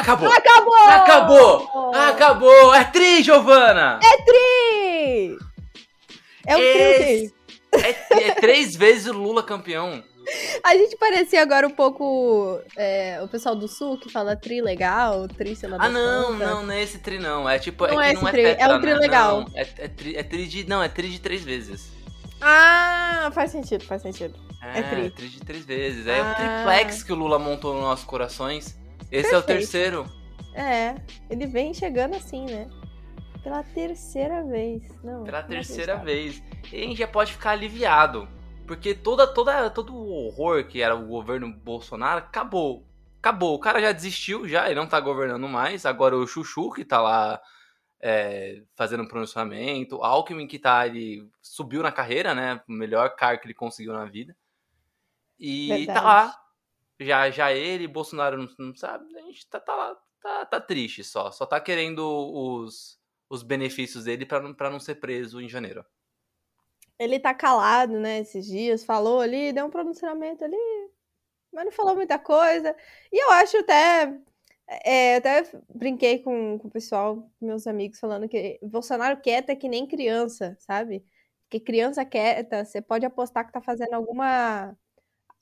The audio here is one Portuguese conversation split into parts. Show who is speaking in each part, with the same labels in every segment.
Speaker 1: Acabou!
Speaker 2: Acabou!
Speaker 1: Acabou! Acabou! É tri, Giovana!
Speaker 2: É tri! É um
Speaker 1: Esse-
Speaker 2: tri.
Speaker 1: É, é três vezes o Lula campeão.
Speaker 2: A gente parecia agora um pouco é, o pessoal do sul que fala tri legal, tri sei lá
Speaker 1: Ah, não,
Speaker 2: quantas.
Speaker 1: não, não é esse tri, não. É tipo.
Speaker 2: Não
Speaker 1: é,
Speaker 2: é
Speaker 1: não
Speaker 2: tri, é
Speaker 1: tetra,
Speaker 2: um tri legal.
Speaker 1: Não, é, é, tri, é tri de. Não, é tri de três vezes.
Speaker 2: Ah, faz sentido, faz sentido.
Speaker 1: É,
Speaker 2: É tri.
Speaker 1: tri de três vezes. É o
Speaker 2: Ah.
Speaker 1: triplex que o Lula montou nos nossos corações. Esse é o
Speaker 2: Perfeito.
Speaker 1: terceiro.
Speaker 2: É, ele vem chegando assim, né? Pela terceira vez. Não,
Speaker 1: Pela
Speaker 2: não
Speaker 1: terceira vez. E a gente já pode ficar aliviado. Porque toda, toda, todo o horror que era o governo Bolsonaro acabou. Acabou. O cara já desistiu, já, ele não tá governando mais. Agora o Chuchu, que tá lá é, fazendo pronunciamento. O Alckmin, que tá ali, subiu na carreira, né? O melhor cargo que ele conseguiu na vida. E
Speaker 2: Verdade.
Speaker 1: tá lá. Já, já ele, Bolsonaro não, não sabe. A gente tá, tá lá. Tá, tá triste só. Só tá querendo os, os benefícios dele pra não, pra não ser preso em janeiro.
Speaker 2: Ele tá calado, né, esses dias, falou ali, deu um pronunciamento ali, mas não falou muita coisa. E eu acho até. É, até brinquei com, com o pessoal, meus amigos, falando que Bolsonaro quieta é que nem criança, sabe? Porque criança quieta, você pode apostar que tá fazendo alguma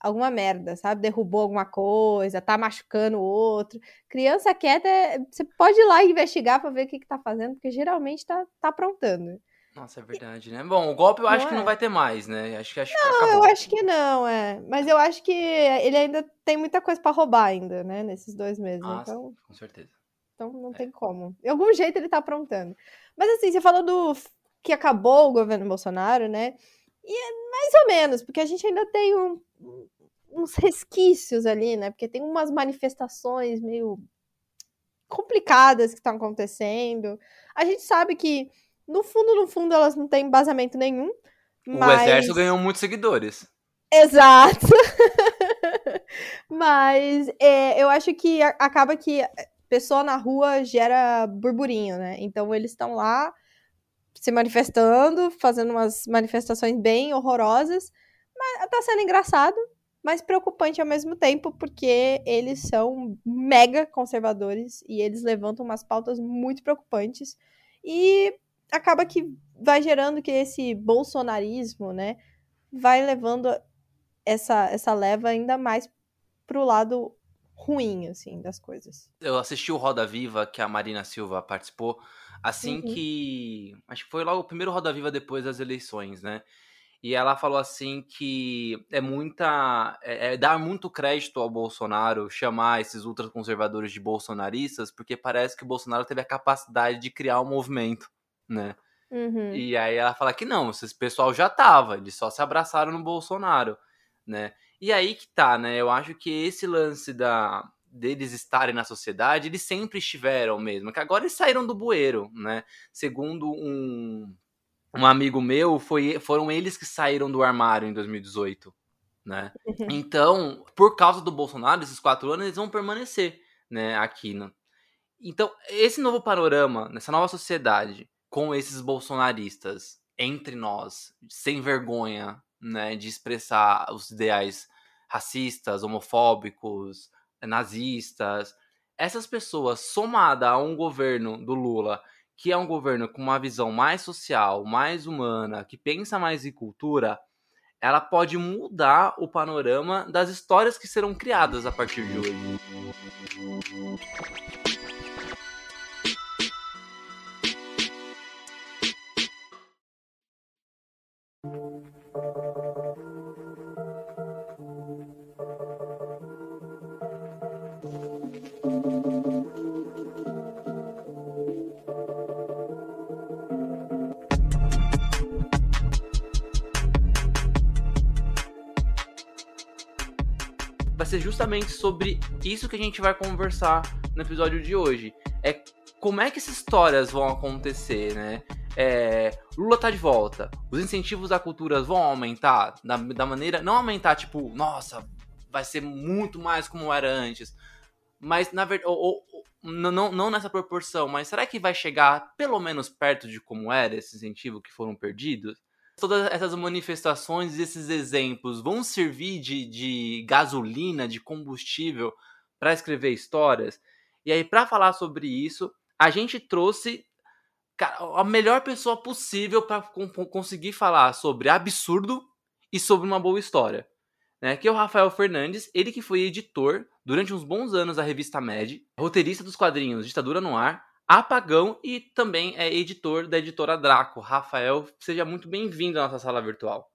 Speaker 2: alguma merda, sabe? Derrubou alguma coisa, tá machucando o outro. Criança quieta, é- você pode ir lá investigar pra ver o que, que tá fazendo, porque geralmente tá, tá aprontando.
Speaker 1: Nossa, é verdade, né? Bom, o golpe eu acho
Speaker 2: Não
Speaker 1: que
Speaker 2: é?
Speaker 1: não vai ter mais, né? Acho que acho que
Speaker 2: Não,
Speaker 1: acabou.
Speaker 2: eu acho que não, é. Mas eu acho que ele ainda tem muita coisa pra roubar ainda, né? Nesses dois meses.
Speaker 1: Ah,
Speaker 2: então,
Speaker 1: com certeza.
Speaker 2: então não
Speaker 1: É.
Speaker 2: tem como. De algum jeito ele tá aprontando. Mas assim, você falou do que acabou o governo Bolsonaro, né? E é mais ou menos, porque a gente ainda tem um- uns resquícios ali, né? Porque tem umas manifestações meio complicadas que estão acontecendo. A gente sabe que, no fundo, no fundo, elas não têm embasamento nenhum.
Speaker 1: O
Speaker 2: mas...
Speaker 1: exército ganhou muitos seguidores.
Speaker 2: Exato. Mas é, eu acho que acaba que pessoa na rua gera burburinho, né? Então eles estão lá se manifestando, fazendo umas manifestações bem horrorosas, mas tá sendo engraçado, mas preocupante ao mesmo tempo, porque eles são mega conservadores e eles levantam umas pautas muito preocupantes e acaba que vai gerando que esse bolsonarismo, né, vai levando essa, essa leva ainda mais pro lado ruim, assim, das coisas.
Speaker 1: Eu assisti o Roda Viva que a Marina Silva participou assim
Speaker 2: Uhum.
Speaker 1: que. Acho que foi logo o primeiro Roda Viva depois das eleições, né? E ela falou assim que é muita. É, é dar muito crédito ao Bolsonaro chamar esses ultraconservadores de bolsonaristas, porque parece que o Bolsonaro teve a capacidade de criar um movimento, né?
Speaker 2: Uhum.
Speaker 1: E aí ela fala que não, esse pessoal já tava, eles só se abraçaram no Bolsonaro, né? E aí que tá, né? Eu acho que esse lance da deles estarem na sociedade, eles sempre estiveram mesmo, que agora eles saíram do bueiro, né? Segundo um, um amigo meu, foi, foram eles que saíram do armário em 2018, né?
Speaker 2: Uhum.
Speaker 1: Então, por causa do Bolsonaro, esses quatro anos, eles vão permanecer, né, aqui. No... Então, esse novo panorama, nessa nova sociedade, com esses bolsonaristas entre nós, sem vergonha, né, de expressar os ideais racistas, homofóbicos, nazistas, essas pessoas, somada a um governo do Lula, que é um governo com uma visão mais social, mais humana, que pensa mais em cultura, ela pode mudar o panorama das histórias que serão criadas a partir de hoje. Justamente sobre isso que a gente vai conversar no episódio de hoje. É como é que essas histórias vão acontecer, né? É, Lula tá de volta. Os incentivos à cultura vão aumentar da, da maneira. Não aumentar, tipo, nossa, vai ser muito mais como era antes. Mas, na verdade, ou, ou, não, não nessa proporção, mas será que vai chegar pelo menos perto de como era esse incentivo que foram perdidos? Todas essas manifestações esses exemplos vão servir de, de gasolina, de combustível para escrever histórias? E aí, para falar sobre isso, a gente trouxe a melhor pessoa possível para conseguir falar sobre absurdo e sobre uma boa história. Né? Que é o Rafael Fernandes, ele que foi editor durante uns bons anos da revista Med, roteirista dos quadrinhos Ditadura no Ar, Apagão e também é editor da editora Draco. Rafael, seja muito bem-vindo à nossa sala virtual.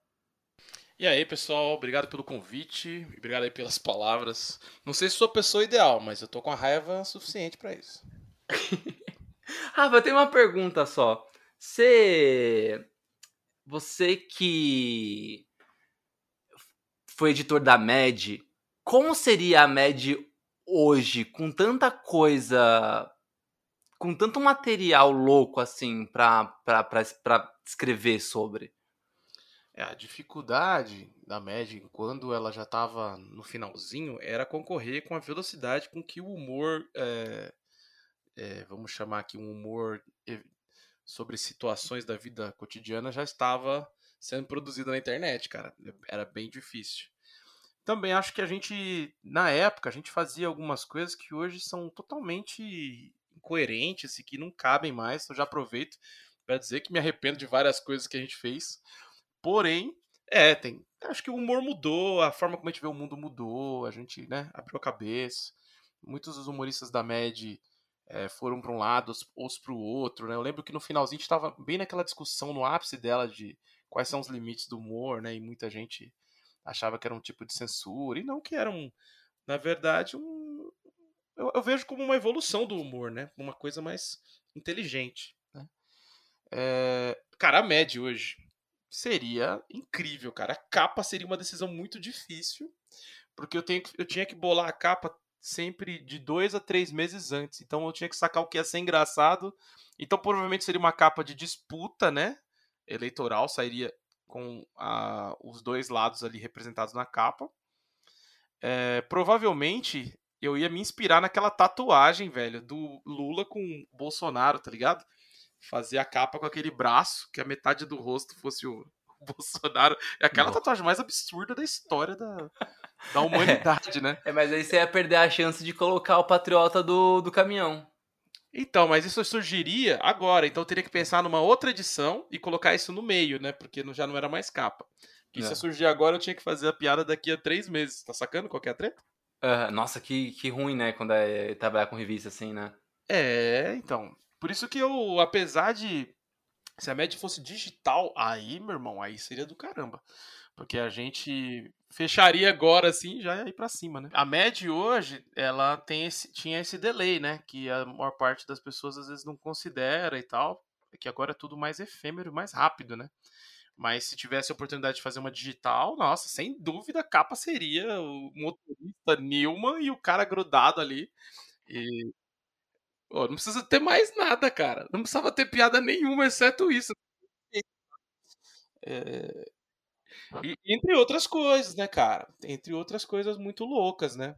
Speaker 3: E aí, pessoal, obrigado pelo convite, obrigado aí pelas palavras. Não sei se sou a pessoa ideal, mas eu tô com a raiva suficiente para isso.
Speaker 1: Rafa, eu tenho uma pergunta só. Você. Você que foi editor da MED, como seria a MED hoje, com tanta coisa. Com tanto material louco assim pra escrever sobre?
Speaker 3: É, a dificuldade da MED, quando ela já estava no finalzinho, era concorrer com a velocidade com que o humor é, é, vamos chamar aqui um humor sobre situações da vida cotidiana já estava sendo produzido na internet, cara. Era bem difícil. Também acho que a gente, na época, a gente fazia algumas coisas que hoje são totalmente incoerentes e que não cabem mais. Eu já aproveito para dizer que me arrependo de várias coisas que a gente fez. Porém, é, tem. Acho que o humor mudou, a forma como a gente vê o mundo mudou, a gente, né, abriu a cabeça. Muitos dos humoristas da MED é, foram para um lado, outros para o outro. Né? Eu lembro que no finalzinho a gente estava bem naquela discussão no ápice dela de quais são os limites do humor, né? E muita gente achava que era um tipo de censura, e não que era um, na verdade, um. Eu, eu vejo como uma evolução do humor, né? Uma coisa mais inteligente. Né? É... Cara, a média hoje seria incrível, cara. A capa seria uma decisão muito difícil, porque eu, tenho, eu tinha que bolar a capa sempre de dois a três meses antes. Então eu tinha que sacar o que ia ser engraçado. Então provavelmente seria uma capa de disputa, né? Eleitoral, sairia com a, os dois lados ali representados na capa. É, provavelmente eu ia me inspirar naquela tatuagem, velho, do Lula com Bolsonaro, tá ligado? Fazer a capa com aquele braço, que a metade do rosto fosse o, Bolsonaro. É aquela tatuagem mais absurda da história da, da humanidade,
Speaker 1: é.
Speaker 3: né?
Speaker 1: É, mas aí você ia perder a chance de colocar o patriota do, do caminhão.
Speaker 3: Então, mas isso surgiria agora. Então eu teria que pensar numa outra edição e colocar isso no meio, né? Porque já não era mais capa. Que é. se surgir agora, eu tinha que fazer a piada daqui a três meses. Tá sacando qual é a treta?
Speaker 1: Nossa, que, que ruim, né? Quando é trabalhar com revista assim, né?
Speaker 3: É, então. Por isso que eu, apesar de se a média fosse digital, aí, meu irmão, aí seria do caramba. Porque a gente fecharia agora assim já ia ir para cima, né? A média hoje, ela tem esse, tinha esse delay, né? Que a maior parte das pessoas às vezes não considera e tal. É que agora é tudo mais efêmero, mais rápido, né? Mas se tivesse a oportunidade de fazer uma digital, nossa, sem dúvida a capa seria o motorista Nilman e o cara grudado ali. E Oh, não precisa ter mais nada, cara. Não precisava ter piada nenhuma, exceto isso. É... E, entre outras coisas, né, cara? Entre outras coisas muito loucas, né?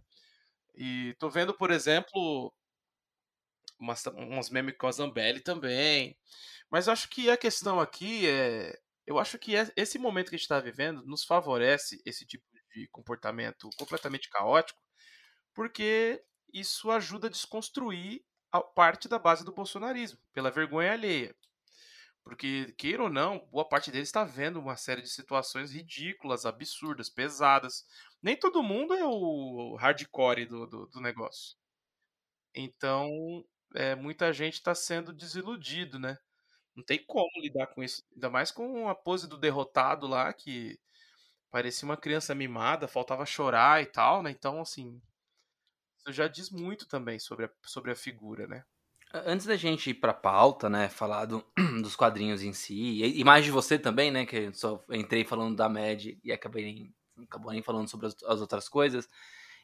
Speaker 3: E tô vendo, por exemplo, umas, umas memes com a Zambelli também. Mas acho que a questão aqui é. Eu acho que esse momento que a gente está vivendo nos favorece esse tipo de comportamento completamente caótico, porque isso ajuda a desconstruir parte da base do bolsonarismo, pela vergonha alheia. Porque, queira ou não, boa parte deles está vendo uma série de situações ridículas, absurdas, pesadas. Nem todo mundo é o hardcore do, do, do negócio. Então, é, muita gente está sendo desiludido, né? Não tem como lidar com isso. Ainda mais com a pose do derrotado lá, que parecia uma criança mimada, faltava chorar e tal, né? Então, assim, isso já diz muito também sobre a, sobre a figura, né?
Speaker 1: Antes da gente ir pra pauta, né, falar do, dos quadrinhos em si, e, mais de você também, né, que eu só entrei falando da Mad e acabei nem, acabou nem falando sobre as, as outras coisas,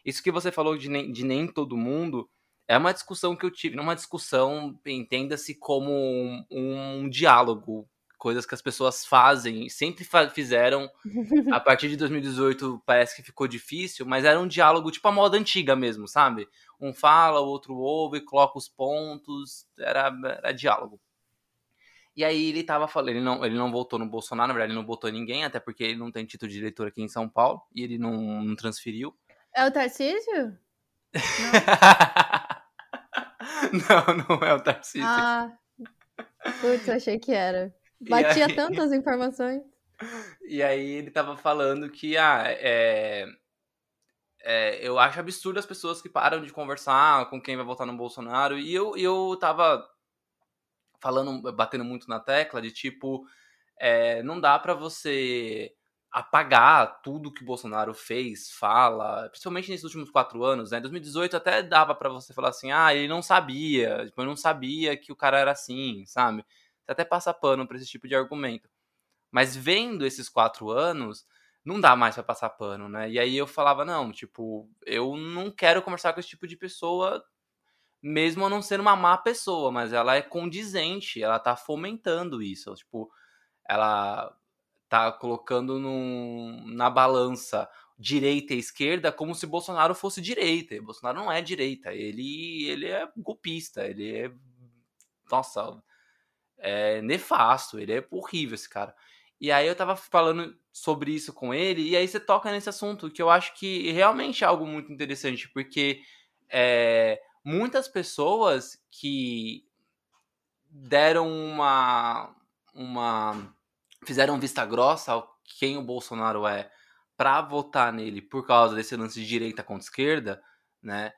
Speaker 1: Isso que você falou de nem, de nem todo mundo é uma discussão que eu tive, não uma discussão, entenda-se como um, um, diálogo, coisas que as pessoas fazem, sempre fa fizeram. A partir de 2018 parece que ficou difícil, mas era um diálogo tipo a moda antiga mesmo, sabe? Um fala, o outro ouve, coloca os pontos, era, era diálogo. E aí ele tava falando, ele não, ele não votou no Bolsonaro, na verdade ele não votou ninguém, até porque ele não tem título de eleitor aqui em São Paulo, e ele não, não transferiu.
Speaker 2: É o Tarcísio?
Speaker 1: Não. não, é o Tarcísio.
Speaker 2: Ah, putz, achei que era. Batia aí... tantas informações.
Speaker 1: E aí ele tava falando que, ah, é, é, eu acho absurdo as pessoas que param de conversar com quem vai votar no Bolsonaro. E eu, eu tava falando, batendo muito na tecla de tipo, é, não dá para você apagar tudo que o Bolsonaro fez, fala, principalmente nesses últimos quatro anos, né? Em 2018 até dava para você falar assim, ah, ele não sabia, tipo, eu não sabia que o cara era assim, sabe? Você até passa pano pra esse tipo de argumento. Mas vendo esses quatro anos, não dá mais para passar pano, né? E aí eu falava, não, tipo, eu não quero conversar com esse tipo de pessoa, mesmo a não ser uma má pessoa, mas ela é condizente, ela tá fomentando isso, tipo, ela tá colocando num, na balança direita e esquerda como se Bolsonaro fosse direita. E Bolsonaro não é direita, ele, ele é golpista, ele é. Nossa, é nefasto, ele é horrível esse cara. E aí eu tava falando sobre isso com ele, e aí você toca nesse assunto, que eu acho que realmente é algo muito interessante, porque é, muitas pessoas que deram uma. uma fizeram vista grossa ao quem o Bolsonaro é para votar nele por causa desse lance de direita contra esquerda, né?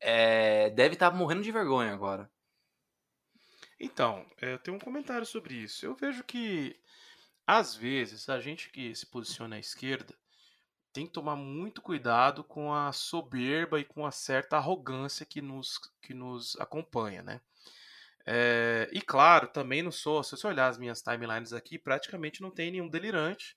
Speaker 1: É, deve estar tá morrendo de vergonha agora.
Speaker 3: Então, é, eu tenho um comentário sobre isso. Eu vejo que, às vezes, a gente que se posiciona à esquerda tem que tomar muito cuidado com a soberba e com a certa arrogância que nos, que nos acompanha, né? É, e claro, também não sou, se você olhar as minhas timelines aqui, praticamente não tem nenhum delirante.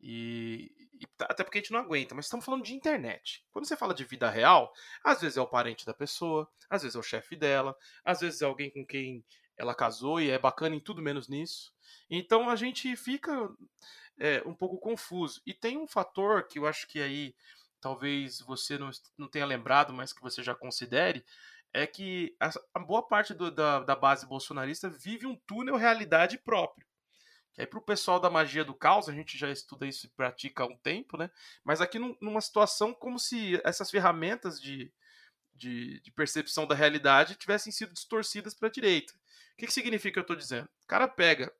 Speaker 3: E, e, até porque a gente não aguenta, mas estamos falando de internet. Quando você fala de vida real, às vezes é o parente da pessoa, às vezes é o chefe dela, às vezes é alguém com quem ela casou e é bacana em tudo menos nisso. Então a gente fica é, um pouco confuso. E tem um fator que eu acho que aí talvez você não, não tenha lembrado, mas que você já considere, é que a, boa parte do, da, da base bolsonarista vive um túnel realidade próprio. Que aí para o pessoal da magia do caos, a gente já estuda isso e pratica há um tempo, né? Mas aqui num, numa situação como se essas ferramentas de, de, de percepção da realidade tivessem sido distorcidas para a direita. O que, que significa que eu estou dizendo? O cara pega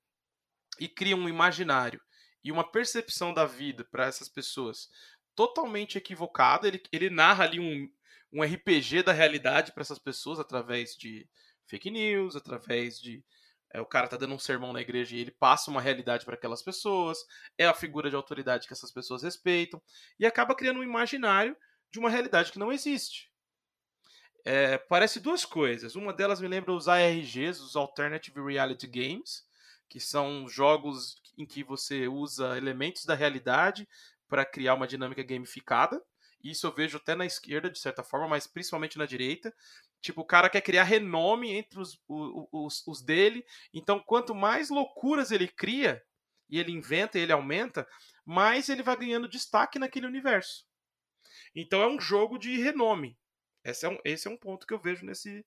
Speaker 3: e cria um imaginário e uma percepção da vida para essas pessoas totalmente equivocada. Ele, ele narra ali um, um RPG da realidade para essas pessoas através de fake news, através de é, o cara tá dando um sermão na igreja e ele passa uma realidade para aquelas pessoas, é a figura de autoridade que essas pessoas respeitam e acaba criando um imaginário de uma realidade que não existe. É, parece duas coisas. Uma delas me lembra os ARGs, os Alternative Reality Games, que são jogos em que você usa elementos da realidade para criar uma dinâmica gamificada. Isso eu vejo até na esquerda, de certa forma, mas principalmente na direita. Tipo, o cara quer criar renome entre os, os, os dele. Então, quanto mais loucuras ele cria, e ele inventa e ele aumenta, mais ele vai ganhando destaque naquele universo. Então é um jogo de renome. Esse é um, esse é um ponto que eu vejo nesse,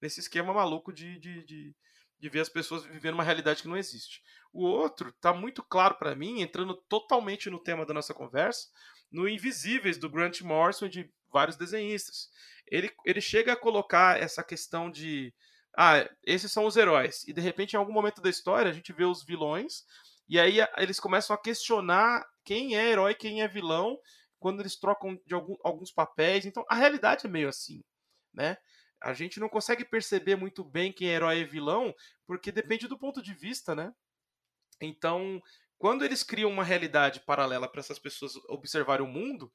Speaker 3: nesse esquema maluco de, de, de, de ver as pessoas vivendo uma realidade que não existe. O outro tá muito claro para mim, entrando totalmente no tema da nossa conversa, no Invisíveis, do Grant Morrison de vários desenhistas. Ele, ele chega a colocar essa questão de. Ah, esses são os heróis. E de repente, em algum momento da história, a gente vê os vilões. E aí eles começam a questionar quem é herói, quem é vilão, quando eles trocam de algum, alguns papéis. Então, a realidade é meio assim, né? A gente não consegue perceber muito bem quem é herói e vilão, porque depende do ponto de vista, né? Então, quando eles criam uma realidade paralela para essas pessoas observarem o mundo,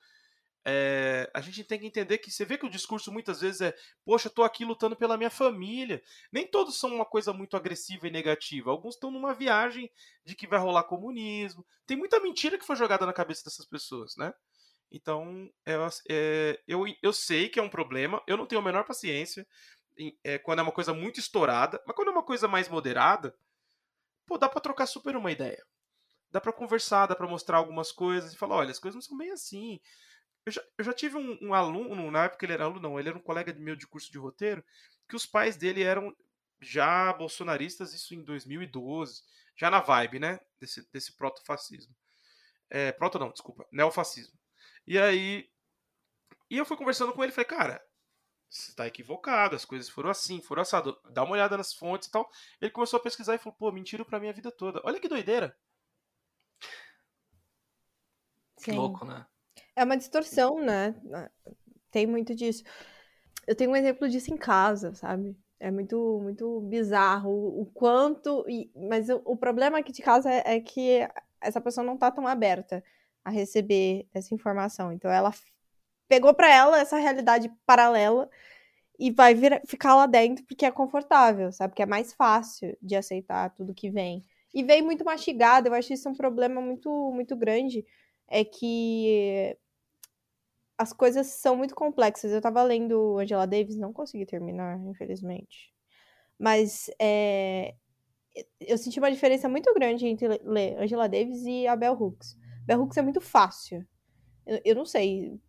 Speaker 3: é, a gente tem que entender que você vê que o discurso muitas vezes é: poxa, eu tô aqui lutando pela minha família. Nem todos são uma coisa muito agressiva e negativa. Alguns estão numa viagem de que vai rolar comunismo. Tem muita mentira que foi jogada na cabeça dessas pessoas, né? Então, é, é, eu, eu sei que é um problema, eu não tenho a menor paciência é, quando é uma coisa muito estourada, mas quando é uma coisa mais moderada, pô, dá pra trocar super uma ideia. Dá pra conversar, dá pra mostrar algumas coisas e falar, olha, as coisas não são bem assim. Eu já, eu já tive um, um, aluno, na época ele era aluno, não, ele era um colega meu de curso de roteiro, que os pais dele eram já bolsonaristas, isso em 2012, já na vibe, né, desse, desse proto-fascismo. É, proto não, desculpa, neofascismo. E aí, e eu fui conversando com ele, falei, cara, você está equivocado, as coisas foram assim, foram assado. Dá uma olhada nas fontes e tal. Ele começou a pesquisar e falou, pô, mentiram pra minha vida toda. Olha que doideira.
Speaker 1: Que louco, né?
Speaker 2: É uma distorção, né? Tem muito disso. Eu tenho um exemplo disso em casa, sabe? É muito, muito bizarro o quanto. Mas o, o problema aqui de casa é, é que essa pessoa não tá tão aberta a receber essa informação. Então ela pegou para ela essa realidade paralela e vai vir, ficar lá dentro porque é confortável, sabe? Porque é mais fácil de aceitar tudo que vem. E vem muito mastigado, eu acho isso um problema muito, muito grande, é que as coisas são muito complexas. Eu tava lendo Angela Davis, não consegui terminar, infelizmente. Mas é, eu senti uma diferença muito grande entre ler Angela Davis e a Bell Hooks. Bell Hooks é muito fácil. Eu, eu não sei,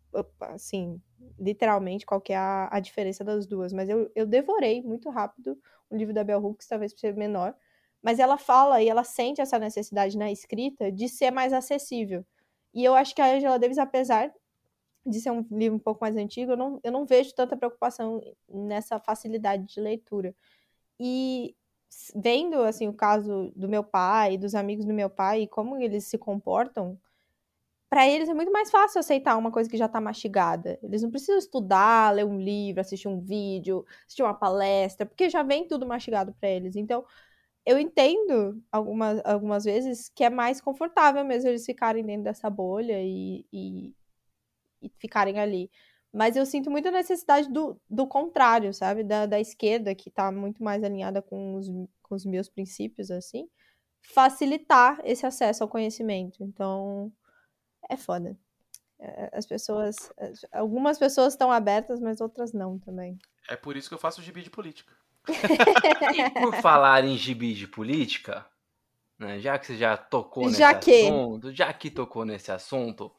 Speaker 2: assim, literalmente qual que é a, a diferença das duas, mas eu, eu devorei muito rápido o livro da Bell Hooks, talvez por ser menor, mas ela fala e ela sente essa necessidade na escrita de ser mais acessível. E eu acho que a Angela Davis, apesar de ser um livro um pouco mais antigo, eu não, eu não vejo tanta preocupação nessa facilidade de leitura. E vendo assim o caso do meu pai, dos amigos do meu pai e como eles se comportam, para eles é muito mais fácil aceitar uma coisa que já está mastigada. Eles não precisam estudar, ler um livro, assistir um vídeo, assistir uma palestra, porque já vem tudo mastigado para eles. Então, eu entendo algumas, algumas vezes que é mais confortável mesmo eles ficarem dentro dessa bolha e, e, e ficarem ali. Mas eu sinto muita necessidade do, do contrário, sabe? Da, da esquerda, que está muito mais alinhada com os, com os meus princípios, assim, facilitar esse acesso ao conhecimento. Então, é foda. É, as pessoas. Algumas pessoas estão abertas, mas outras não também.
Speaker 3: É por isso que eu faço gibi de política.
Speaker 1: E por falar em gibi de política, né, já que você já tocou nesse
Speaker 2: já que...
Speaker 1: assunto, já que tocou nesse assunto,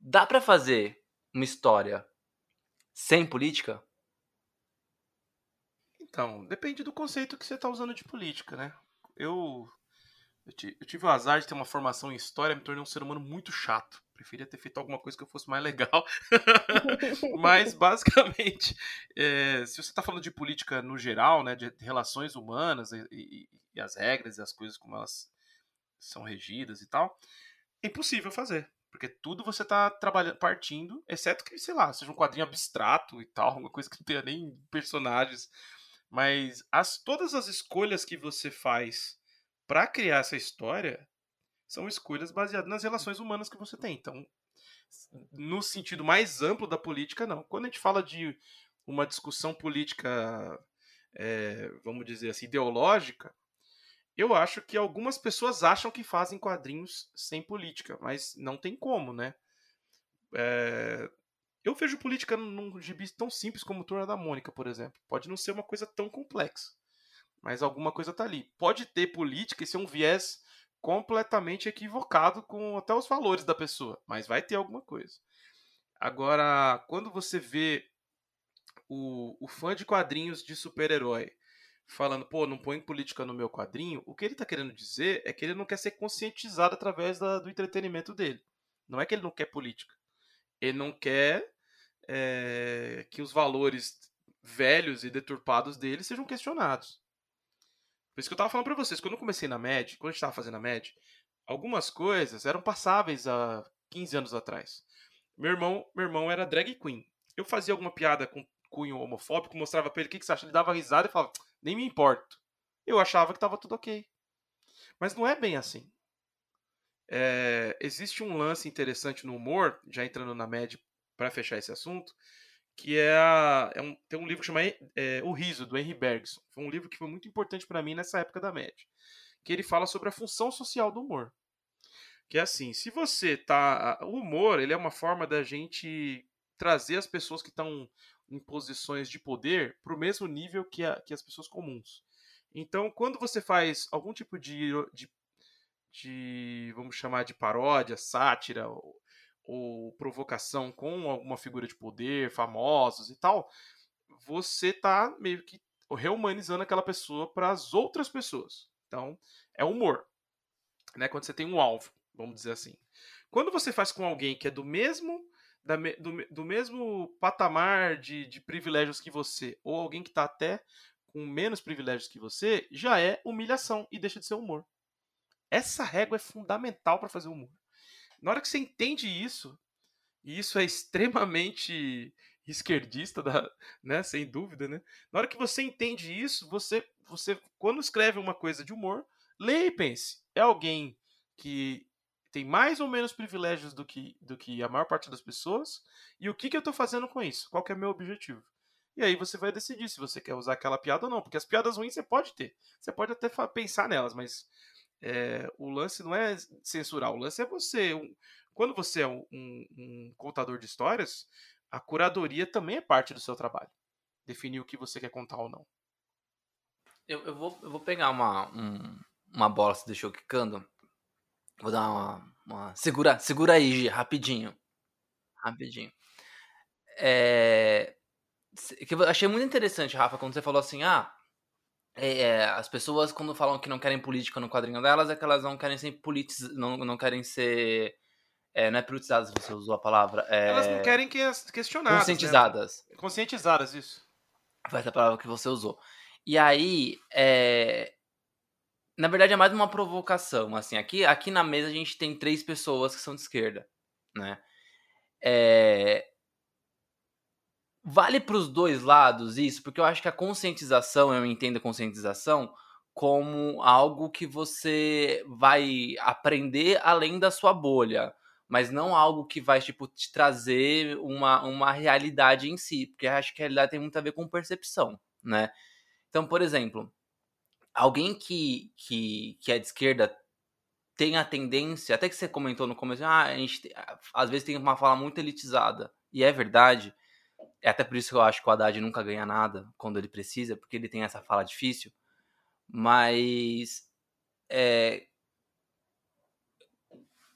Speaker 1: dá para fazer uma história sem política?
Speaker 3: Então, depende do conceito que você está usando de política, né? Eu eu, tive o azar de ter uma formação em história, me tornei um ser humano muito chato. Preferia ter feito alguma coisa que fosse mais legal. Mas, basicamente, é, se você está falando de política no geral, né, de relações humanas e, e, e, as regras e as coisas como elas são regidas e tal, é impossível fazer. Porque tudo você está trabalhando, partindo, exceto que, sei lá, seja um quadrinho abstrato e tal, uma coisa que não tenha nem personagens. Mas as, todas as escolhas que você faz para criar essa história são escolhas baseadas nas relações humanas que você tem. Então, no sentido mais amplo da política, não. Quando a gente fala de uma discussão política, é, vamos dizer assim, ideológica, eu acho que algumas pessoas acham que fazem quadrinhos sem política, mas não tem como, né? É, eu vejo política num gibi tão simples como Turma da Mônica, por exemplo. Pode não ser uma coisa tão complexa mas alguma coisa tá ali. Pode ter política e ser um viés completamente equivocado com até os valores da pessoa, mas vai ter alguma coisa. Agora, quando você vê o, o fã de quadrinhos de super-herói falando, pô, não põe política no meu quadrinho, o que ele tá querendo dizer é que ele não quer ser conscientizado através da, do entretenimento dele. Não é que ele não quer política. Ele não quer é, que os valores velhos e deturpados dele sejam questionados. Por isso que eu tava falando pra vocês, quando eu comecei na MED, quando a gente tava fazendo a MED, algumas coisas eram passáveis há 15 anos atrás. Meu irmão, meu irmão era drag queen. Eu fazia alguma piada com cunho homofóbico, mostrava pra ele o que, que você acha. Ele dava risada e falava, nem me importo. Eu achava que tava tudo ok. Mas não é bem assim. É, existe um lance interessante no humor, já entrando na MED para fechar esse assunto, que é, a, é um, tem um livro que chama é, O Riso, do Henry Bergson. Foi um livro que foi muito importante para mim nessa época da média. Que ele fala sobre a função social do humor. Que é assim, se você tá. O humor, ele é uma forma da gente trazer as pessoas que estão em posições de poder para o mesmo nível que, a, que as pessoas comuns. Então, quando você faz algum tipo de, de, de vamos chamar de paródia, sátira ou, provocação com alguma figura de poder, famosos e tal, você tá meio que reumanizando aquela pessoa para as outras pessoas. Então, é humor. Né? Quando você tem um alvo, vamos dizer assim. Quando você faz com alguém que é do mesmo da, do, do mesmo patamar de, de privilégios que você, ou alguém que está até com menos privilégios que você, já é humilhação e deixa de ser humor. Essa régua é fundamental para fazer humor. Na hora que você entende isso, e isso é extremamente esquerdista, da, né, sem dúvida, né? Na hora que você entende isso, você, você quando escreve uma coisa de humor, leia e pense. É alguém que tem mais ou menos privilégios do que, do que a maior parte das pessoas, e o que, que eu estou fazendo com isso? Qual é o meu objetivo? E aí você vai decidir se você quer usar aquela piada ou não, porque as piadas ruins você pode ter, você pode até pensar nelas, mas é, o lance não é censurar, o lance é você. Um, quando você é um, um, um, contador de histórias, a curadoria também é parte do seu trabalho. Definir o que você quer contar ou não.
Speaker 1: Eu, eu, vou, eu vou pegar uma, uma bola você deixou quicando Vou dar uma, uma. Segura, segura aí, Gi, rapidinho. Rapidinho. É... Que eu achei muito interessante, Rafa, quando você falou assim: ah, é, é, as pessoas quando falam que não querem política no quadrinho delas é que elas não querem ser politiz... não, não querem ser. É, não é politizadas, você usou a palavra. É...
Speaker 3: Elas não querem que questionadas.
Speaker 1: Conscientizadas.
Speaker 3: Né? Conscientizadas, isso.
Speaker 1: Foi essa palavra que você usou. E aí, é, na verdade é mais uma provocação, assim, aqui, aqui na mesa a gente tem três pessoas que são de esquerda, né? É... Vale para os dois lados isso, porque eu acho que a conscientização, eu entendo a conscientização como algo que você vai aprender além da sua bolha, mas não algo que vai tipo te trazer uma, uma realidade em si, porque eu acho que a realidade tem muito a ver com percepção, né? Então, por exemplo, alguém que, que, que é de esquerda tem a tendência, até que você comentou no começo, ah, a gente às vezes tem uma fala muito elitizada. E é verdade. É até por isso que eu acho que o Haddad nunca ganha nada quando ele precisa, porque ele tem essa fala difícil. Mas é,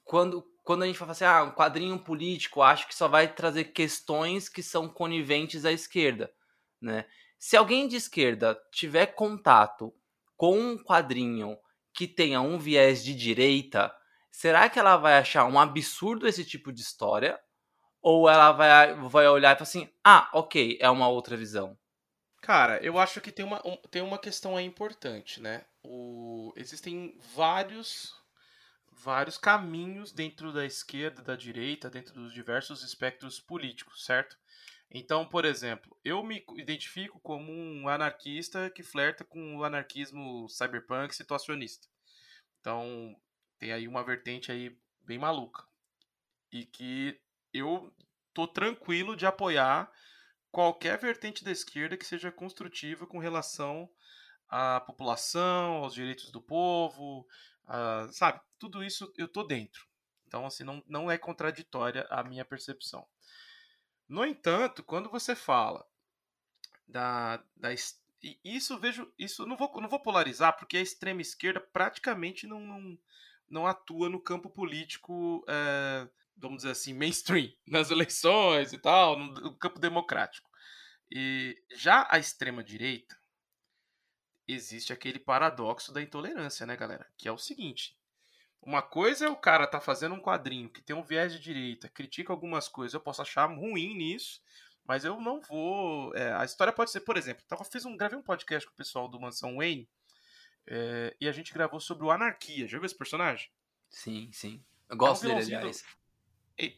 Speaker 1: quando, quando a gente fala assim, ah, um quadrinho político, acho que só vai trazer questões que são coniventes à esquerda, né? Se alguém de esquerda tiver contato com um quadrinho que tenha um viés de direita, será que ela vai achar um absurdo esse tipo de história? Ou ela vai, vai olhar e falar assim: ah, ok, é uma outra visão?
Speaker 3: Cara, eu acho que tem uma, um, tem uma questão aí importante, né? O, existem vários vários caminhos dentro da esquerda, da direita, dentro dos diversos espectros políticos, certo? Então, por exemplo, eu me identifico como um anarquista que flerta com o anarquismo cyberpunk situacionista. Então, tem aí uma vertente aí bem maluca. E que eu tô tranquilo de apoiar qualquer vertente da esquerda que seja construtiva com relação à população, aos direitos do povo, a, sabe? Tudo isso eu tô dentro. Então, assim, não, não é contraditória a minha percepção. No entanto, quando você fala da, da isso vejo isso não vou não vou polarizar porque a extrema esquerda praticamente não não, não atua no campo político é, vamos dizer assim mainstream nas eleições e tal no, campo democrático e já a extrema direita existe aquele paradoxo da intolerância né galera que é o seguinte uma coisa é o cara tá fazendo um quadrinho que tem um viés de direita, critica algumas coisas, eu posso achar ruim nisso, mas eu não vou. É, a história pode ser, por exemplo, tava, fiz um, gravei um podcast com o pessoal do Mansão Wayne é, e a gente gravou sobre o Anarquia. Já viu esse personagem?
Speaker 1: Sim, sim. Eu gosto é um dele, aliás.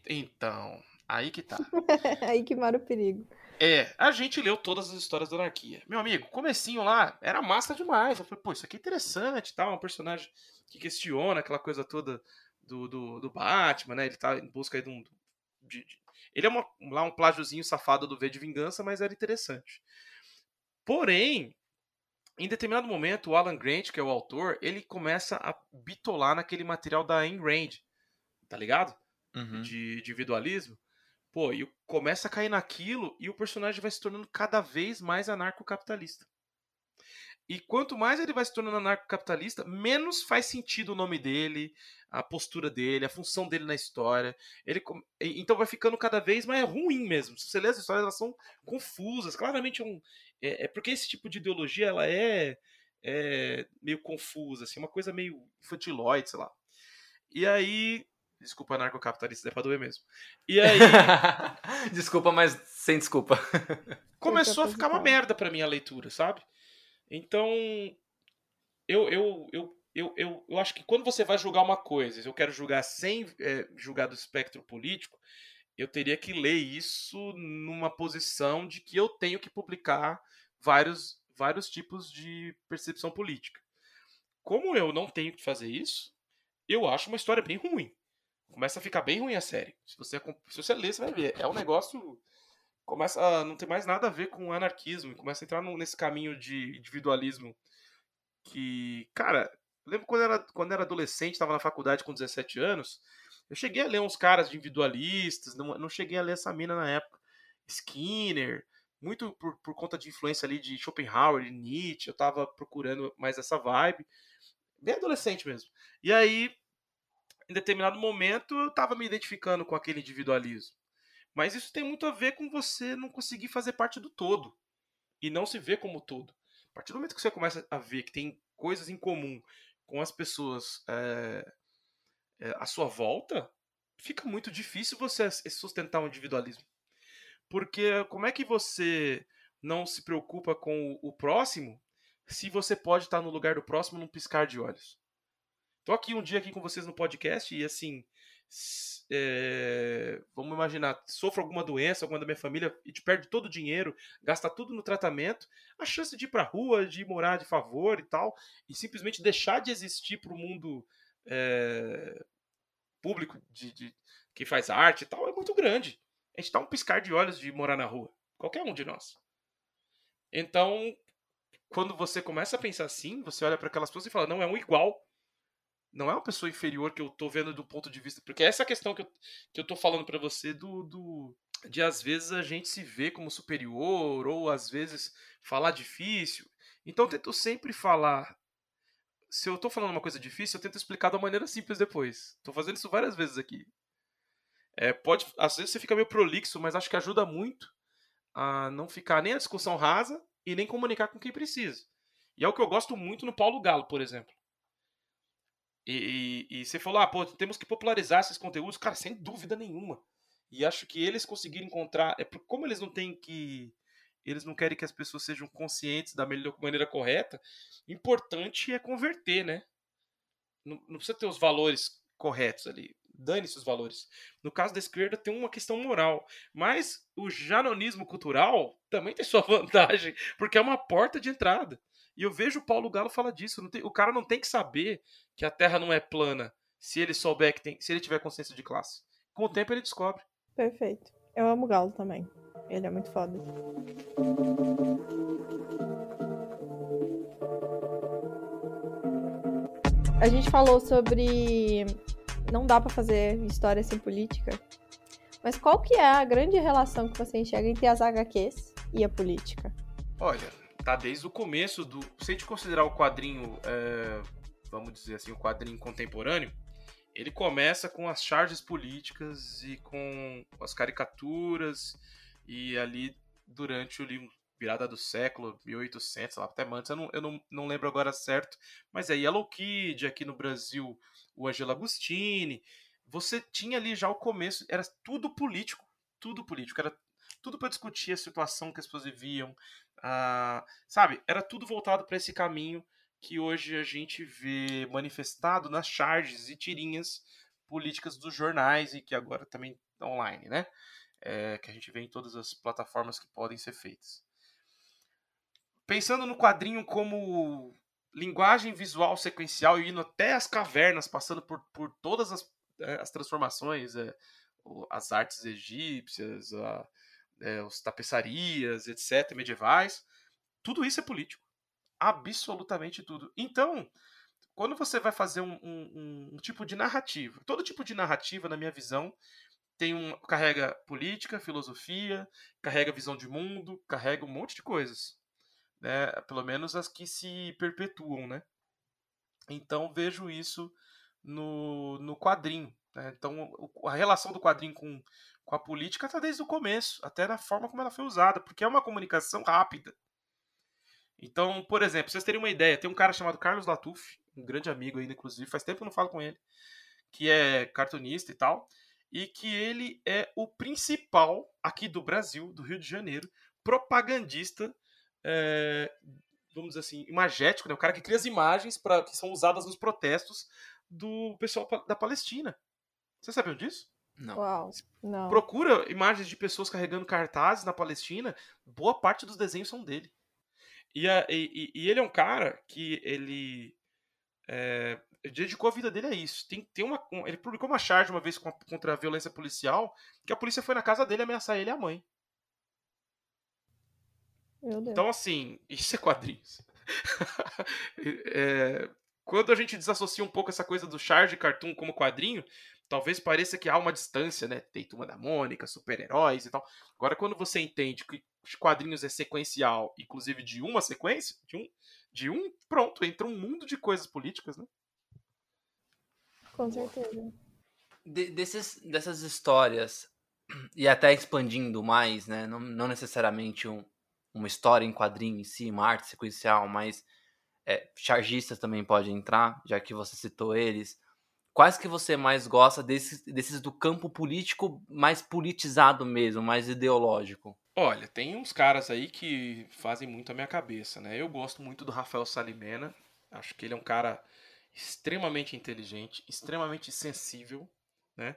Speaker 3: Então, aí que tá.
Speaker 2: aí que mora o perigo.
Speaker 3: É, a gente leu todas as histórias da anarquia. Meu amigo, comecinho lá, era massa demais. Eu falei, pô, isso aqui é interessante, tá? Um personagem que questiona aquela coisa toda do, do, do Batman, né? Ele tá em busca de um. De, de, ele é uma, lá um plágiozinho safado do V de Vingança, mas era interessante. Porém, em determinado momento, o Alan Grant, que é o autor, ele começa a bitolar naquele material da Ayn Rand, tá ligado?
Speaker 1: Uhum.
Speaker 3: De individualismo. Pô, e começa a cair naquilo e o personagem vai se tornando cada vez mais anarcocapitalista. E quanto mais ele vai se tornando anarcocapitalista, menos faz sentido o nome dele, a postura dele, a função dele na história. Ele então vai ficando cada vez mais ruim mesmo. Se você lê as histórias, elas são confusas. Claramente é um é, é porque esse tipo de ideologia ela é, é meio confusa, assim, uma coisa meio infantiloide, sei lá. E aí Desculpa, anarcocapitalista, é pra doer mesmo. E aí.
Speaker 1: desculpa, mas sem desculpa.
Speaker 3: começou a ficar uma merda pra mim a leitura, sabe? Então, eu, eu, eu, eu, eu, eu acho que quando você vai julgar uma coisa, eu quero julgar sem é, julgar do espectro político, eu teria que ler isso numa posição de que eu tenho que publicar vários, vários tipos de percepção política. Como eu não tenho que fazer isso, eu acho uma história bem ruim. Começa a ficar bem ruim a série. Se você, se você ler, você vai ver. É um negócio começa a não ter mais nada a ver com anarquismo, começa a entrar nesse caminho de individualismo que, cara, lembro quando era quando era adolescente, estava na faculdade com 17 anos, eu cheguei a ler uns caras de individualistas, não, não cheguei a ler essa mina na época, Skinner, muito por, por conta de influência ali de Schopenhauer, de Nietzsche, eu tava procurando mais essa vibe, bem adolescente mesmo. E aí, em determinado momento, eu tava me identificando com aquele individualismo. Mas isso tem muito a ver com você não conseguir fazer parte do todo e não se ver como todo. A partir do momento que você começa a ver que tem coisas em comum com as pessoas é, é, à sua volta, fica muito difícil você sustentar um individualismo. Porque como é que você não se preocupa com o próximo se você pode estar no lugar do próximo num piscar de olhos? Tô aqui um dia aqui com vocês no podcast e assim, é, vamos imaginar, sofro alguma doença, alguma da minha família e te perde todo o dinheiro, gasta tudo no tratamento, a chance de ir pra rua, de morar de favor e tal, e simplesmente deixar de existir pro mundo é, público de, de quem faz arte e tal é muito grande. A gente dá um piscar de olhos de morar na rua. Qualquer um de nós. Então, quando você começa a pensar assim, você olha para aquelas pessoas e fala, não, é um igual não é uma pessoa inferior que eu tô vendo do ponto de vista. Porque essa questão que eu, que eu tô falando para você do, do. De às vezes a gente se vê como superior, ou às vezes falar difícil. Então eu tento sempre falar. Se eu tô falando uma coisa difícil, eu tento explicar da maneira simples depois. Tô fazendo isso várias vezes aqui. É, pode, às vezes você fica meio prolixo, mas acho que ajuda muito a não ficar nem a discussão rasa e nem comunicar com quem precisa. E é o que eu gosto muito no Paulo Galo, por exemplo. E, e, e, você falou, ah, pô, temos que popularizar esses conteúdos, cara, sem dúvida nenhuma. E acho que eles conseguiram encontrar, é como eles não têm que, eles não querem que as pessoas sejam conscientes da melhor maneira correta. Importante é converter, né? Não, não precisa ter os valores corretos ali. Dane-se os valores. No caso da esquerda tem uma questão moral, mas o janonismo cultural também tem sua vantagem, porque é uma porta de entrada. E eu vejo o Paulo Galo falar disso. Tem, o cara não tem que saber que a Terra não é plana se ele souber que tem, se ele tiver consciência de classe. Com o tempo ele descobre.
Speaker 2: Perfeito. Eu amo o Galo também. Ele é muito foda. A gente falou sobre não dá para fazer história sem política. Mas qual que é a grande relação que você enxerga entre as HQs e a política?
Speaker 3: Olha, tá desde o começo do. Se a gente considerar o quadrinho, é, vamos dizer assim, o quadrinho contemporâneo, ele começa com as charges políticas e com as caricaturas e ali durante o livro virada do século, 1800, lá até antes, eu, não, eu não, não lembro agora certo, mas é Yellow Kid, aqui no Brasil, o Angelo Agostini, você tinha ali já o começo, era tudo político, tudo político, era tudo para discutir a situação que as pessoas viviam, ah, sabe? Era tudo voltado para esse caminho que hoje a gente vê manifestado nas charges e tirinhas políticas dos jornais e que agora também online, né? É, que a gente vê em todas as plataformas que podem ser feitas. Pensando no quadrinho como linguagem visual sequencial e indo até as cavernas, passando por, por todas as, é, as transformações, é, as artes egípcias, a, é, os tapeçarias, etc., medievais, tudo isso é político. Absolutamente tudo. Então, quando você vai fazer um, um, um, tipo de narrativa, todo tipo de narrativa, na minha visão, tem um carrega política, filosofia, carrega visão de mundo, carrega um monte de coisas, né? Pelo menos as que se perpetuam, né? Então vejo isso no, no quadrinho. Né? Então a relação do quadrinho com, com a política está desde o começo, até na forma como ela foi usada, porque é uma comunicação rápida. Então, por exemplo, vocês terem uma ideia, tem um cara chamado Carlos Latuf, um grande amigo ainda, inclusive, faz tempo que eu não falo com ele, que é cartunista e tal, e que ele é o principal aqui do Brasil, do Rio de Janeiro, propagandista, é, vamos dizer assim, imagético, né? o cara que cria as imagens pra, que são usadas nos protestos do pessoal da Palestina. Você sabiam disso?
Speaker 1: Não.
Speaker 2: Uau, não.
Speaker 3: Procura imagens de pessoas carregando cartazes na Palestina, boa parte dos desenhos são dele. E, a, e, e ele é um cara que ele é, dedicou a vida dele a isso. Tem, tem uma, um, ele publicou uma charge uma vez contra a violência policial, que a polícia foi na casa dele ameaçar ele e a mãe.
Speaker 2: Meu Deus.
Speaker 3: Então, assim, isso é quadrinhos. é, quando a gente desassocia um pouco essa coisa do charge cartoon como quadrinho, talvez pareça que há uma distância, né? Tem Turma da Mônica, super-heróis e tal. Agora, quando você entende que os quadrinhos é sequencial, inclusive de uma sequência, de um, de um pronto, entra um mundo de coisas políticas, né?
Speaker 2: Com certeza.
Speaker 1: De, desses, dessas histórias, e até expandindo mais, né? Não, não necessariamente um, uma história em quadrinho em si, uma arte sequencial, mas é, chargistas também podem entrar, já que você citou eles. Quais que você mais gosta desses, desses do campo político mais politizado mesmo, mais ideológico?
Speaker 3: Olha, tem uns caras aí que fazem muito a minha cabeça, né? Eu gosto muito do Rafael Salimena. Acho que ele é um cara extremamente inteligente, extremamente sensível, né?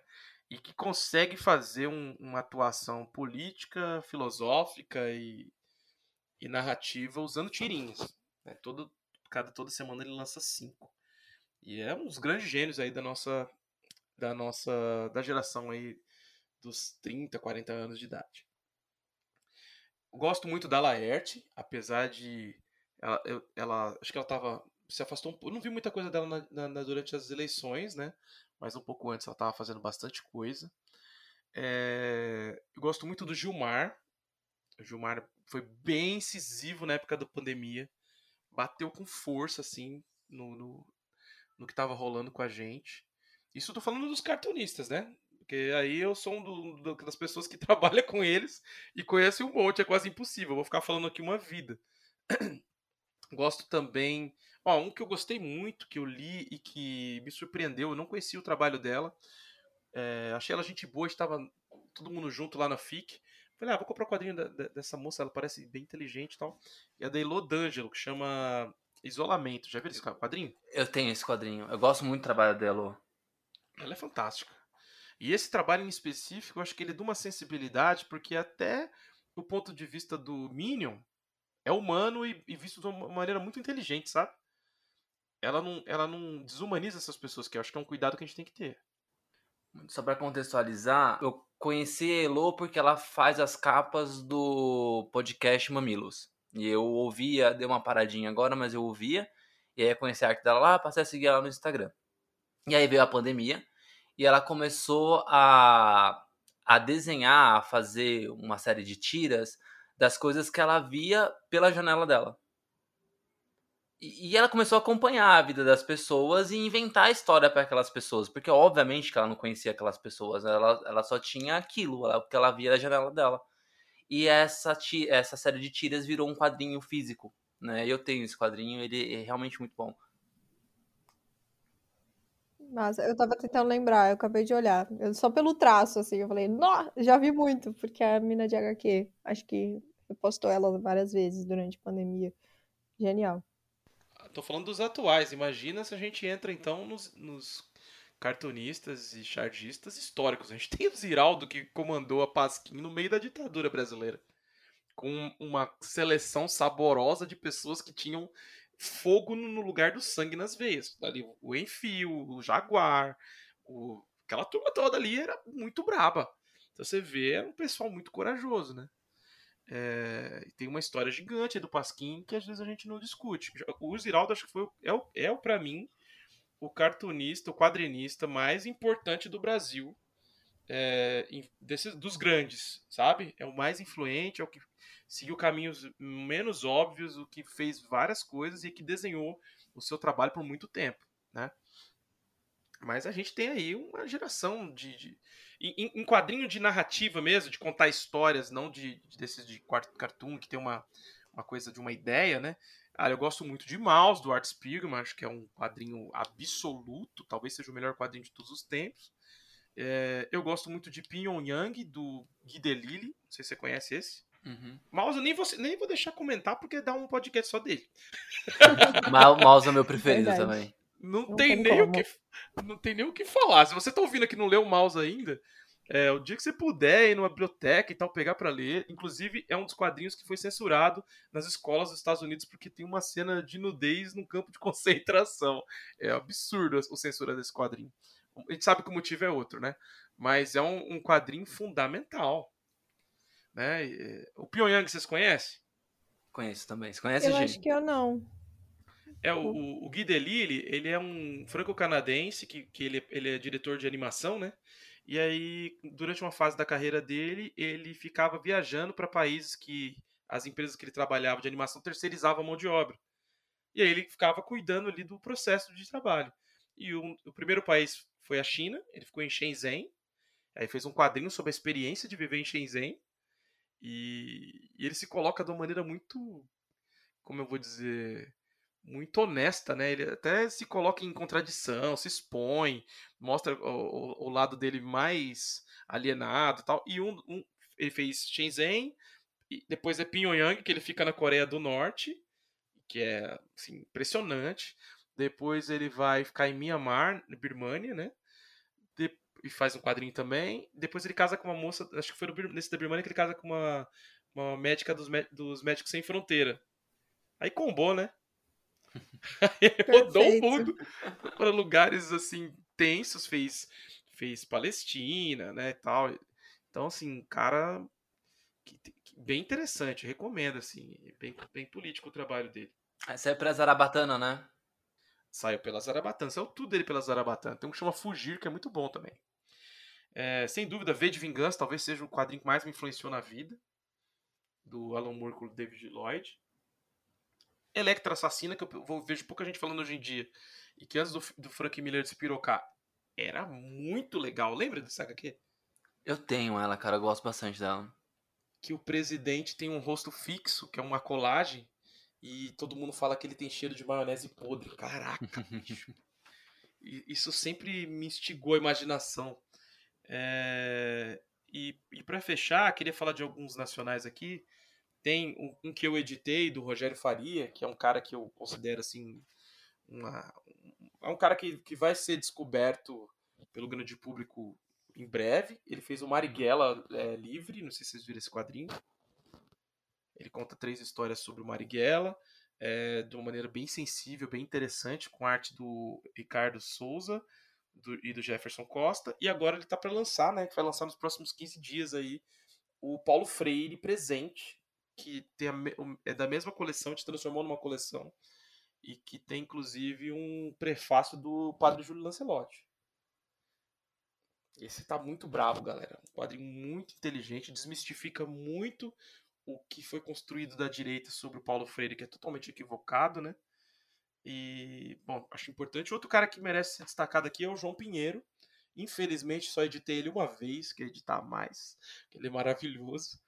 Speaker 3: E que consegue fazer um, uma atuação política, filosófica e, e narrativa usando tirinhas. Né? Todo, cada toda semana ele lança cinco. E é um dos grandes gênios aí da nossa da nossa da geração aí dos 30, 40 anos de idade. Gosto muito da Laerte, apesar de ela, ela acho que ela tava se afastou um pouco, não vi muita coisa dela na, na, na, durante as eleições, né? Mas um pouco antes ela estava fazendo bastante coisa. É, eu gosto muito do Gilmar. O Gilmar foi bem incisivo na época da pandemia. Bateu com força, assim, no, no, no que estava rolando com a gente. Isso eu tô falando dos cartunistas, né? Porque aí eu sou um do, do, das pessoas que trabalha com eles e conhece um monte, é quase impossível. Eu vou ficar falando aqui uma vida. Gosto também. Ó, um que eu gostei muito, que eu li e que me surpreendeu, eu não conhecia o trabalho dela. É, achei ela gente boa, estava todo mundo junto lá na FIC. Falei, ah, vou comprar o um quadrinho da, da, dessa moça, ela parece bem inteligente e tal. E a da Elo D'Angelo, que chama Isolamento. Já viu esse quadrinho?
Speaker 1: Eu tenho esse quadrinho. Eu gosto muito do trabalho dela.
Speaker 3: Ela é fantástica. E esse trabalho em específico, eu acho que ele é de uma sensibilidade, porque até do ponto de vista do Minion, é humano e, e visto de uma maneira muito inteligente, sabe? Ela não, ela não desumaniza essas pessoas, que eu acho que é um cuidado que a gente tem que ter.
Speaker 1: Só para contextualizar, eu conheci a Elo porque ela faz as capas do podcast Mamilos. E eu ouvia, deu uma paradinha agora, mas eu ouvia. E aí conheci a arte dela lá, passei a seguir ela no Instagram. E aí veio a pandemia e ela começou a, a desenhar, a fazer uma série de tiras das coisas que ela via pela janela dela. E, ela começou a acompanhar a vida das pessoas e inventar história para aquelas pessoas, porque obviamente que ela não conhecia aquelas pessoas, ela, ela só tinha aquilo, o que ela via da janela dela. E essa, essa série de tiras virou um quadrinho físico. Né? Eu tenho esse quadrinho, ele é realmente muito bom.
Speaker 2: Mas eu tava tentando lembrar, eu acabei de olhar. Eu, só pelo traço, assim, eu falei, nossa, já vi muito, porque a mina de HQ, acho que postou ela várias vezes durante a pandemia. Genial.
Speaker 3: Tô falando dos atuais. Imagina se a gente entra então nos, nos cartunistas e chargistas históricos. A gente tem o Ziraldo que comandou a Pasquim no meio da ditadura brasileira. Com uma seleção saborosa de pessoas que tinham fogo no lugar do sangue nas veias. Ali, o Enfio, o Jaguar, o... aquela turma toda ali era muito braba. Então você vê, era um pessoal muito corajoso, né? É, tem uma história gigante do Pasquim que às vezes a gente não discute. O Ziraldo acho que foi, é, é para mim o cartunista, o quadrinista mais importante do Brasil, é, desses, dos grandes, sabe? É o mais influente, é o que seguiu caminhos menos óbvios, o que fez várias coisas e que desenhou o seu trabalho por muito tempo, né? Mas a gente tem aí uma geração de. de em, em, quadrinho de narrativa mesmo, de contar histórias, não de, de desses de cartoon, que tem uma, uma coisa de uma ideia, né? Ah, eu gosto muito de Mouse, do Art Spiegelman, acho que é um quadrinho absoluto, talvez seja o melhor quadrinho de todos os tempos. É, eu gosto muito de Pyongyang, do Guy Delisle, não sei se você conhece esse. Uhum. Mouse, nem vou, nem vou deixar comentar porque dá um podcast só dele.
Speaker 1: Mouse é meu preferido Verdade. também.
Speaker 3: Não, não tem, tem nem o que, não tem nem o que falar. Se você tá ouvindo aqui não leu o Mouse ainda, é, o dia que você puder ir numa biblioteca e tal, pegar para ler. Inclusive, é um dos quadrinhos que foi censurado nas escolas dos Estados Unidos porque tem uma cena de nudez num campo de concentração. É absurdo a censura desse quadrinho. A gente sabe que o motivo é outro, né? Mas é um, um quadrinho fundamental. Né? O Pyongyang, vocês conhecem?
Speaker 1: Conheço também. Você conhece,
Speaker 2: Eu acho que eu não.
Speaker 3: É, o, o Guy Delisle, ele é um franco-canadense que, que ele, ele é diretor de animação, né? E aí, durante uma fase da carreira dele, ele ficava viajando para países que as empresas que ele trabalhava de animação terceirizavam a mão de obra. E aí ele ficava cuidando ali do processo de trabalho. E o, o primeiro país foi a China, ele ficou em Shenzhen. Aí fez um quadrinho sobre a experiência de viver em Shenzhen. E, e ele se coloca de uma maneira muito, como eu vou dizer, muito honesta, né? Ele até se coloca em contradição, se expõe, mostra o, o, lado dele mais alienado e tal. E um, um, ele fez Shenzhen, depois é Pyongyang, que ele fica na Coreia do Norte, que é assim, impressionante. Depois ele vai ficar em Myanmar, Birmania, né? De, e faz um quadrinho também. Depois ele casa com uma moça, acho que foi no, nesse da Birmania que ele casa com uma, uma médica dos, dos Médicos Sem Fronteira. Aí combou, né? Rodou o mundo para lugares assim tensos, fez fez Palestina, né, tal. Então assim, cara que, que, bem interessante, recomendo assim, bem, bem político o trabalho dele.
Speaker 1: Essa é pra Zarabatana, né?
Speaker 3: Saiu pela Zarabatana, saiu tudo dele pela Zarabatana. Tem um que chama Fugir, que é muito bom também. É, sem dúvida, V de Vingança talvez seja o quadrinho que mais me influenciou na vida. Do Alan Moore com o David Lloyd. Electra Assassina, que eu vejo pouca gente falando hoje em dia, e que antes do, do Frank Miller despirocar, era muito legal. Lembra dessa HQ?
Speaker 1: Eu tenho ela, cara, eu gosto bastante dela.
Speaker 3: Que o presidente tem um rosto fixo, que é uma colagem, e todo mundo fala que ele tem cheiro de maionese podre. Caraca, bicho. Isso sempre me instigou a imaginação. É... E, e para fechar, queria falar de alguns nacionais aqui. Tem um, um, que eu editei do Rogério Faria, que é um cara que eu considero assim. Uma, é um cara que, que vai ser descoberto pelo grande público em breve. Ele fez o Marighella é, livre, não sei se vocês viram esse quadrinho. Ele conta três histórias sobre o Marighella, é, de uma maneira bem sensível, bem interessante, com arte do Ricardo Souza do, e do Jefferson Costa. E agora ele está para lançar, né? Que vai lançar nos próximos 15 dias aí, o Paulo Freire presente, que tem a, é da mesma coleção, te transformou numa coleção, e que tem inclusive um prefácio do Padre Júlio Lancelotti. Esse tá muito bravo, galera. Um quadrinho muito inteligente, desmistifica muito o que foi construído da direita sobre o Paulo Freire, que é totalmente equivocado, né? E, bom, acho importante. Outro cara que merece ser destacado aqui é o João Pinheiro. Infelizmente, só editei ele uma vez, que editar mais, que ele é maravilhoso.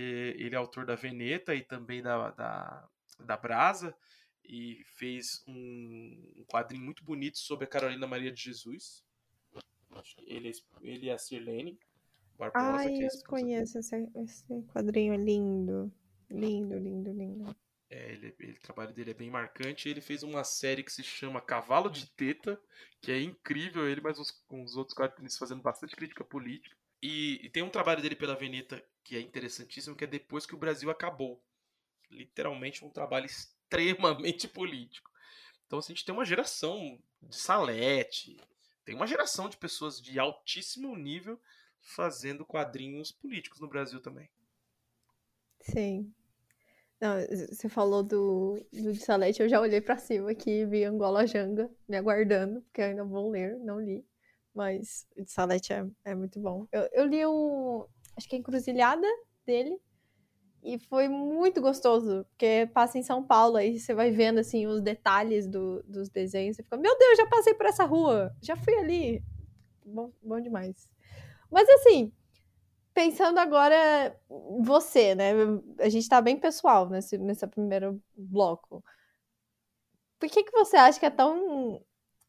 Speaker 3: Ele é autor da Veneta e também da, da, da Brasa e fez um, quadrinho muito bonito sobre a Carolina Maria de Jesus. Ele, ele é a Sirlene
Speaker 2: Barbosa. Ai, é eu conheço esse, esse quadrinho, é lindo. Lindo, lindo, lindo.
Speaker 3: É, ele, ele, o trabalho dele é bem marcante. Ele fez uma série que se chama Cavalo de Teta, que é incrível. Ele, mas uns, uns outros quadrinhos fazendo bastante crítica política. E, e, tem um trabalho dele pela Veneta que é interessantíssimo, que é depois que o Brasil acabou. Literalmente um trabalho extremamente político. Então assim, a gente tem uma geração de Salete, tem uma geração de pessoas de altíssimo nível fazendo quadrinhos políticos no Brasil também.
Speaker 2: Sim. Você falou do, do de Salete, eu já olhei pra cima aqui e vi Angola Janga me aguardando, porque ainda vou ler, não li. Mas o de Salete é, é muito bom. Eu, eu li um. Acho que é Encruzilhada dele. E foi muito gostoso, porque passa em São Paulo, aí você vai vendo assim os detalhes do, dos desenhos, você fica, meu Deus, já passei por essa rua, já fui ali. Bom, bom demais. Mas assim, pensando agora você, né? A gente tá bem pessoal nesse, nesse primeiro bloco. Por que, que você acha que é tão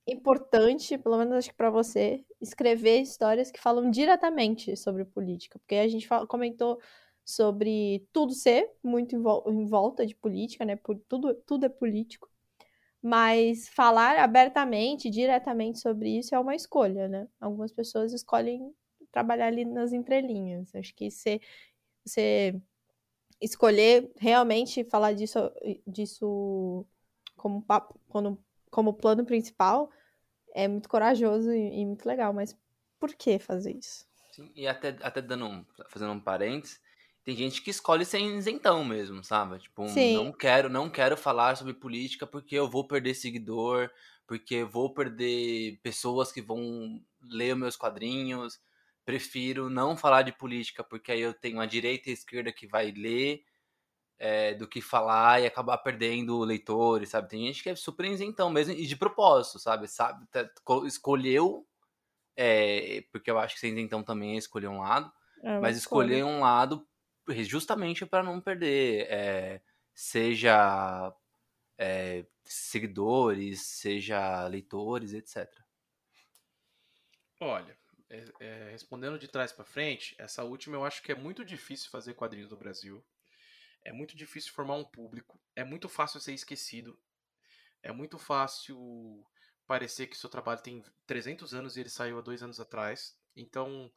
Speaker 2: importante, pelo menos acho que para você, escrever histórias que falam diretamente sobre política? Porque a gente comentou sobre tudo ser muito em, vol em volta de política, né? Tudo, tudo é político. Mas falar abertamente, diretamente sobre isso é uma escolha, né? Algumas pessoas escolhem trabalhar ali nas entrelinhas. Acho que você, você escolher realmente falar disso, disso como, como, como plano principal é muito corajoso e, e, muito legal, mas por que fazer isso?
Speaker 1: Sim, e até, até dando um, fazendo um parênteses, tem gente que escolhe ser isentão mesmo, sabe? Tipo, Sim. não quero, não quero falar sobre política porque eu vou perder seguidor, porque eu vou perder pessoas que vão ler meus quadrinhos. Prefiro não falar de política porque aí eu tenho a direita e a esquerda que vai ler é, do que falar e acabar perdendo leitores, sabe? Tem gente que é super isentão mesmo e de propósito, sabe? sabe tá, escolheu, é, porque eu acho que ser isentão também é escolher um lado, é mas escolher um lado justamente para não perder, é, seja é, seguidores, seja leitores, etc.
Speaker 3: Olha, é, é, respondendo de trás para frente, essa última eu acho que é muito difícil fazer quadrinhos no Brasil. É muito difícil formar um público. É muito fácil ser esquecido. É muito fácil parecer que seu trabalho tem 300 anos e ele saiu há dois anos atrás. Então,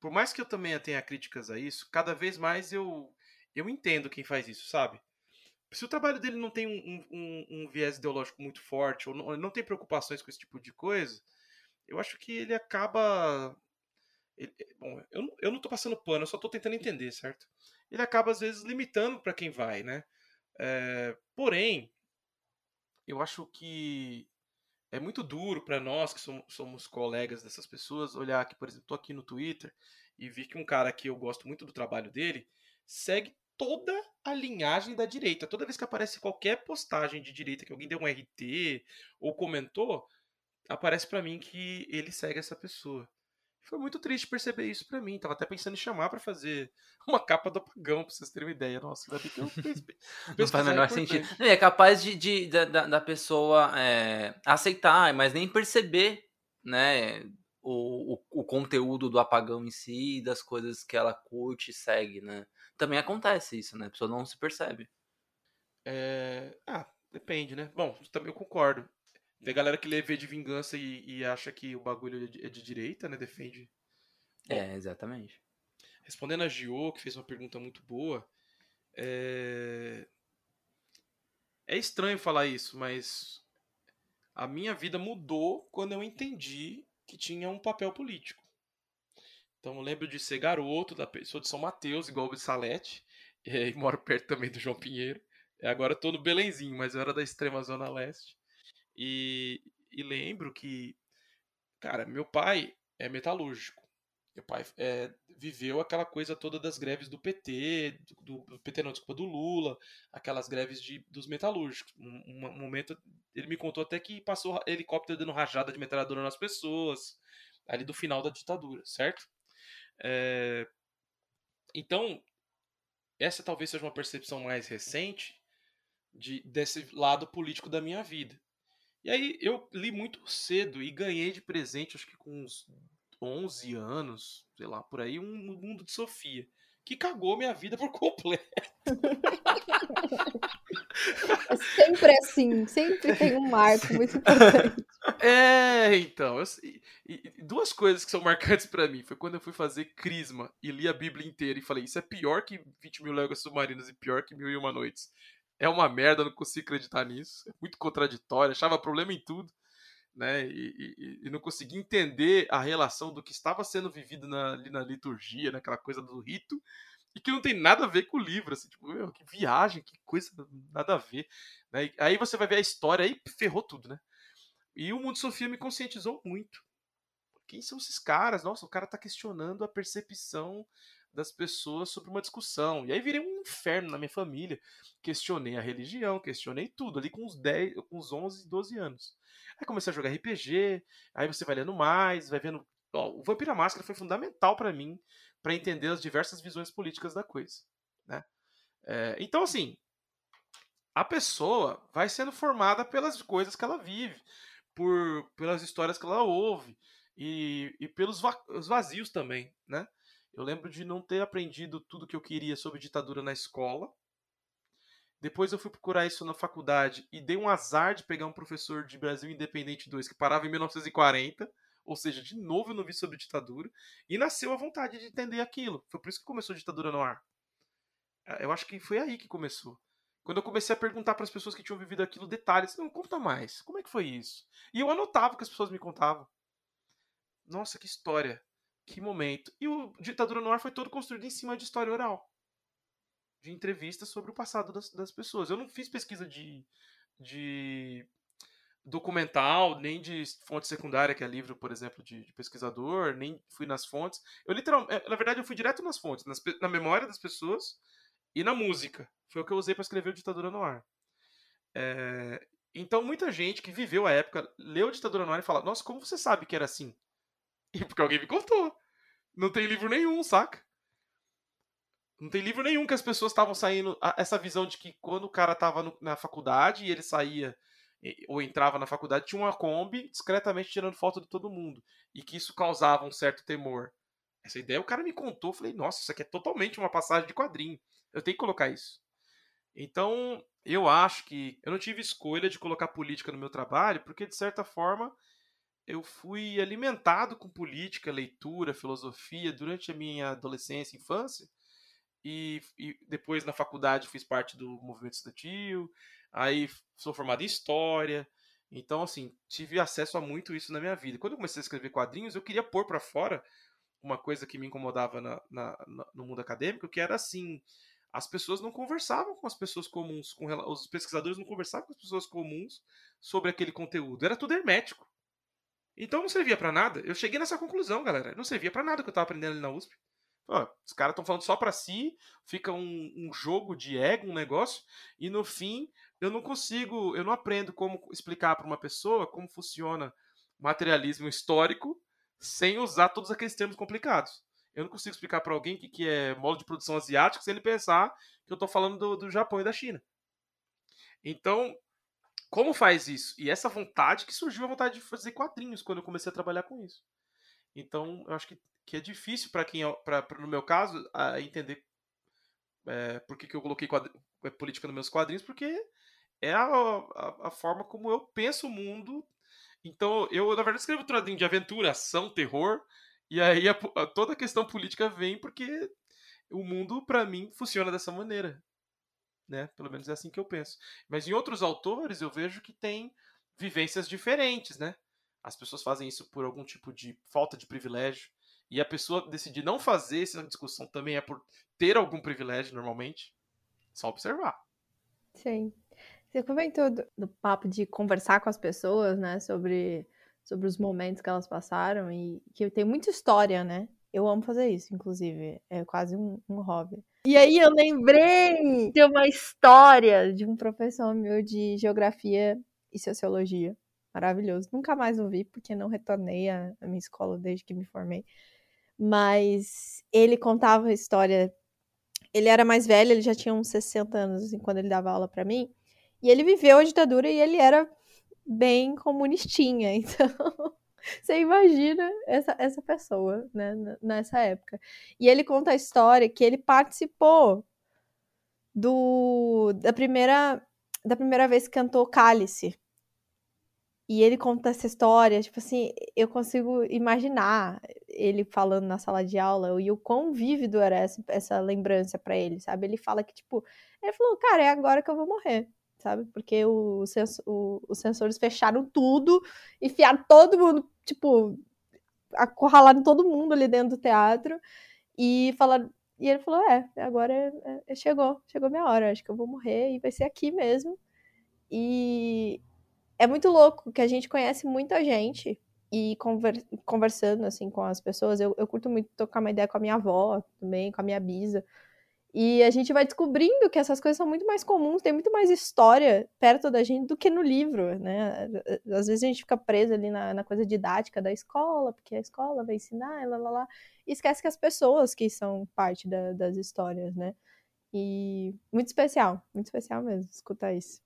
Speaker 3: por mais que eu também tenha críticas a isso, cada vez mais eu, eu entendo quem faz isso, sabe? Se o trabalho dele não tem um, um, um viés ideológico muito forte, ou não, não, tem preocupações com esse tipo de coisa, eu acho que ele acaba. Ele, bom, eu, eu não tô passando pano, eu só tô tentando entender, certo? Ele acaba, às vezes, limitando para quem vai, né? É, porém, eu acho que é muito duro para nós que somos, somos, colegas dessas pessoas olhar que, por exemplo, tô aqui no Twitter e vi que um cara que eu gosto muito do trabalho dele segue toda a linhagem da direita. Toda vez que aparece qualquer postagem de direita que alguém deu um RT ou comentou, aparece para mim que ele segue essa pessoa. Foi muito triste perceber isso para mim. Tava até pensando em chamar para fazer uma capa do apagão, pra vocês terem uma ideia. Nossa, ainda bem que eu.
Speaker 1: Não faz o menor sentido. É capaz de, de da, da, pessoa é, aceitar, mas nem perceber, né? O, o, o, conteúdo do apagão em si, das coisas que ela curte e segue, né? Também acontece isso, né? A pessoa não se percebe.
Speaker 3: É... Ah, depende, né? Bom, também eu concordo. Tem galera que lê V de Vingança e, e, acha que o bagulho é de, é de direita, né? Defende.
Speaker 1: Bom, é, exatamente.
Speaker 3: Respondendo a Gio, que fez uma pergunta muito boa, é... é estranho falar isso, mas a minha vida mudou quando eu entendi que tinha um papel político. Então eu lembro de ser garoto, da pessoa de São Mateus, igual o Salete, e moro perto também do João Pinheiro. Agora estou no Belenzinho, mas eu era da extrema zona leste. E, e lembro que, cara, meu pai é metalúrgico. Meu pai é, viveu aquela coisa toda das greves do PT, do, do, PT não, desculpa, do Lula, aquelas greves de, dos metalúrgicos. Um, um, momento, ele me contou até que passou helicóptero dando rajada de metralhadora nas pessoas, ali do final da ditadura, certo? É, então, essa talvez seja uma percepção mais recente de, desse lado político da minha vida. E aí eu li muito cedo e ganhei de presente, acho que com uns 11 anos, sei lá, por aí, um mundo de Sofia. Que cagou minha vida por completo.
Speaker 2: É sempre assim, sempre tem um marco muito importante.
Speaker 3: É, então, eu, e, duas coisas que são marcantes para mim foi quando eu fui fazer Crisma e li a Bíblia inteira e falei: Isso é pior que 20 mil léguas submarinas e pior que Mil e Uma Noites é uma merda, não consigo acreditar nisso. É muito contraditório, achava problema em tudo, né? E, e, e não conseguia entender a relação do que estava sendo vivido na, ali na liturgia, naquela coisa do rito, e que não tem nada a ver com o livro, assim, tipo, meu, que viagem, que coisa, nada a ver. Né? Aí você vai ver a história e ferrou tudo, né? E o Mundo Sofia me conscientizou muito. Quem são esses caras? Nossa, o cara tá questionando a percepção das pessoas sobre uma discussão. E aí virei um inferno na minha família. Questionei a religião, questionei tudo, ali com uns 10, com uns 11, 12 anos. Aí comecei a jogar RPG, aí você vai lendo mais, vai vendo. Ó, o Vampira Máscara foi fundamental para mim para entender as diversas visões políticas da coisa. Né? É, então, assim, a pessoa vai sendo formada pelas coisas que ela vive, por pelas histórias que ela ouve e, e pelos va vazios também, né? Eu lembro de não ter aprendido tudo que eu queria sobre ditadura na escola. Depois eu fui procurar isso na faculdade e dei um azar de pegar um professor de Brasil Independente 2 que parava em 1940, ou seja, de novo eu não vi sobre ditadura, e nasceu a vontade de entender aquilo. Foi por isso que começou a ditadura no ar. É, eu acho que foi aí que começou. Quando eu comecei a perguntar para as pessoas que tinham vivido aquilo detalhes, não conta mais, como é que foi isso? E eu anotava o que as pessoas me contavam. Nossa, que história. Que momento. E o Ditadura no Ar foi todo construído em cima de história oral. De entrevistas sobre o passado das, das pessoas. Eu não fiz pesquisa de, de documental, nem de fonte secundária, que é livro, por exemplo, de, de pesquisador, nem fui nas fontes. Eu literalmente, é, na verdade, eu fui direto nas fontes, nas, na memória das pessoas e na música. Foi o que eu usei para escrever o Ditadura no Ar. É, então, muita gente que viveu a época leu Ditadura no Ar e fala: Nossa, como você sabe que era assim? E porque alguém me contou. Não tem livro nenhum, saca? Não tem livro nenhum que as pessoas estavam saindo. Essa visão de que quando o cara tava no, na faculdade e ele saía ou entrava na faculdade, tinha uma Kombi discretamente tirando foto de todo mundo. E que isso causava um certo temor. Essa ideia o cara me contou. Falei, nossa, isso aqui é totalmente uma passagem de quadrinho. Eu tenho que colocar isso. Então, eu acho que eu não tive escolha de colocar política no meu trabalho, porque de certa forma eu fui alimentado com política, leitura, filosofia durante a minha adolescência infância. E, e, depois na faculdade fiz parte do movimento estudantil, aí sou formado em história. Então, assim, tive acesso a muito isso na minha vida. Quando eu comecei a escrever quadrinhos, eu queria pôr para fora uma coisa que me incomodava na, na, no mundo acadêmico, que era assim: as pessoas não conversavam com as pessoas comuns, com, os pesquisadores não conversavam com as pessoas comuns sobre aquele conteúdo. Era tudo hermético. Então não servia para nada. Eu cheguei nessa conclusão, galera. Não servia para nada que eu tava aprendendo ali na USP. Os caras estão falando só para si, fica um, um, jogo de ego, um negócio, e no fim eu não consigo, eu não aprendo como explicar para uma pessoa como funciona materialismo histórico sem usar todos aqueles termos complicados. Eu não consigo explicar para alguém o que, que é modo de produção asiático sem ele pensar que eu estou falando do, do Japão e da China. Então, como faz isso? E essa vontade que surgiu a vontade de fazer quadrinhos quando eu comecei a trabalhar com isso. Então, eu acho que, que é difícil para quem, pra, pra, no meu caso, a entender é, por que, que eu coloquei é, política nos meus quadrinhos, porque é a, a, a, forma como eu penso o mundo. Então, eu, na verdade, escrevo quadrinho de aventura, ação, terror, e aí a, toda a questão política vem porque o mundo, para mim, funciona dessa maneira né? Pelo menos é assim que eu penso. Mas em outros autores eu vejo que tem vivências diferentes, né? As pessoas fazem isso por algum tipo de falta de privilégio. E a pessoa decidir não fazer essa discussão também é por ter algum privilégio, normalmente. Só observar.
Speaker 2: Sim. Você comentou do, do papo de conversar com as pessoas, né? Sobre, sobre os momentos que elas passaram e que tem muita história, né? Eu amo fazer isso, inclusive. É quase um, um hobby. E aí eu lembrei de uma história de um professor meu de geografia e sociologia. Maravilhoso. Nunca mais ouvi, porque não retornei à minha escola desde que me formei. Mas ele contava a história. Ele era mais velho, ele já tinha uns 60 anos assim, quando ele dava aula para mim. E ele viveu a ditadura e ele era bem comunistinha. Então, você imagina essa, essa pessoa, né, nessa época. E ele conta a história que ele participou do da primeira da primeira vez que cantou Cálice. E ele conta essa história, tipo assim, eu consigo imaginar ele falando na sala de aula e o quão vívido era essa, essa lembrança para ele, sabe? Ele fala que, tipo, ele falou, cara, é agora que eu vou morrer sabe? Porque o, o, os sensores fecharam tudo, enfiaram todo mundo, tipo, acorralaram todo mundo ali dentro do teatro e falaram, E ele falou: É, agora é, é, chegou, chegou minha hora, acho que eu vou morrer e vai ser aqui mesmo. E é muito louco que a gente conhece muita gente e conver, conversando assim com as pessoas. Eu, eu curto muito tocar uma ideia com a minha avó também, com a minha bisa. E a gente vai descobrindo que essas coisas são muito mais comuns, tem muito mais história perto da gente do que no livro, né? Às vezes a gente fica preso ali na, na coisa didática da escola, porque a escola vai ensinar, lá, lá, lá, e esquece que as pessoas que são parte da, das histórias, né? E muito especial, muito especial mesmo, escutar isso.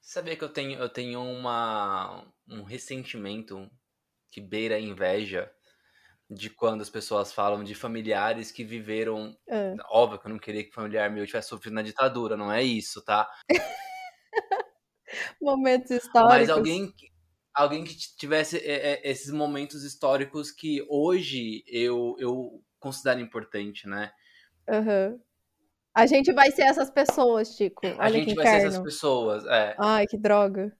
Speaker 1: Sabia que eu tenho, eu tenho uma, um ressentimento que beira a inveja de quando as pessoas falam de familiares que viveram. É. Óbvio que eu não queria que familiar meu tivesse sofrido na ditadura, não é isso, tá?
Speaker 2: Momentos históricos.
Speaker 1: Mas alguém, alguém que tivesse é, é, esses momentos históricos que hoje eu, eu considero importante, né?
Speaker 2: Uhum. A gente vai ser essas pessoas, Chico. Olha
Speaker 1: a gente vai ser essas pessoas, é.
Speaker 2: Ai, que droga.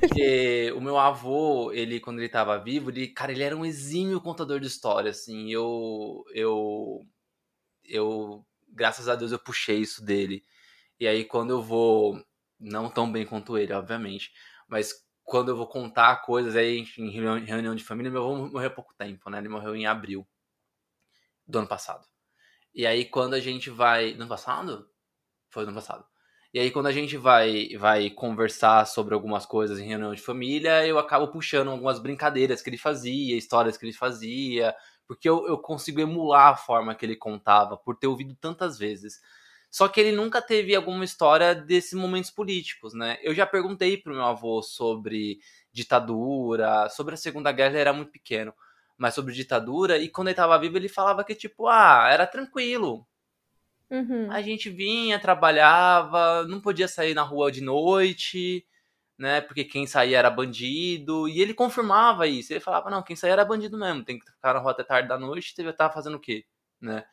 Speaker 1: Porque o meu avô, ele, quando ele tava vivo, ele, cara, ele era um exímio contador de história, assim. Eu, eu, eu, graças a Deus, eu puxei isso dele. E aí, quando eu vou, não tão bem quanto ele, obviamente, mas quando eu vou contar coisas aí em reunião de família, meu avô morreu há pouco tempo, né? Ele morreu em abril do ano passado. E aí, quando a gente vai. No ano passado? Foi no ano passado. E aí, quando a gente vai, vai conversar sobre algumas coisas em reunião de família, eu acabo puxando algumas brincadeiras que ele fazia, histórias que ele fazia, porque eu, eu consigo emular a forma que ele contava, por ter ouvido tantas vezes. Só que ele nunca teve alguma história desses momentos políticos, né? Eu já perguntei pro meu avô sobre ditadura, sobre a Segunda Guerra, ele era muito pequeno, mas sobre ditadura, e quando ele estava vivo, ele falava que, tipo, ah, era tranquilo,
Speaker 2: Uhum.
Speaker 1: A gente vinha, trabalhava, não podia sair na rua de noite, né? Porque quem saía era bandido. E ele confirmava isso. Ele falava, não, quem saía era bandido mesmo. Tem que ficar na rua até tarde da noite, deve estar fazendo o quê? Né?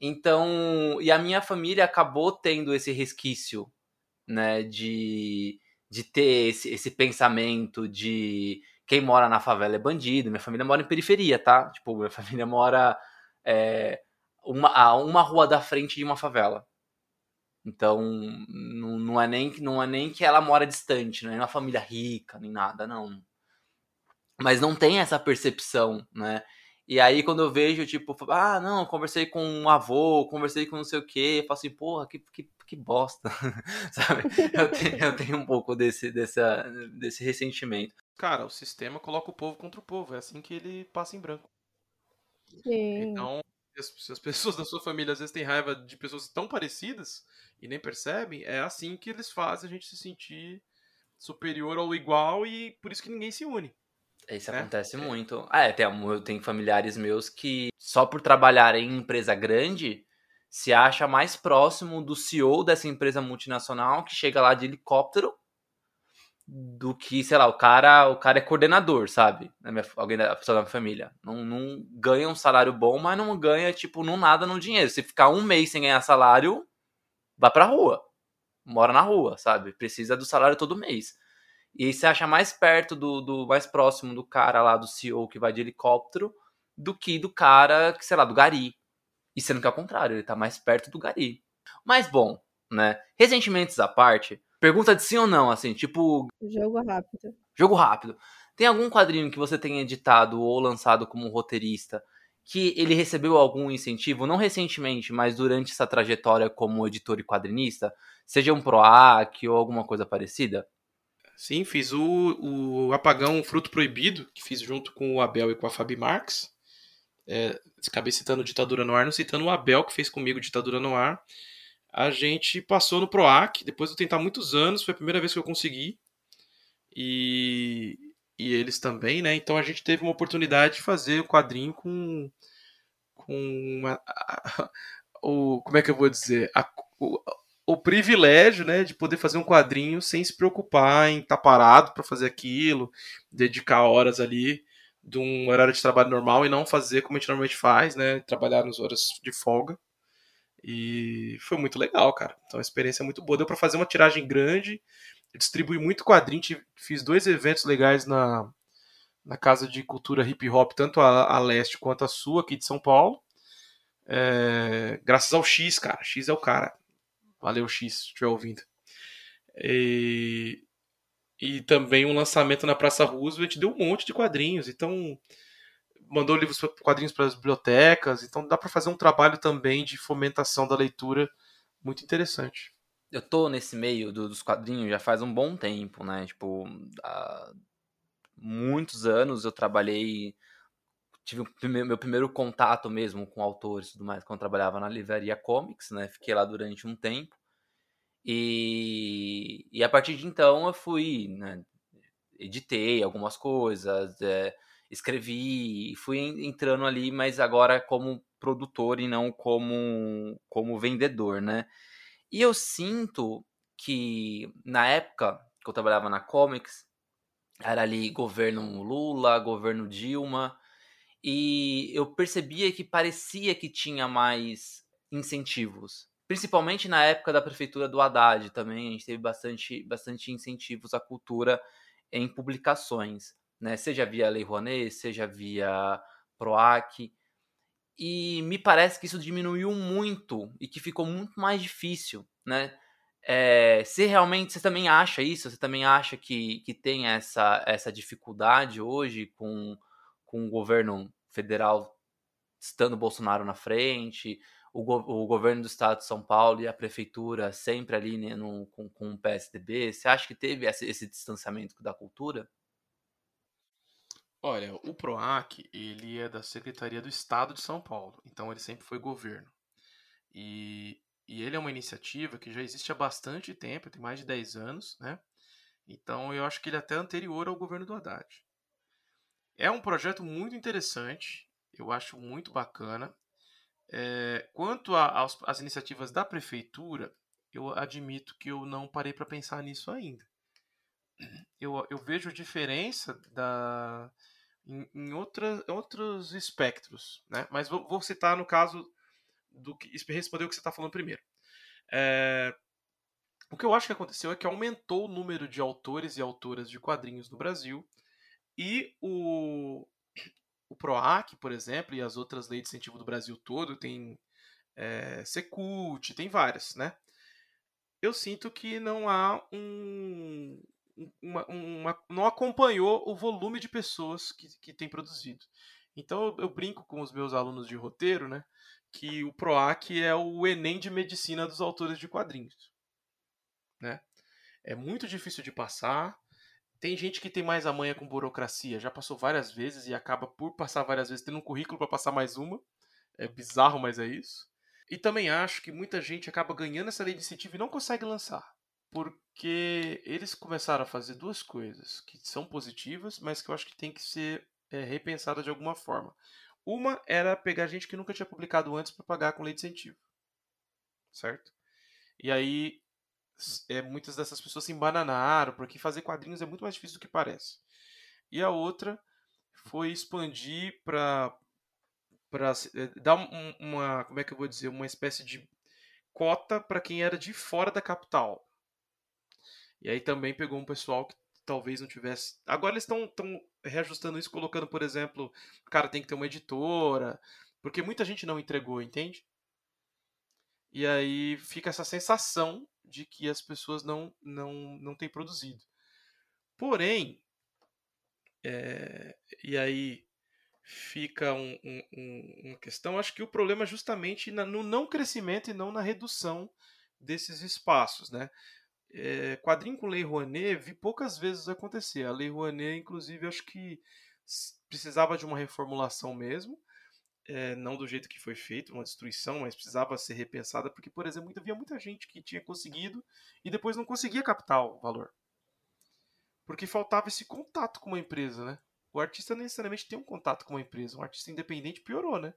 Speaker 1: Então, e a minha família acabou tendo esse resquício, né? De, de ter esse, esse pensamento de quem mora na favela é bandido. Minha família mora em periferia, tá? Tipo, minha família mora... É, uma, a uma rua da frente de uma favela. Então, não, não, é nem, não é nem que ela mora distante, não é uma família rica, nem nada, não. Mas não tem essa percepção, né? E aí, quando eu vejo, tipo, ah, não, conversei com um avô, conversei com não sei o quê, eu falo assim, porra, que, que, que bosta, sabe? Eu tenho, eu tenho um pouco desse, dessa, desse ressentimento.
Speaker 3: Cara, o sistema coloca o povo contra o povo, é assim que ele passa em branco.
Speaker 2: Sim.
Speaker 3: Então, se as pessoas da sua família às vezes têm raiva de pessoas tão parecidas e nem percebem, é assim que eles fazem a gente se sentir superior ou igual e por isso que ninguém se une.
Speaker 1: Isso né? acontece é. muito. Ah, é, tem, eu tenho familiares meus que só por trabalhar em empresa grande se acha mais próximo do CEO dessa empresa multinacional que chega lá de helicóptero do que, sei lá, o cara, o cara é coordenador, sabe? Minha, alguém da pessoa da minha família. Não, não ganha um salário bom, mas não ganha, tipo, não nada no dinheiro. Se ficar um mês sem ganhar salário, vai pra rua. Mora na rua, sabe? Precisa do salário todo mês. E aí você acha mais perto do, do mais próximo do cara lá, do CEO que vai de helicóptero, do que do cara, que, sei lá, do gari. E sendo que é o contrário, ele tá mais perto do gari. Mas bom, né? Ressentimentos à parte, Pergunta de sim ou não, assim, tipo.
Speaker 2: Jogo rápido.
Speaker 1: Jogo rápido. Tem algum quadrinho que você tenha editado ou lançado como roteirista que ele recebeu algum incentivo, não recentemente, mas durante essa trajetória como editor e quadrinista? Seja um PROAC ou alguma coisa parecida?
Speaker 3: Sim, fiz o, o Apagão Fruto Proibido, que fiz junto com o Abel e com a Fabi Marx. É, acabei citando Ditadura no Ar, não citando o Abel, que fez comigo Ditadura no Ar a gente passou no PROAC, depois de tentar muitos anos, foi a primeira vez que eu consegui. E, e eles também, né? Então a gente teve uma oportunidade de fazer o quadrinho com, com uma, a, o como é que eu vou dizer a, o, o, privilégio, né, de poder fazer um quadrinho sem se preocupar em estar tá parado para fazer aquilo, dedicar horas ali de um horário de trabalho normal e não fazer como a gente normalmente faz, né, trabalhar nas horas de folga. E foi muito legal, cara. Então a experiência é muito boa. Deu para fazer uma tiragem grande, distribuí muito quadrinho, fiz dois eventos legais na, na Casa de Cultura Hip Hop, tanto a, a leste quanto a sul aqui de São Paulo. É, graças ao X, cara. X é o cara. Valeu, X, se estiver ouvindo. E, e também um lançamento na Praça Roosevelt deu um monte de quadrinhos. Então, mandou livros quadrinhos para as bibliotecas. Então, dá para fazer um trabalho também de fomentação da leitura muito interessante.
Speaker 1: Eu tô nesse meio do, dos quadrinhos já faz um bom tempo, né? Tipo, há muitos anos eu trabalhei tive meu primeiro contato mesmo com autores e tudo mais quando eu trabalhava na livraria Comics, né? Fiquei lá durante um tempo. E, e a partir de então eu fui, né, editei algumas coisas, é, escrevi, fui entrando ali, mas agora como produtor e não como, como vendedor, né? E eu sinto que na época que eu trabalhava na Comics, era ali governo Lula, governo Dilma, e eu percebia que parecia que tinha mais incentivos. Principalmente na época da prefeitura do Haddad também, a gente teve bastante, bastante incentivos à cultura em publicações, né? Seja via Lei Rouanet, seja via PROAC. E me parece que isso diminuiu muito e que ficou muito mais difícil, né? É, se realmente você também acha isso, você também acha que, que tem essa, essa dificuldade hoje com com o governo federal estando Bolsonaro na frente, o, go o governo do estado de São Paulo e a prefeitura sempre ali né, no, com, com o PSDB. Você acha que teve esse, esse distanciamento da cultura?
Speaker 3: Olha, o PROAC, ele é da Secretaria do Estado de São Paulo, então ele sempre foi governo. E, e ele é uma iniciativa que já existe há bastante tempo, tem mais de 10 anos, né? Então eu acho que ele é até anterior ao governo do Haddad. É um projeto muito interessante, eu acho muito bacana. É, quanto às iniciativas da prefeitura, eu admito que eu não parei para pensar nisso ainda. Eu, eu vejo diferença da, em, em outra, outros espectros, né? mas vou, vou, citar no caso do que responder o que você está falando primeiro. É, o que eu acho que aconteceu é que aumentou o número de autores e autoras de quadrinhos no Brasil e o, o PROAC, por exemplo, e as outras leis de incentivo do Brasil todo, tem é, Secult, tem várias, né? Eu sinto que não há um, uma, uma, não acompanhou o volume de pessoas que, que tem produzido. Então eu, brinco com os meus alunos de roteiro, né? Que o PROAC é o Enem de medicina dos autores de quadrinhos. Né? É muito difícil de passar. Tem gente que tem mais a manha com burocracia, já passou várias vezes e acaba por passar várias vezes tendo um currículo para passar mais uma. É bizarro, mas é isso. E também acho que muita gente acaba ganhando essa lei de incentivo e não consegue lançar. Porque eles começaram a fazer duas coisas que são positivas, mas que eu acho que tem que ser é, repensada de alguma forma. Uma era pegar gente que nunca tinha publicado antes para pagar com lei de incentivo. Certo? E aí é, muitas dessas pessoas se embananaram, porque fazer quadrinhos é muito mais difícil do que parece. E a outra foi expandir para para é, dar uma, como é que eu vou dizer, uma espécie de cota para quem era de fora da capital. E aí também pegou um pessoal que talvez não tivesse. Agora eles estão reajustando isso, colocando, por exemplo, cara tem que ter uma editora, porque muita gente não entregou, entende? E aí fica essa sensação de que as pessoas não, não, não têm produzido. Porém, é, e aí fica um, um, uma questão, acho que o problema é justamente no não crescimento e não na redução desses espaços. Né? É, quadrinho com Lei Rouanet vi poucas vezes acontecer. A Lei Rouanet, inclusive, acho que precisava de uma reformulação mesmo é, não do jeito que foi feito, uma destruição, mas precisava ser repensada, porque, por exemplo, havia muita gente que tinha conseguido e depois não conseguia captar o valor. Porque faltava esse contato com uma empresa, né? O artista necessariamente tem um contato com uma empresa. Um artista independente piorou, né?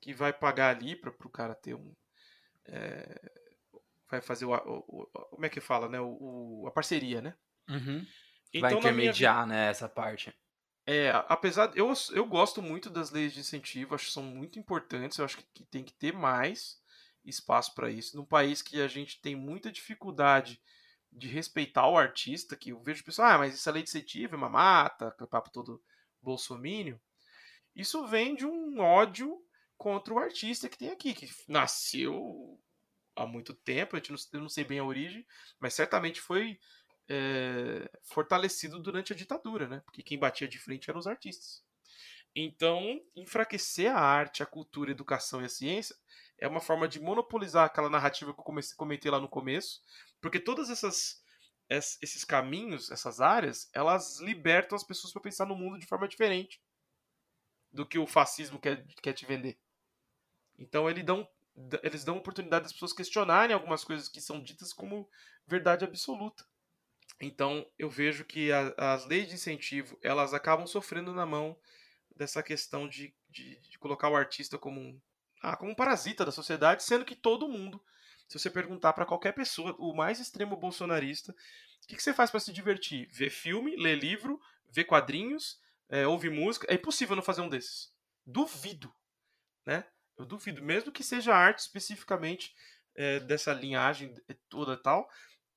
Speaker 3: Que vai pagar ali para o cara ter um. É, vai fazer o, o, o, Como é que fala, né? O, a parceria, né?
Speaker 1: Uhum. Então, vai intermediar, minha... né? Essa parte.
Speaker 3: É, apesar. Eu, eu gosto muito das leis de incentivo, acho que são muito importantes, eu acho que tem que ter mais espaço para isso. Num país que a gente tem muita dificuldade de respeitar o artista, que eu vejo pessoas, ah, mas essa lei de incentivo é uma mata, é papo todo bolsomínio. Isso vem de um ódio contra o artista que tem aqui, que nasceu há muito tempo, gente não, eu não sei bem a origem, mas certamente foi é, fortalecido durante a ditadura, né? Porque quem batia de frente eram os artistas. Então, enfraquecer a arte, a cultura, a educação e a ciência é uma forma de monopolizar aquela narrativa que eu comecei, comentei lá no começo, porque todas essas esses caminhos, essas áreas, elas libertam as pessoas para pensar no mundo de forma diferente do que o fascismo quer, quer te vender. Então ele dão, eles dão oportunidade das pessoas questionarem algumas coisas que são ditas como verdade absoluta. Então eu vejo que a, as leis de incentivo elas acabam sofrendo na mão dessa questão de, de, de colocar o artista como um, ah, como um parasita da sociedade, sendo que todo mundo, se você perguntar para qualquer pessoa, o mais extremo bolsonarista, o que, que você faz para se divertir? Ver filme, ler livro, ver quadrinhos, é, ouvir música? É impossível não fazer um desses. Duvido, né? Eu duvido, mesmo que seja arte especificamente é, dessa linhagem toda tal,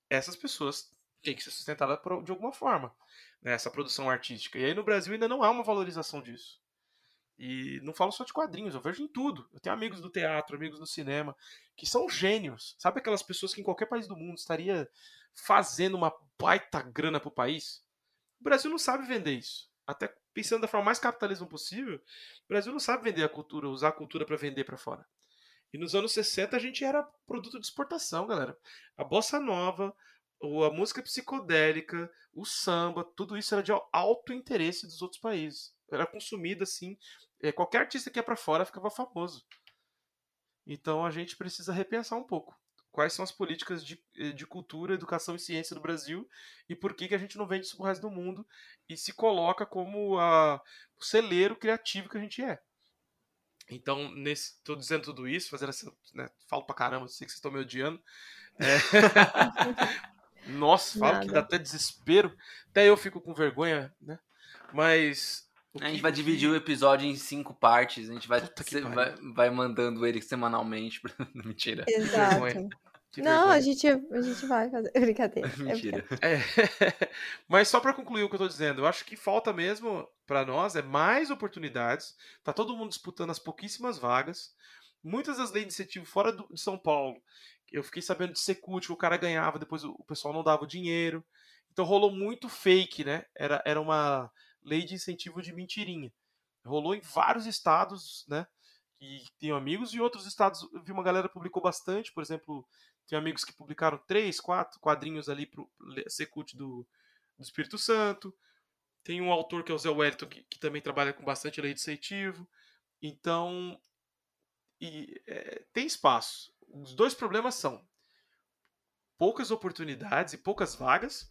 Speaker 3: essas pessoas têm que ser sustentadas de alguma forma, né, essa produção artística. E aí no Brasil ainda não há uma valorização disso. E não falo só de quadrinhos, eu vejo em tudo. Eu tenho amigos do teatro, amigos do cinema, que são gênios. Sabe aquelas pessoas que em qualquer país do mundo estaria fazendo uma baita grana pro país? O Brasil não sabe vender isso. Até pensando da forma mais capitalismo possível, o Brasil não sabe vender a cultura, usar a cultura para vender para fora. E nos anos 60 a gente era produto de exportação, galera. A bossa nova, a música psicodélica, o samba, tudo isso era de alto interesse dos outros países. Era consumido assim é, qualquer artista que ia para fora ficava famoso. Então a gente precisa repensar um pouco quais são as políticas de, eh, de cultura, educação e ciência do Brasil e por que, que a gente não vende isso pro resto do mundo e se coloca como a, o celeiro criativo que a gente é. Então, nesse, tô dizendo tudo isso, fazendo essa. Né, falo pra caramba, sei que vocês estão me odiando. É... Nossa, falo Nada. que dá até desespero. Até eu fico com vergonha, né? Mas
Speaker 1: a gente vai dividir o episódio em cinco partes. A gente vai, vai, vai, mandando ele semanalmente. Mentira.
Speaker 2: Exato. Não, a gente, a gente vai fazer. Brincadeira.
Speaker 1: É Mentira.
Speaker 3: É. Mas só para concluir o que eu tô dizendo, eu acho que falta mesmo para nós é mais oportunidades. Tá todo mundo disputando as pouquíssimas vagas. Muitas das leis de incentivo fora do, de São Paulo. Eu fiquei sabendo de Secult que o cara ganhava, depois o pessoal não dava o dinheiro. Então rolou muito fake, né? Era, era uma lei de incentivo de mentirinha. Rolou em vários estados, né? E tenho amigos, e outros estados, eu vi uma galera publicou bastante, por exemplo, tem amigos que publicaram três, quatro quadrinhos ali pro Secult do, do Espírito Santo. Tem um autor que é o Zé Wellington, que, que também trabalha com bastante lei de incentivo. Então, e, é, tem espaço. Os dois problemas são poucas oportunidades e poucas vagas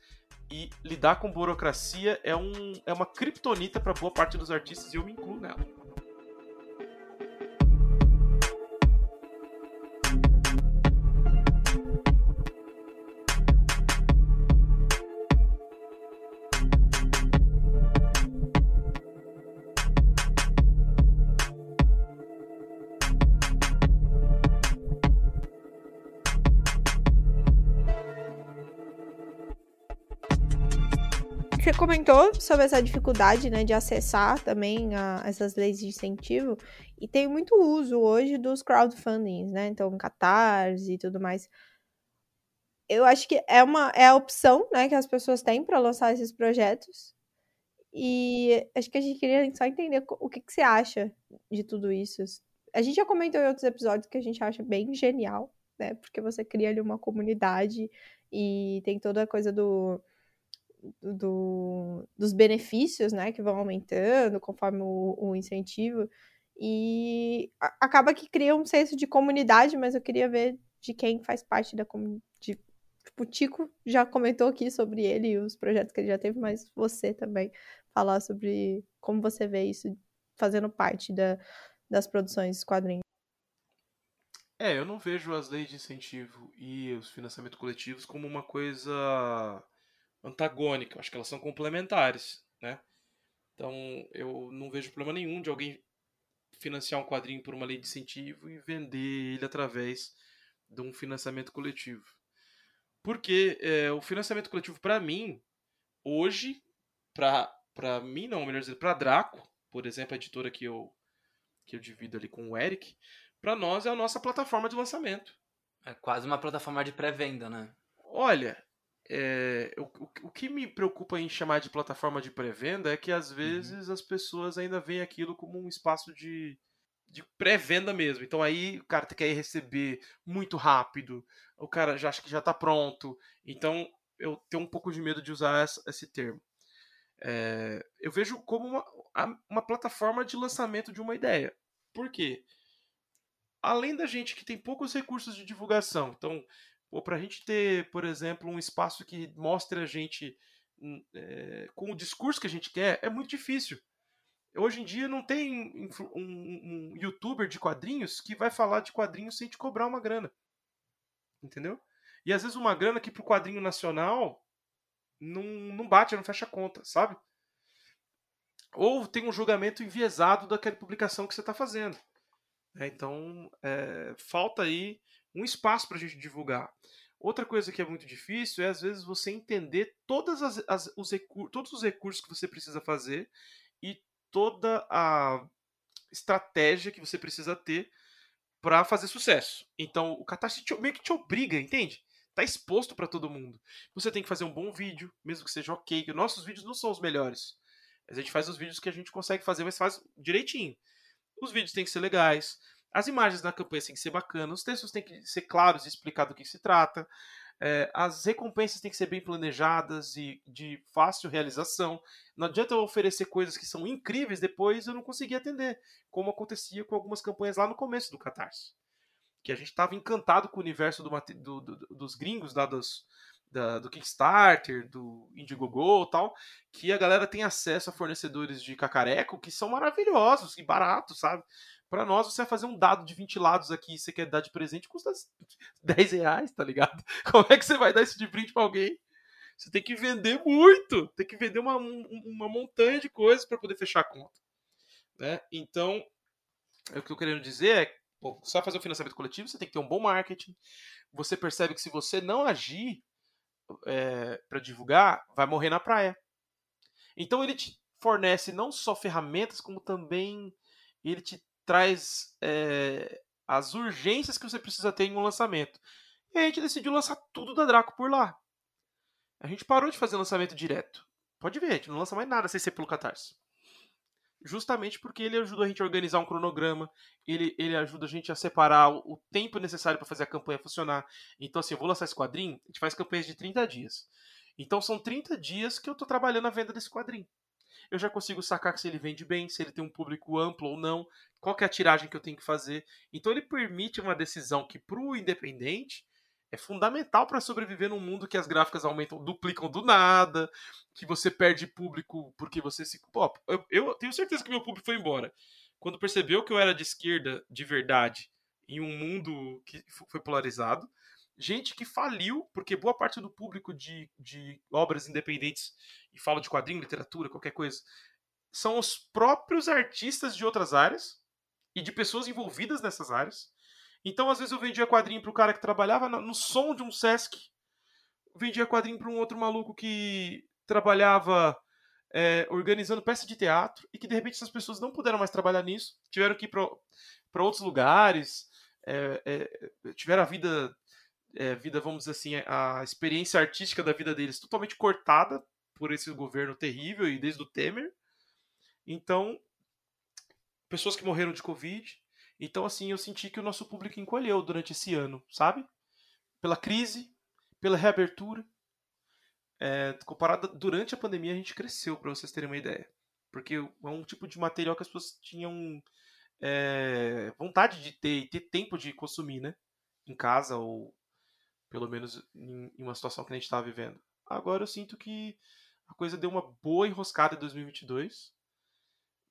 Speaker 3: e lidar com burocracia é, um, é uma criptonita para boa parte dos artistas e eu me incluo nela.
Speaker 2: Comentou sobre essa dificuldade, né, de acessar também a, essas leis de incentivo e tem muito uso hoje dos crowdfundings, né? Então, Catarse e tudo mais. Eu acho que é uma é a opção, né, que as pessoas têm para lançar esses projetos. E acho que a gente queria só entender o que, que você acha de tudo isso. A gente já comentou em outros episódios que a gente acha bem genial, né? Porque você cria ali uma comunidade e tem toda a coisa do do, dos benefícios, né, que vão aumentando conforme o, o incentivo, e a, acaba que cria um senso de comunidade, mas eu queria ver de quem faz parte da comunidade. Tipo, o Tico já comentou aqui sobre ele e os projetos que ele já teve, mas você também falar sobre como você vê isso fazendo parte da, das produções quadrinhos.
Speaker 3: É, eu não vejo as leis de incentivo e os financiamentos coletivos como uma coisa antagônica, acho que elas são complementares, né? Então eu não vejo problema nenhum de alguém financiar um quadrinho por uma lei de incentivo e vender ele através de um financiamento coletivo. Porque é, o financiamento coletivo, para mim, hoje, para mim não, melhor dizer, para Draco, por exemplo, a editora que eu, que eu divido ali com o Eric, para nós é a nossa plataforma de lançamento.
Speaker 1: É quase uma plataforma de pré-venda, né?
Speaker 3: Olha, é, o, o, que me preocupa em chamar de plataforma de pré-venda é que às uhum. vezes uhum. as pessoas ainda veem aquilo como um espaço de, de pré-venda mesmo. Então aí o cara quer receber muito rápido, o cara já acha que já está pronto. Então eu tenho um pouco de medo de usar essa, esse termo. É, eu vejo como uma, uma plataforma de lançamento de uma ideia. Por quê? Além da gente que tem poucos recursos de divulgação, então, para a gente ter, por exemplo, um espaço que mostre a gente é, com o discurso que a gente quer, é muito difícil. Hoje em dia não tem um, um, um youtuber de quadrinhos que vai falar de quadrinhos sem te cobrar uma grana. Entendeu? E às vezes uma grana que pro quadrinho nacional não, não bate, não fecha conta, sabe? Ou tem um julgamento enviesado daquela publicação que você está fazendo. É, então, é, falta aí um espaço para a gente divulgar. Outra coisa que é muito difícil é, às vezes, você entender todas as, as, os todos os recursos que você precisa fazer e toda a estratégia que você precisa ter para fazer sucesso. Então, o Catarse meio que te obriga, entende? Tá exposto para todo mundo. Você tem que fazer um bom vídeo, mesmo que seja ok. Nossos vídeos não são os melhores. A gente faz os vídeos que a gente consegue fazer, mas faz direitinho. Os vídeos têm que ser legais. As imagens na campanha têm que ser bacanas. Os textos têm que ser claros e explicar do que se trata. É, as recompensas têm que ser bem planejadas e de fácil realização. Não adianta eu oferecer coisas que são incríveis depois eu não conseguir atender, como acontecia com algumas campanhas lá no começo do Catarse que a gente estava encantado com o universo do, do, do, dos gringos, dos, da, do Kickstarter, do Indiegogo e tal, que a galera tem acesso a fornecedores de cacareco que são maravilhosos e baratos, sabe? Para nós, você vai fazer um dado de ventilados aqui, você quer dar de presente, custa 10 reais, tá ligado? Como é que você vai dar isso de brinde para alguém? Você tem que vender muito, tem que vender uma, uma montanha de coisas para poder fechar a conta. Né? Então, o que eu querendo dizer é Bom, você vai fazer o financiamento coletivo, você tem que ter um bom marketing. Você percebe que se você não agir é, para divulgar, vai morrer na praia. Então ele te fornece não só ferramentas, como também ele te traz é, as urgências que você precisa ter em um lançamento. E a gente decidiu lançar tudo da Draco por lá. A gente parou de fazer lançamento direto. Pode ver, a gente não lança mais nada sem ser pelo Catarse justamente porque ele ajuda a gente a organizar um cronograma, ele, ele ajuda a gente a separar o, o tempo necessário para fazer a campanha funcionar. Então, assim, eu vou lançar esse quadrinho, a gente faz campanhas de 30 dias. Então, são 30 dias que eu estou trabalhando a venda desse quadrinho. Eu já consigo sacar se ele vende bem, se ele tem um público amplo ou não, qual é a tiragem que eu tenho que fazer. Então, ele permite uma decisão que, para o independente, é fundamental para sobreviver num mundo que as gráficas aumentam, duplicam do nada, que você perde público porque você se. Pô, eu, eu tenho certeza que meu público foi embora. Quando percebeu que eu era de esquerda de verdade em um mundo que foi polarizado, gente que faliu, porque boa parte do público de, de obras independentes, e falo de quadrinho, literatura, qualquer coisa, são os próprios artistas de outras áreas e de pessoas envolvidas nessas áreas então, às vezes, eu vendia quadrinho pro cara que trabalhava no som de um Sesc. Vendia quadrinho para um outro maluco que trabalhava é, organizando peça de teatro e que, de repente, essas pessoas não puderam mais trabalhar nisso. Tiveram que ir para outros lugares. É, é, tiveram a vida, é, vida, vamos dizer assim, a experiência artística da vida deles totalmente cortada por esse governo terrível e desde o Temer. Então, pessoas que morreram de Covid, então, assim, eu senti que o nosso público encolheu durante esse ano, sabe? Pela crise, pela reabertura. É, comparado durante a pandemia, a gente cresceu, para vocês terem uma ideia. Porque é um tipo de material que as pessoas tinham é, vontade de ter e ter tempo de consumir, né? Em casa ou pelo menos em, uma situação que a gente estava vivendo. Agora eu sinto que a coisa deu uma boa enroscada em 2022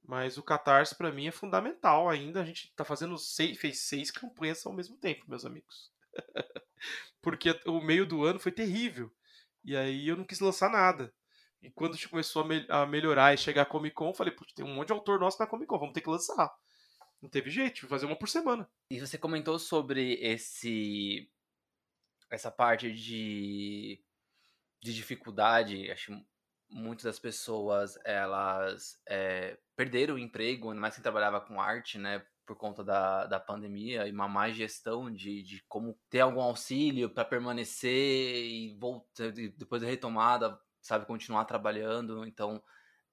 Speaker 3: mas o Catarse, para mim, é fundamental ainda. A gente tá fazendo seis, fez seis campanhas ao mesmo tempo, meus amigos. Porque o meio do ano foi terrível. E aí eu não quis lançar nada. E quando a gente começou a, me a melhorar e chegar a Comic Con, falei, putz, tem um monte de autor nosso na Comic Con, vamos ter que lançar. Não teve jeito, fazer uma por semana.
Speaker 1: E você comentou sobre esse essa parte de, de dificuldade, acho muitas das pessoas elas é, perderam o emprego, ainda mais quem trabalhava com arte, né? Por conta da, da pandemia e uma má gestão de, de como ter algum auxílio para permanecer e voltar depois da retomada, sabe, continuar trabalhando. Então,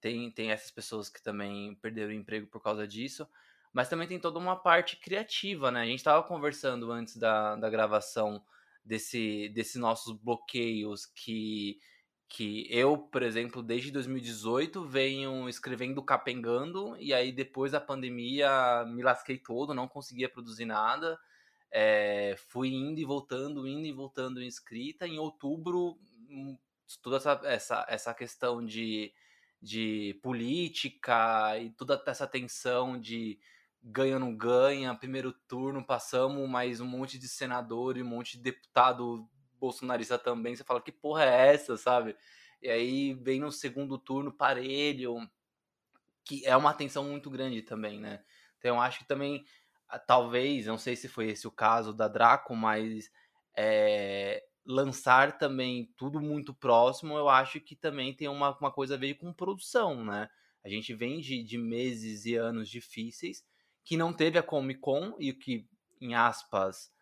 Speaker 1: tem, tem essas pessoas que também perderam o emprego por causa disso. Mas também tem toda uma parte criativa, né? A gente estava conversando antes da, da gravação desse, desses nossos bloqueios que que eu, por exemplo, desde 2018 venho escrevendo capengando e aí depois da pandemia me lasquei todo, não conseguia produzir nada. É, fui indo e voltando, indo e voltando em escrita. Em outubro, hum, toda essa, essa, essa questão de, de política e toda essa tensão de ganha não ganha, primeiro turno, passamos mais um monte de senador e um monte de deputado bolsonarista também, você fala, que porra é essa, sabe? E aí vem no segundo turno parelho, que é uma tensão muito grande também, né? Então eu acho que também, ah, talvez, não sei se foi esse o caso da Draco, mas é, lançar também tudo muito próximo, eu acho que também tem uma, uma coisa a ver com produção, né? A gente vem de, de meses e anos difíceis, que não teve a Comic Con e que, em aspas,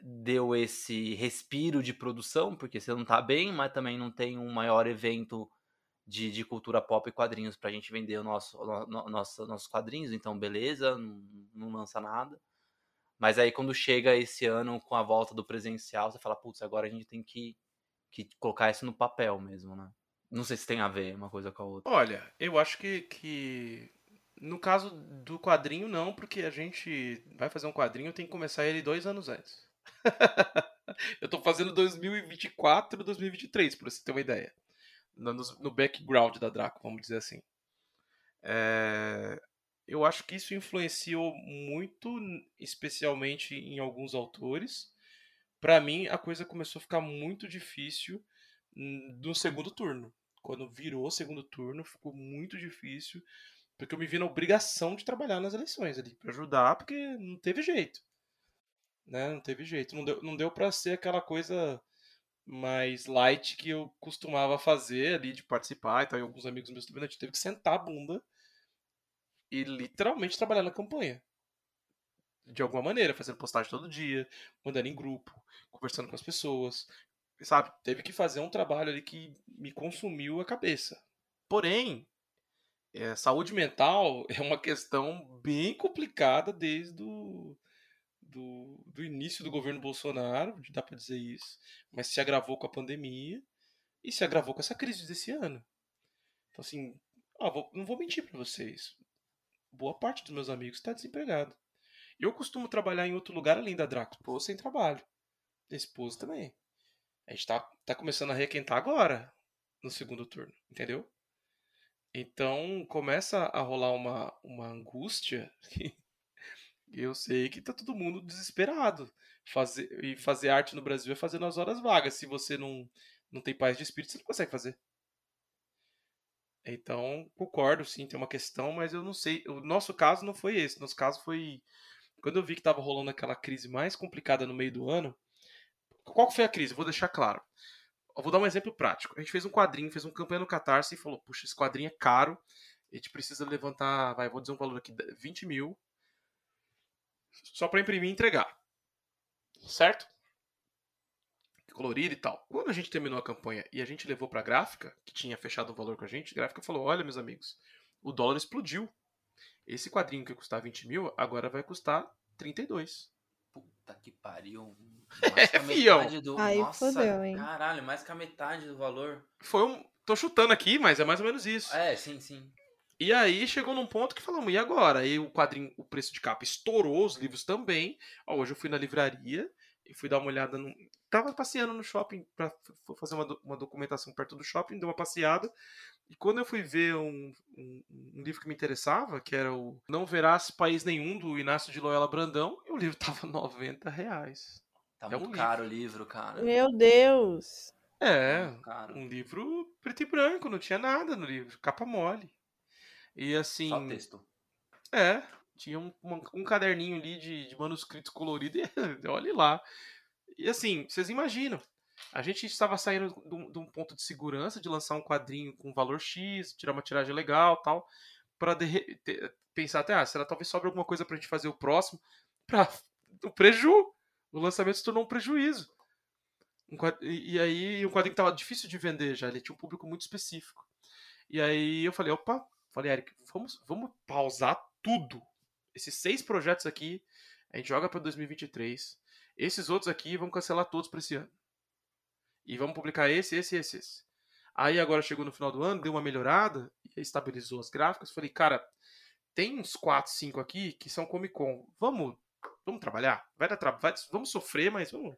Speaker 1: deu esse respiro de produção, porque você não tá bem, mas também não tem um maior evento de, de cultura pop e quadrinhos pra gente vender o nosso, no, nosso, nossos quadrinhos, então beleza, não, não lança nada. Mas aí quando chega esse ano com a volta do presencial, você fala, putz, agora a gente tem que, que colocar isso no papel mesmo, né? Não sei se tem a ver uma coisa com a outra.
Speaker 3: Olha, eu acho que, que no caso do quadrinho, não, porque a gente vai fazer um quadrinho, tem que começar ele dois anos antes. eu tô fazendo 2024 e 2023, pra você ter uma ideia. No, no background da Draco, vamos dizer assim. É, eu acho que isso influenciou muito, especialmente em alguns autores. Para mim, a coisa começou a ficar muito difícil no segundo turno. Quando virou segundo turno, ficou muito difícil, porque eu me vi na obrigação de trabalhar nas eleições ali, para ajudar, porque não teve jeito né? Não teve jeito. Não deu, não deu para ser aquela coisa mais light que eu costumava fazer ali de participar e tal. E alguns amigos meus também, a gente teve que sentar a bunda e literalmente trabalhar na campanha. De alguma maneira, fazendo postagem todo dia, mandando em grupo, conversando com as pessoas. Sabe? Teve que fazer um trabalho ali que me consumiu a cabeça. Porém, é, saúde mental é uma questão bem complicada desde o do, do início do governo Bolsonaro, dá para dizer isso, mas se agravou com a pandemia e se agravou com essa crise desse ano. Então, assim, ó, vou, não vou mentir para vocês. Boa parte dos meus amigos está desempregado. Eu costumo trabalhar em outro lugar além da Draco. Esposa sem trabalho. Esposa também. A gente tá, tá começando a requentar agora, no segundo turno, entendeu? Então começa a rolar uma, uma angústia eu sei que tá todo mundo desesperado. Fazer, e fazer arte no Brasil é fazer nas horas vagas. Se você não, não tem paz de espírito, você não consegue fazer. Então, concordo, sim, tem uma questão, mas eu não sei. O nosso caso não foi esse. Nosso caso foi. Quando eu vi que tava rolando aquela crise mais complicada no meio do ano. Qual foi a crise? Vou deixar claro. Vou dar um exemplo prático. A gente fez um quadrinho, fez um campanha no Catarse e falou: puxa, esse quadrinho é caro. A gente precisa levantar, vai, vou dizer um valor aqui, 20 mil só para imprimir e entregar. Certo? Colorido e tal. Quando a gente terminou a campanha e a gente levou para a gráfica, que tinha fechado o valor com a gente, a gráfica falou: Olha, meus amigos, o dólar explodiu. Esse quadrinho que ia custar 20 mil, agora vai custar 32.
Speaker 1: Puta que pariu.
Speaker 3: Mais é, fião.
Speaker 1: Do...
Speaker 2: Aí
Speaker 1: Nossa,
Speaker 2: fodeu, hein?
Speaker 1: Caralho, mais que a metade do valor.
Speaker 3: Foi um. Tô chutando aqui, mas é mais ou menos isso.
Speaker 1: É, sim, sim.
Speaker 3: E aí chegou num ponto que falamos, e agora? Aí o quadrinho, o preço de capa estourou, os livros também. Ó, hoje eu fui na livraria e fui dar uma olhada no. Tava passeando no shopping para fazer uma, uma documentação perto do shopping, dei uma passeada. E quando eu fui ver um, um, um, livro que me interessava, que era o Não Verás País Nenhum, do Inácio de Loyola Brandão, e o livro tava 90 reais.
Speaker 1: Tá é muito um caro o livro, cara.
Speaker 2: Meu Deus!
Speaker 3: É, um livro preto e branco, não tinha nada no livro, capa mole. E assim.
Speaker 1: Só texto.
Speaker 3: É, tinha um, um, um caderninho ali de, de manuscritos coloridos e olhe lá. E assim, vocês imaginam. A gente estava saindo de um ponto de segurança de lançar um quadrinho com valor X, tirar uma tiragem legal tal, para pensar até, ah, será talvez sobre alguma coisa pra gente fazer o próximo, para o preju. O lançamento se tornou um prejuízo. Um e, aí, um quadrinho que tava difícil de vender já, ele tinha um público muito específico. E aí eu falei, opa, falei, Eric, vamos, vamos pausar tudo. Esses seis projetos aqui, a gente joga para 2023. Esses outros aqui, vamos cancelar todos para esse ano. E vamos publicar esse, esse, esse, esse. Aí agora chegou no final do ano, deu uma melhorada, estabilizou as gráficas. Falei, cara, tem uns 4, 5 aqui que são Comic Con. Vamos, vamos trabalhar? Vai dar trabalho, vamos sofrer, mas vamos,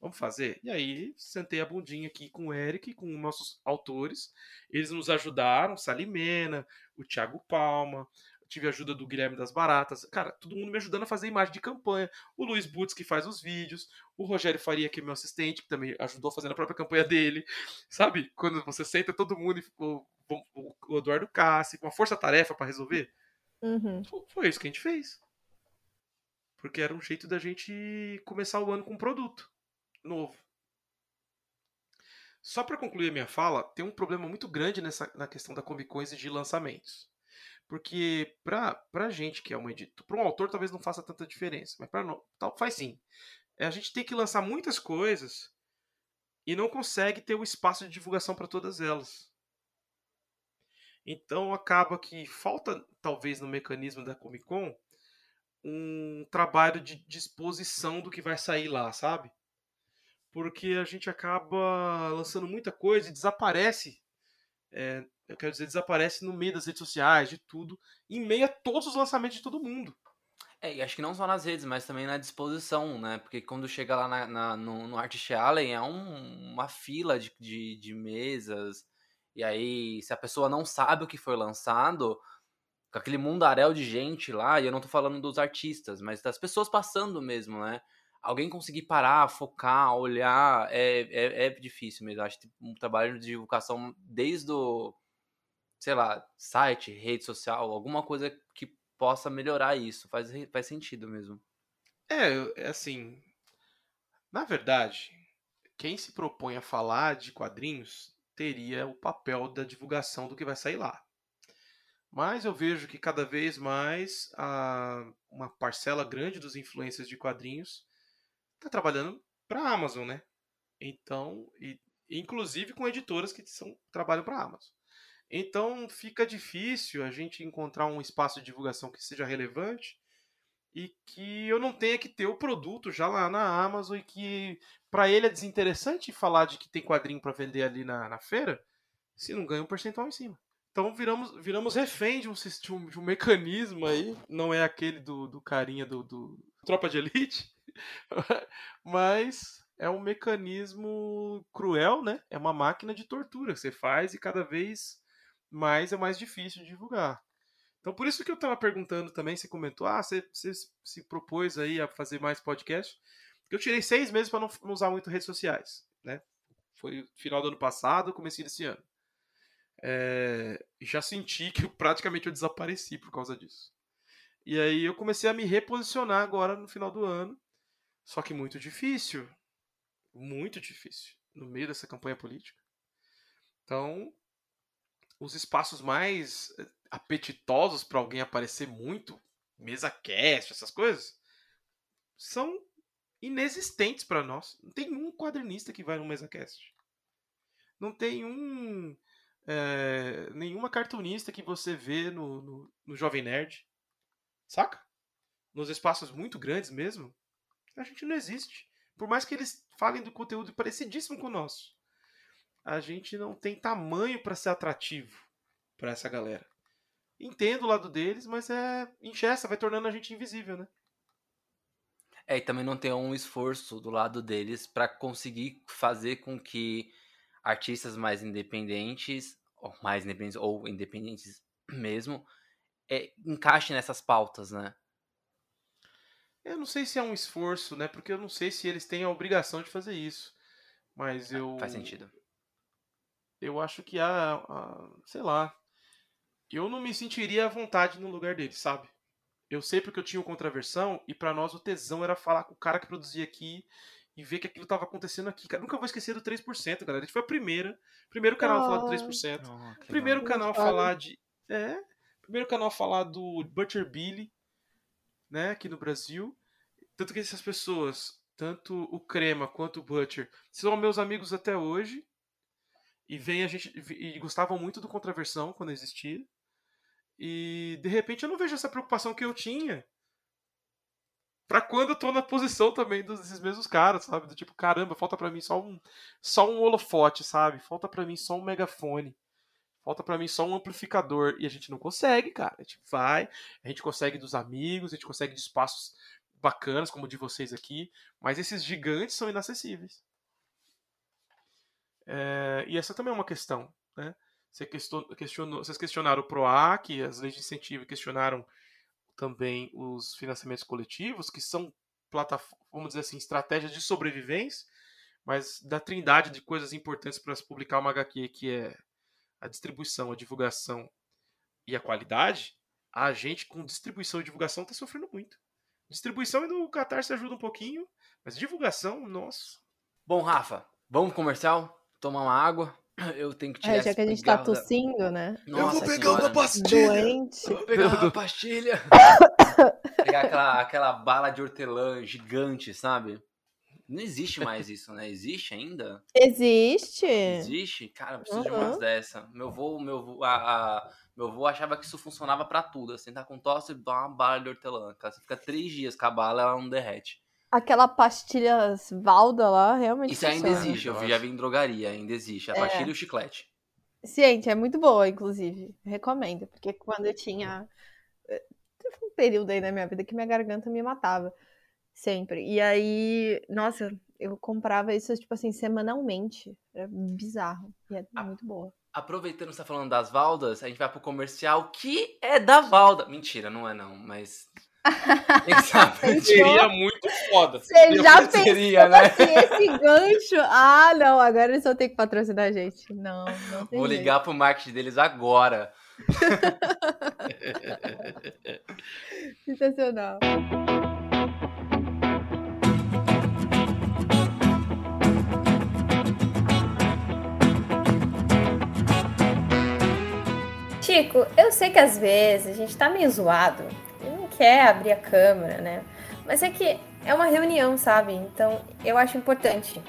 Speaker 3: vamos fazer. E aí sentei a bundinha aqui com o Eric, com nossos autores. Eles nos ajudaram, Salimena, o Thiago Palma, tive a ajuda do Guilherme das Baratas. Cara, todo mundo me ajudando a fazer imagem de campanha. O Luiz Butz, que faz os vídeos. O Rogério Faria, que é meu assistente, que também ajudou fazendo a própria campanha dele. Sabe? Quando você senta todo mundo e o, o Eduardo Cassi, com uma força-tarefa para resolver.
Speaker 2: Uhum.
Speaker 3: Foi isso que a gente fez. Porque era um jeito da gente começar o ano com um produto novo. Só para concluir a minha fala, tem um problema muito grande nessa, na questão da Comic Con e de lançamentos. Porque pra, pra gente que é um editor, para um autor talvez não faça tanta diferença, mas para nós faz sim. É, a gente tem que lançar muitas coisas e não consegue ter o espaço de divulgação para todas elas. Então acaba que falta, talvez, no mecanismo da Comic Con, um trabalho de disposição do que vai sair lá, sabe? Porque a gente acaba lançando muita coisa e desaparece é, eu quero dizer, desaparece no meio das redes sociais, de tudo, em meio a todos os lançamentos de todo mundo.
Speaker 1: É, e acho que não só nas redes, mas também na disposição, né? Porque quando chega lá na, na no, no Art Allen é um, uma fila de, de, de, mesas. E aí, se a pessoa não sabe o que foi lançado, com aquele mundaréu de gente lá, e eu não tô falando dos artistas, mas das pessoas passando mesmo, né? alguém conseguir parar, focar, olhar, é, é, é difícil mesmo. Acho que um trabalho de divulgação desde o, sei lá, site, rede social, alguma coisa que possa melhorar isso. Faz, faz sentido mesmo.
Speaker 3: É, é assim. Na verdade, quem se propõe a falar de quadrinhos teria o papel da divulgação do que vai sair lá. Mas eu vejo que cada vez mais a, uma parcela grande dos influencers de quadrinhos está trabalhando para a Amazon, né? Então, e, inclusive com editoras que são, trabalham para a Amazon. Então fica difícil a gente encontrar um espaço de divulgação que seja relevante e que eu não tenha que ter o produto já lá na Amazon e que para ele é desinteressante falar de que tem quadrinho para vender ali na, na feira se não ganha um percentual em cima. Então viramos, viramos refém de um, um, de um mecanismo aí, não é aquele do, do carinha do, do Tropa de Elite, mas é um mecanismo cruel, né? É uma máquina de tortura que você faz e cada vez mais é mais difícil de divulgar. Então, por isso que eu estava perguntando também, você comentou, ah, você, você, se propôs aí a fazer mais podcast. Eu tirei seis meses para não, não, usar muito redes sociais, né? Foi final do ano passado, comecei desse ano. É, já senti que praticamente eu desapareci por causa disso. E aí eu comecei a me reposicionar agora no final do ano. Só que muito difícil. Muito difícil. No meio dessa campanha política. Então, os espaços mais eh, apetitosos para alguém aparecer muito, mesa cast, essas coisas, são inexistentes para nós. Não tem um quadrinista que vai no mesa cast. Não tem um é, nenhuma cartunista que você vê no, no, no Jovem Nerd. Saca? Nos espaços muito grandes mesmo, a gente não existe. Por mais que eles falem do conteúdo parecidíssimo com o nosso a gente não tem tamanho para ser atrativo para essa galera. Entendo o lado deles, mas é ingesta, vai tornando a gente invisível, né?
Speaker 1: É, e também não tem um esforço do lado deles para conseguir fazer com que artistas mais independentes, ou mais independentes, ou independentes mesmo, é, encaixem nessas pautas, né?
Speaker 3: Eu não sei se é um esforço, né? Porque eu não sei se eles têm a obrigação de fazer isso. Mas é, eu.
Speaker 1: Faz sentido
Speaker 3: eu acho que há, há, sei lá, eu não me sentiria à vontade no lugar dele, sabe? Eu sei porque eu tinha contraversão e para nós o tesão era falar com o cara que produzia aqui e ver que aquilo estava acontecendo aqui. Cara, nunca vou esquecer do 3%, galera. A gente foi a primeira, primeiro canal a falar do 3%.
Speaker 1: Oh,
Speaker 3: primeiro
Speaker 2: Muito
Speaker 3: canal a falar de. É. Primeiro canal a falar do Butcher Billy, né, aqui no Brasil. Tanto que essas pessoas, tanto o Crema quanto o Butcher, são meus amigos até hoje. E vem a gente. E gostavam muito do Contraversão quando existia. E de repente eu não vejo essa preocupação que eu tinha. Pra quando eu tô na posição também desses mesmos caras, sabe? Do tipo, caramba, falta pra mim só um, só um holofote, sabe? Falta pra mim só um megafone. Falta pra mim só um amplificador. E a gente não consegue, cara. A gente vai, a gente consegue dos amigos, a gente consegue de espaços bacanas, como o de vocês aqui. Mas esses gigantes são inacessíveis. É, e essa também é uma questão, né? Você questionou, questionou- vocês questionaram o PROAC, as leis de incentivo, questionaram também os financiamentos coletivos, que são, vamos dizer assim, estratégias de sobrevivência, mas da trindade de coisas importantes para se publicar uma HQ, que é a distribuição, a divulgação e a qualidade, a gente com distribuição e divulgação está sofrendo muito. Distribuição e no Catarse ajuda um pouquinho, mas divulgação, nossa.
Speaker 1: Bom, Rafa, vamos comercial? Tomar uma água? Eu tenho que tirar
Speaker 2: É, já que a gente tá
Speaker 1: pigarro da-
Speaker 2: tossindo, né?
Speaker 1: Nossa senhora.
Speaker 2: Doente.
Speaker 1: Eu vou pegar uma pastilha. pegar aquela, aquela bala de hortelã gigante, sabe? Não existe mais isso, né? Existe ainda?
Speaker 2: Existe.
Speaker 1: Existe? Cara, eu preciso de
Speaker 2: Uhum.
Speaker 1: umas dessa. Meu avô, meu avô, a, a- meu avô achava que isso funcionava pra tudo. Assim, tá com tosse, dá uma bala de hortelã. Cara, você fica três dias com a bala, ela não derrete.
Speaker 2: Aquela pastilha Valda lá, realmente
Speaker 1: Isso ainda existe. Eu já vi em drogaria, ainda existe. A
Speaker 2: É.
Speaker 1: pastilha e o chiclete.
Speaker 2: Ciente, é muito boa, inclusive. Recomendo, porque quando eu tinha. eh, Teve um período aí na minha vida que minha garganta me matava. Sempre. E aí, nossa, eu comprava isso, tipo assim, semanalmente. Era bizarro. E é
Speaker 1: Ah.
Speaker 2: muito boa.
Speaker 1: Aproveitando que você tá falando das Valdas, a gente vai pro comercial que é da Valda. Mentira, não é não, mas.
Speaker 3: Seria muito foda.
Speaker 2: Você já pensou
Speaker 1: Seria, né?
Speaker 2: que esse gancho? Ah, não, agora eles vão ter que patrocinar a gente. Não, não tem
Speaker 1: Vou
Speaker 2: jeito.
Speaker 1: ligar pro marketing deles agora.
Speaker 2: Sensacional.
Speaker 4: Chico, eu sei que às vezes a gente tá meio zoado quer abrir a câmera, né? Mas é que é uma reunião, sabe? Então eu acho importante.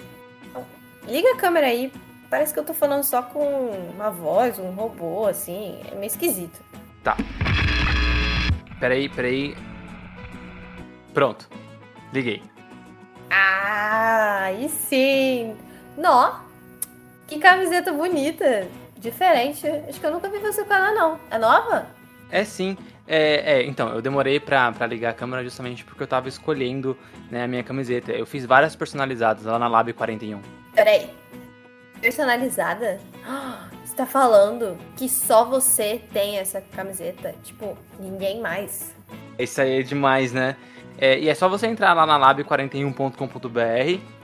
Speaker 4: Então, liga a câmera aí. Parece que eu tô falando só com uma voz, um robô, assim. É meio esquisito.
Speaker 1: Peraí, peraí. Pronto. Liguei.
Speaker 4: Ah, aí sim! Nó! Que camiseta bonita! Diferente. Acho que eu nunca vi você com ela, não. É nova?
Speaker 1: É sim. É, é, então, eu demorei pra, pra ligar a câmera justamente porque eu tava escolhendo né, a minha camiseta. Eu fiz várias personalizadas lá na Lab 41.
Speaker 4: Peraí. Personalizada? Você tá falando que só você tem essa camiseta? Tipo, ninguém mais.
Speaker 1: Isso aí é demais, né? É, e é só você entrar lá na lab41.com.br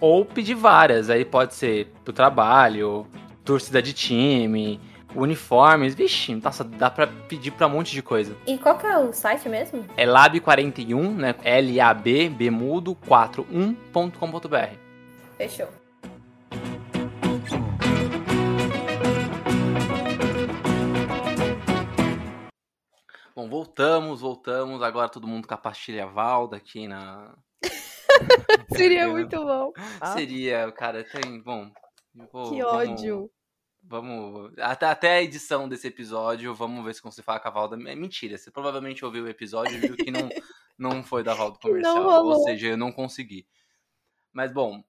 Speaker 1: Ou pedir várias. Aí pode ser pro trabalho, torcida de time, uniformes. Vixe, nossa, dá pra pedir pra um monte de coisa.
Speaker 4: E qual que é o site mesmo?
Speaker 1: É lab41, né? L-A-B, B mudo, 41.com.br.
Speaker 4: Fechou.
Speaker 1: Bom, voltamos, voltamos. Agora todo mundo com a pastilha Valda aqui na.
Speaker 2: Seria muito bom. Ah,
Speaker 1: Seria, cara, tem. Bom. eu vou-
Speaker 2: que
Speaker 1: vamos-
Speaker 2: ódio.
Speaker 1: Vamos. Até, até a edição desse episódio, vamos ver se você fala com a Valda. É mentira, você provavelmente ouviu o episódio e viu que não, não foi da Valda comercial.
Speaker 2: rolou.
Speaker 1: Ou seja, eu não consegui. Mas bom,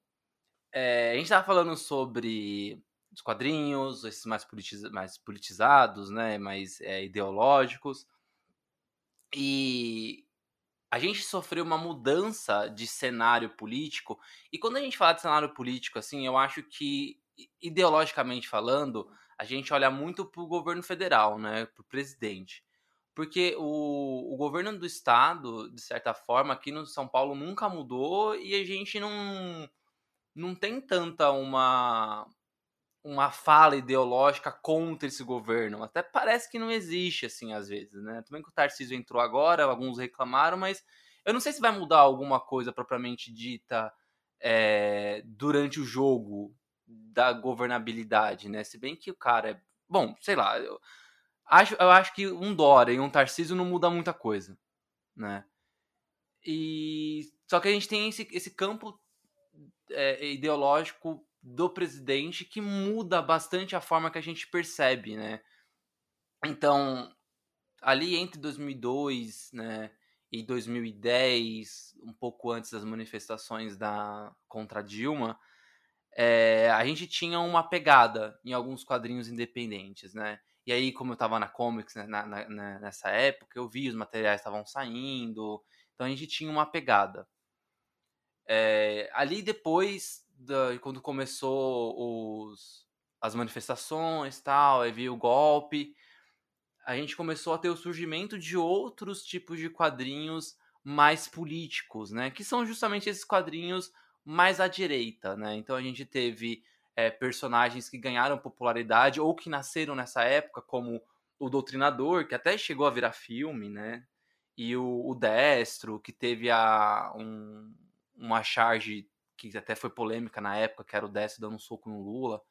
Speaker 1: é, a gente tava falando sobre os quadrinhos, esses mais, politiza- mais politizados, né? Mais é, ideológicos. E a gente sofreu uma mudança de cenário político. E quando a gente fala de cenário político, assim, eu acho que ideologicamente falando, a gente olha muito para o governo federal, né, para o presidente. Porque o, o governo do estado, de certa forma, aqui no São Paulo nunca mudou e a gente não, não tem tanta uma, uma fala ideológica contra esse governo. Até parece que não existe, assim, às vezes, né? Também que o Tarcísio entrou agora, alguns reclamaram, mas eu não sei se vai mudar alguma coisa propriamente dita é, durante o jogo da governabilidade, né? Se bem que o cara é. Bom, sei lá. Eu acho, eu acho que um Dória e um Tarcísio não muda muita coisa, né? E só que a gente tem esse, esse campo é, ideológico do presidente que muda bastante a forma que a gente percebe, né? Então, ali entre 2002, né, e 2010, um pouco antes das manifestações da contra Dilma, é, a gente tinha uma pegada em alguns quadrinhos independentes, né? E aí, como eu tava na Comics né, na, na, nessa época, eu vi os materiais estavam saindo, então a gente tinha uma pegada. É, ali depois, da, quando começou os, as manifestações tal, aí veio o golpe, a gente começou a ter o surgimento de outros tipos de quadrinhos mais políticos, né? Que são justamente esses quadrinhos mais à direita, né? Então a gente teve é, personagens que ganharam popularidade ou que nasceram nessa época, como o Doutrinador, que até chegou a virar filme, né? E o, o Destro, que teve a, um, uma charge que até foi polêmica na época, que era o Destro dando um soco no Lula,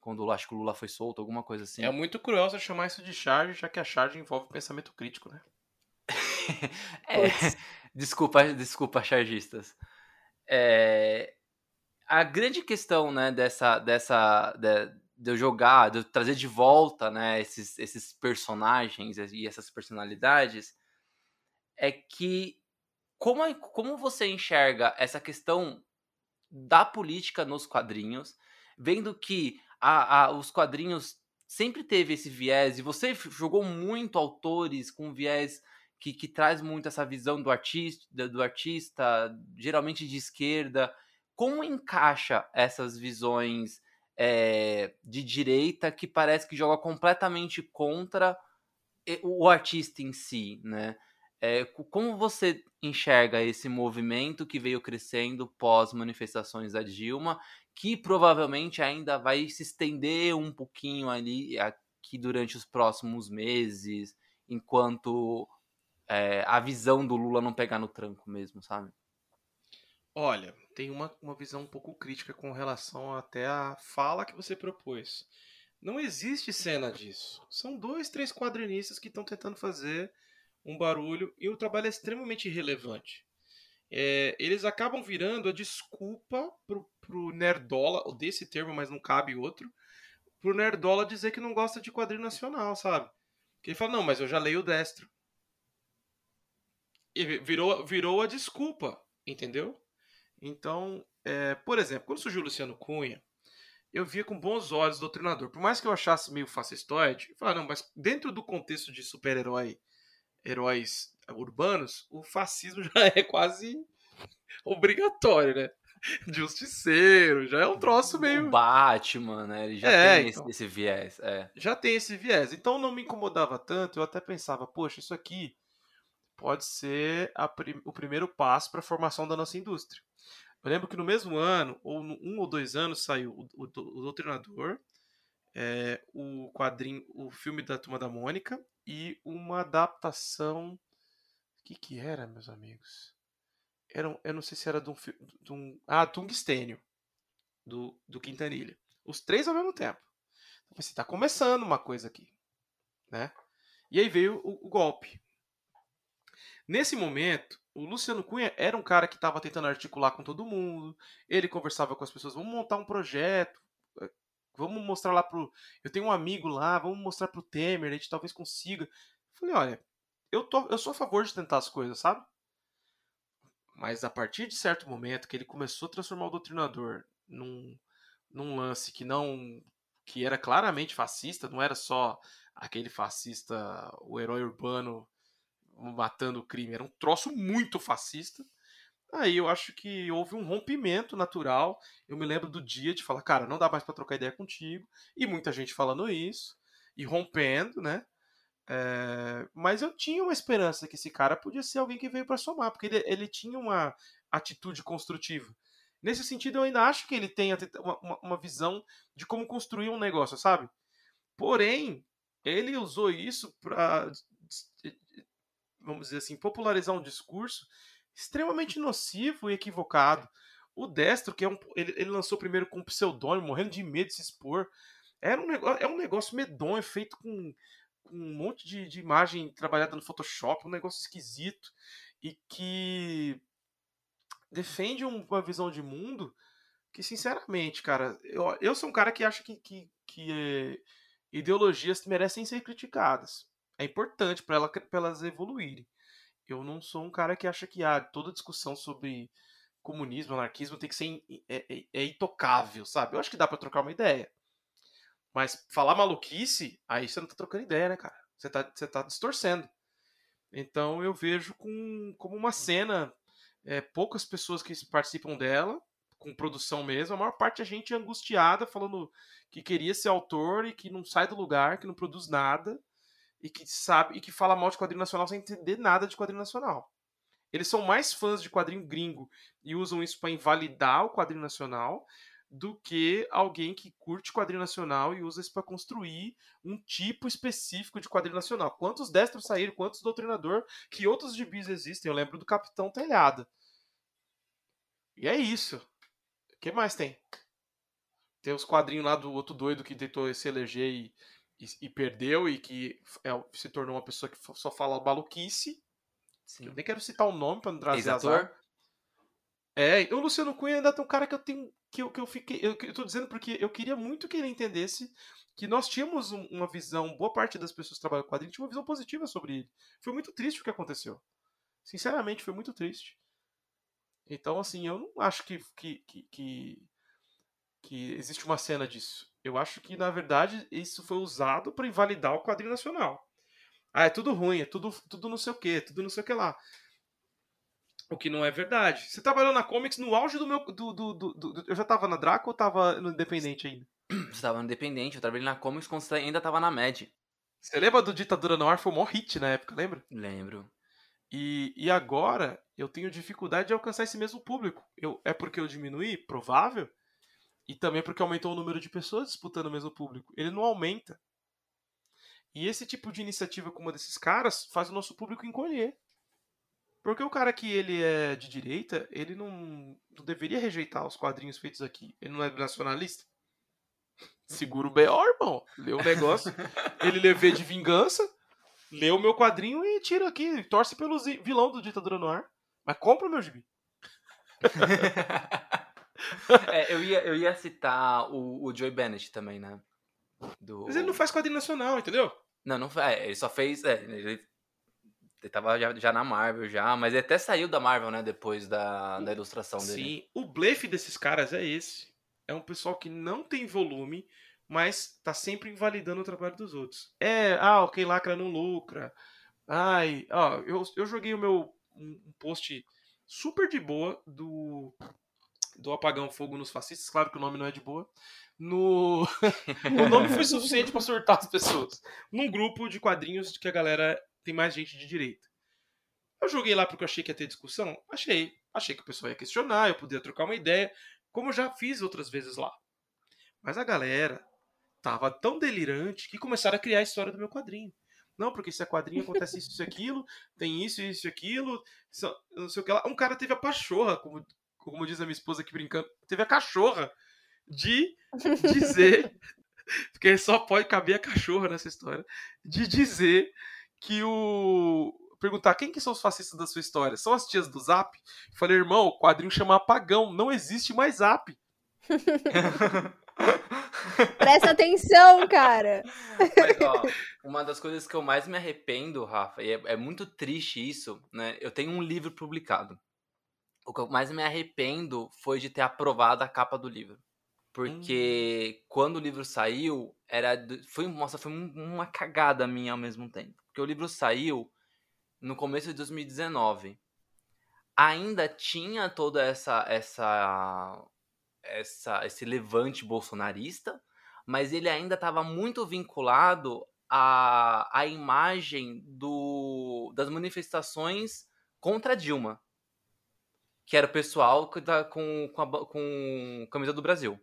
Speaker 1: quando acho que o Lula foi solto, alguma coisa assim.
Speaker 3: É muito cruel você chamar isso de charge, já que a charge envolve pensamento crítico, né?
Speaker 1: é, desculpa, desculpa, chargistas. É, a grande questão, né, dessa, dessa, de, de eu jogar, de eu trazer de volta, né, esses, esses personagens e essas personalidades, é que como, é, como você enxerga essa questão da política nos quadrinhos, vendo que a, a, os quadrinhos sempre teve esse viés, e você jogou muito autores com viés que, que traz muito essa visão do artista, do artista, geralmente de esquerda. Como encaixa essas visões é, de direita que parece que joga completamente contra o artista em si, né? É, como você enxerga esse movimento que veio crescendo pós manifestações da Dilma, que provavelmente ainda vai se estender um pouquinho ali aqui durante os próximos meses, enquanto é, a visão do Lula não pegar no tranco mesmo, sabe?
Speaker 3: Olha, tem uma, uma visão um pouco crítica com relação até à fala que você propôs. Não existe cena disso. São dois, três quadrinistas que estão tentando fazer um barulho e o trabalho é extremamente irrelevante. É, eles acabam virando a desculpa pro, pro Nerdola, ou desse termo, mas não cabe outro, pro Nerdola dizer que não gosta de quadrinho nacional, sabe? Que ele fala, não, mas eu já leio o Destro. E virou, virou a desculpa, entendeu? Então, é, por exemplo, quando surgiu o Luciano Cunha, eu via com bons olhos o Doutrinador. Por mais que eu achasse meio fascistoide, eu falava, não, mas dentro do contexto de super-herói, heróis urbanos, o fascismo já é quase obrigatório, né? Justiceiro, já é um troço meio.
Speaker 1: O Batman, né? Ele já é, tem então, esse, esse, viés. É.
Speaker 3: Já tem esse viés. Então não me incomodava tanto, eu até pensava, poxa, isso aqui pode ser prim o primeiro passo para a formação da nossa indústria. Eu lembro que no mesmo ano, ou no, um ou dois anos, saiu o, o, o Doutrinador, é, o quadrinho, o filme da Turma da Mônica e uma adaptação. O que, que era, meus amigos? Era, eu não sei se era de um, de um. Ah, Tungstênio, do, do Quintanilha. Os três ao mesmo tempo. Então, você está começando uma coisa aqui. Né? E aí veio o, o golpe. Nesse momento, o Luciano Cunha era um cara que estava tentando articular com todo mundo. Ele conversava com as pessoas, vamos montar um projeto, eh, vamos mostrar lá pro. Eu tenho um amigo lá, vamos mostrar pro Temer, a gente talvez consiga. Falei, olha, eu, tô, eu sou a favor de tentar as coisas, sabe? Mas a partir de certo momento que ele começou a transformar o doutrinador num, num lance que não. que era claramente fascista, não era só aquele fascista, o herói urbano matando o crime. Era um troço muito fascista. Aí eu acho que houve um rompimento natural. Eu me lembro do dia de falar, cara, não dá mais para trocar ideia contigo. E muita gente falando isso. E rompendo, né? É... Mas eu tinha uma esperança que esse cara podia ser alguém que veio para somar. Porque ele, ele tinha uma atitude construtiva. Nesse sentido, eu ainda acho que ele tem uma, uma visão de como construir um negócio, sabe? Porém, ele usou isso para, vamos dizer assim, popularizar um discurso extremamente nocivo e equivocado. O Destro, que é um, ele, ele lançou primeiro com um pseudônimo, morrendo de medo de se expor. Era um negócio, é um negócio medonho, feito com, com um monte de, de imagem trabalhada no Photoshop, um negócio esquisito e que defende uma visão de mundo que, sinceramente, cara, eu, eu sou um cara que acha que, que, que é, ideologias merecem ser criticadas. É importante para ela, elas evoluírem. Eu não sou um cara que acha que ah, toda discussão sobre comunismo, anarquismo tem que ser é, é, é intocável, sabe? Eu acho que dá para trocar uma ideia. Mas falar maluquice, aí você não tá trocando ideia, né, cara? Você tá, você tá distorcendo. Então eu vejo com, como uma cena é, poucas pessoas que participam dela, com produção mesmo, a maior parte é gente angustiada, falando que queria ser autor e que não sai do lugar, que não produz nada e que sabe e que fala mal de quadrinho nacional sem entender nada de quadrinho nacional. Eles são mais fãs de quadrinho gringo e usam isso para invalidar o quadrinho nacional do que alguém que curte quadrinho nacional e usa isso para construir um tipo específico de quadrinho nacional. Quantos destros saíram, quantos doutrinador, que outros gibis existem? Eu lembro do Capitão Telhada. E é isso. O que mais tem? Tem os quadrinhos lá do outro doido que tentou se eleger e, e, e perdeu e que é, se tornou uma pessoa que só fala maluquice. Sim. Eu nem quero citar o nome para não trazer azar. É, o Luciano Cunha ainda tem um cara que eu tenho. Que eu, que eu fiquei. Eu, eu tô dizendo porque eu queria muito que ele entendesse que nós tínhamos um, uma visão, boa parte das pessoas que trabalham com quadrinho tinha uma visão positiva sobre ele. Foi muito triste o que aconteceu. Sinceramente, foi muito triste. Então, assim, eu não acho que, que, que, que, que existe uma cena disso. Eu acho que, na verdade, isso foi usado para invalidar o quadrinho nacional. Ah, é tudo ruim, é tudo, tudo não sei o que, tudo não sei o que lá. O que não é verdade. Você trabalhou na Comics no auge do meu. Do, do, do, do eu já tava na Draco ou tava no Independente ainda?
Speaker 1: Você tava no Independente, eu trabalhei na Comics quando você ainda tava na Mad.
Speaker 3: Você lembra do Ditadura no Ar? Foi o maior hit na época, lembra?
Speaker 1: Lembro.
Speaker 3: E, e agora eu tenho dificuldade de alcançar esse mesmo público. Eu, é porque eu diminuí? Provável. E também porque aumentou o número de pessoas disputando o mesmo público. Ele não aumenta. E esse tipo de iniciativa com uma desses caras faz o nosso público encolher. Porque o cara que ele é de direita, ele não, não deveria rejeitar os quadrinhos feitos aqui. Ele não é nacionalista. Segura o B.O., irmão. Lê o negócio. ele lê V de vingança, lê o meu quadrinho e tira aqui. Torce pelo vilão do Ditadura no Ar. Mas compra o meu gibi.
Speaker 1: é, eu, ia, eu ia citar o, o Joey Bennett também, né?
Speaker 3: Do... Mas ele não faz quadrinho nacional, entendeu?
Speaker 1: Não, não faz. É, ele só fez. É, ele ele tava já, já, na Marvel já, mas ele até saiu da Marvel, né, depois da, da ilustração dele.
Speaker 3: Sim, o blefe desses caras é esse. É um pessoal que não tem volume, mas tá sempre invalidando o trabalho dos outros. É, ah, quem lacra não lucra. Ai, ó, eu, eu joguei o meu um post super de boa do do Apagão Fogo nos Fascistas, claro que o nome não é de boa. No o nome foi suficiente para surtar as pessoas. Num grupo de quadrinhos que a galera tem mais gente de direita. Eu joguei lá porque eu achei que ia ter discussão? Achei. Achei que o pessoal ia questionar, eu podia trocar uma ideia, como eu já fiz outras vezes lá. Mas a galera tava tão delirante que começaram a criar a história do meu quadrinho. Não, porque se é quadrinho acontece isso, isso, aquilo, tem isso, isso, aquilo, não sei o que lá. Um cara teve a pachorra, como, como diz a minha esposa aqui brincando, teve a cachorra de dizer, porque só pode caber a cachorra nessa história, de dizer que o. Perguntar quem que são os fascistas da sua história? São as tias do Zap? Eu falei, irmão, o quadrinho chama Apagão, não existe mais Zap.
Speaker 2: Presta atenção, cara.
Speaker 1: Mas, ó, uma das coisas que eu mais me arrependo, Rafa, e é, é, muito triste isso, né? Eu tenho um livro publicado. O que eu mais me arrependo foi de ter aprovado a capa do livro. Porque hum. quando o livro saiu, era. Foi, nossa, foi uma cagada minha ao mesmo tempo. Porque o livro saiu no começo de 2019. ainda tinha toda essa essa essa esse levante bolsonarista, mas ele ainda estava muito vinculado à, à imagem do, das manifestações contra Dilma, que era o pessoal que tá com, com, a, com camisa do Brasil.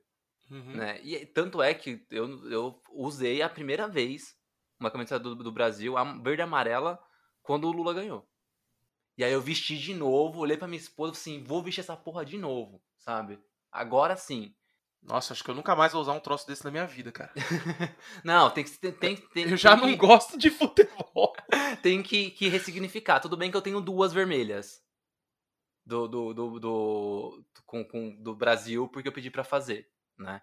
Speaker 3: Uhum.
Speaker 1: Né? E tanto é que eu, eu usei a primeira vez uma camisa do, do Brasil, a verde e amarela, quando o Lula ganhou. E aí eu vesti de novo, olhei pra minha esposa e assim, vou vestir essa porra de novo, sabe? Agora sim.
Speaker 3: Nossa, acho que eu nunca mais vou usar um troço desse na minha vida, cara.
Speaker 1: não, tem que. Tem, tem, tem
Speaker 3: eu já
Speaker 1: tem
Speaker 3: não que, gosto de futebol.
Speaker 1: Tem que, que ressignificar. Tudo bem que eu tenho duas vermelhas do, do, do, do, com, com, do Brasil, porque eu pedi para fazer, né?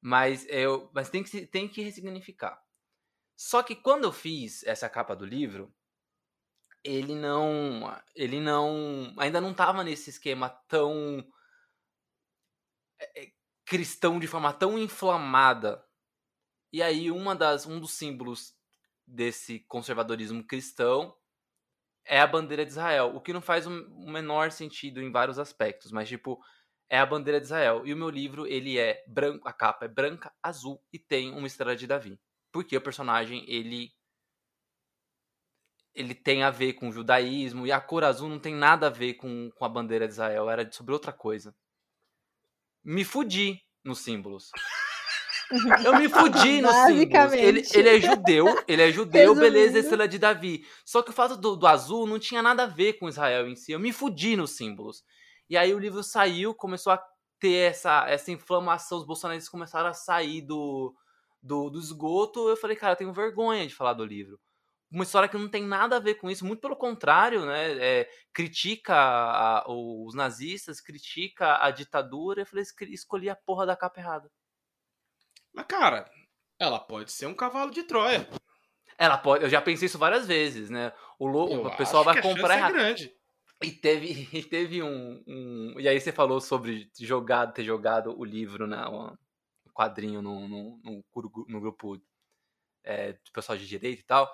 Speaker 1: Mas, eu, mas tem, que, tem que ressignificar. Só que quando eu fiz essa capa do livro, ele não. Ele não. Ainda não tava nesse esquema tão. É, cristão de forma tão inflamada. E aí, uma das, um dos símbolos desse conservadorismo cristão é a bandeira de Israel, o que não faz o menor sentido em vários aspectos, mas tipo, é a bandeira de Israel. E o meu livro, ele é branco, a capa é branca, azul e tem uma estrela de Davi. Porque o personagem, ele ele tem a ver com o judaísmo e a cor azul não tem nada a ver com, com a bandeira de Israel, era sobre outra coisa. Me fudi nos símbolos. Eu me fudi nos símbolos. Ele, ele é judeu, ele é judeu, Resumindo. beleza, estrela de Davi. Só que o fato do, do, azul não tinha nada a ver com Israel em si. Eu me fudi nos símbolos. E aí o livro saiu, começou a ter essa, essa inflamação, os bolsonaristas começaram a sair do, do, do esgoto. Eu falei, cara, eu tenho vergonha de falar do livro uma história que não tem nada a ver com isso, muito pelo contrário, né? É, critica a, os nazistas, critica a ditadura. Eu falei, escolhi a porra da capa errada.
Speaker 3: Mas, cara, ela pode ser um cavalo de Troia.
Speaker 1: Ela pode, eu já pensei isso várias vezes, né? O, lo, o pessoal vai comprar.
Speaker 3: É grande.
Speaker 1: E teve, e teve um, um, E aí você falou sobre jogado, ter jogado o livro, né? O quadrinho no, no, no, no grupo é, do pessoal de direito e tal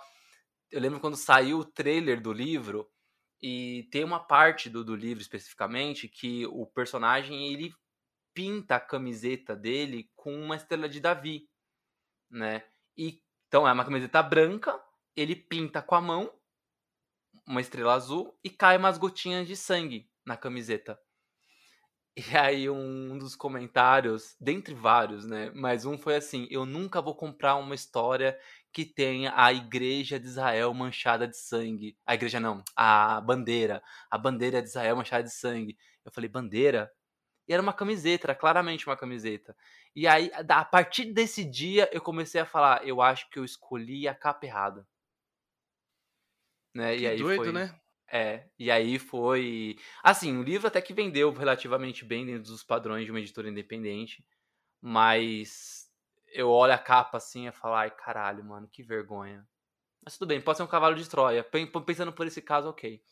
Speaker 1: eu lembro quando saiu o trailer do livro e tem uma parte do, do livro especificamente que o personagem ele pinta a camiseta dele com uma estrela de Davi, né? E então é uma camiseta branca, ele pinta com a mão uma estrela azul e cai umas gotinhas de sangue na camiseta. E aí um dos comentários, dentre vários, né? Mas um foi assim: eu nunca vou comprar uma história que tenha a igreja de Israel manchada de sangue. A igreja não, a bandeira. A bandeira de Israel manchada de sangue. Eu falei, bandeira? E era uma camiseta, era claramente uma camiseta. E aí, a partir desse dia, eu comecei a falar, eu acho que eu escolhi a capa errada. Né?
Speaker 3: Que
Speaker 1: e aí
Speaker 3: doido,
Speaker 1: foi...
Speaker 3: né?
Speaker 1: É, e aí foi. Assim, o livro até que vendeu relativamente bem dentro dos padrões de uma editora independente, mas eu olho a capa assim e falo, ai caralho, mano, que vergonha. Mas tudo bem, pode ser um cavalo de Troia. Pensando por esse caso, ok.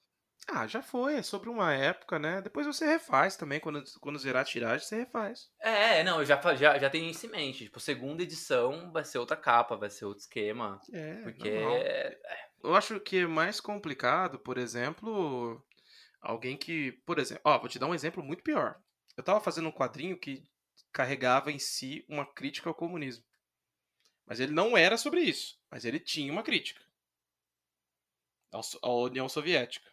Speaker 3: Ah, já foi, é sobre uma época, né? Depois você refaz também, quando, quando zerar a tiragem, você refaz.
Speaker 1: É, não, eu já, já, já tenho isso em mente. Tipo, segunda edição vai ser outra capa, vai ser outro esquema.
Speaker 3: É,
Speaker 1: porque.
Speaker 3: normal.
Speaker 1: É,
Speaker 3: Eu acho que é mais complicado, por exemplo, alguém que. Por exemplo, ó, vou te dar um exemplo muito pior. Eu tava fazendo um quadrinho que carregava em si uma crítica ao comunismo. Mas ele não era sobre isso. Mas ele tinha uma crítica à União Soviética.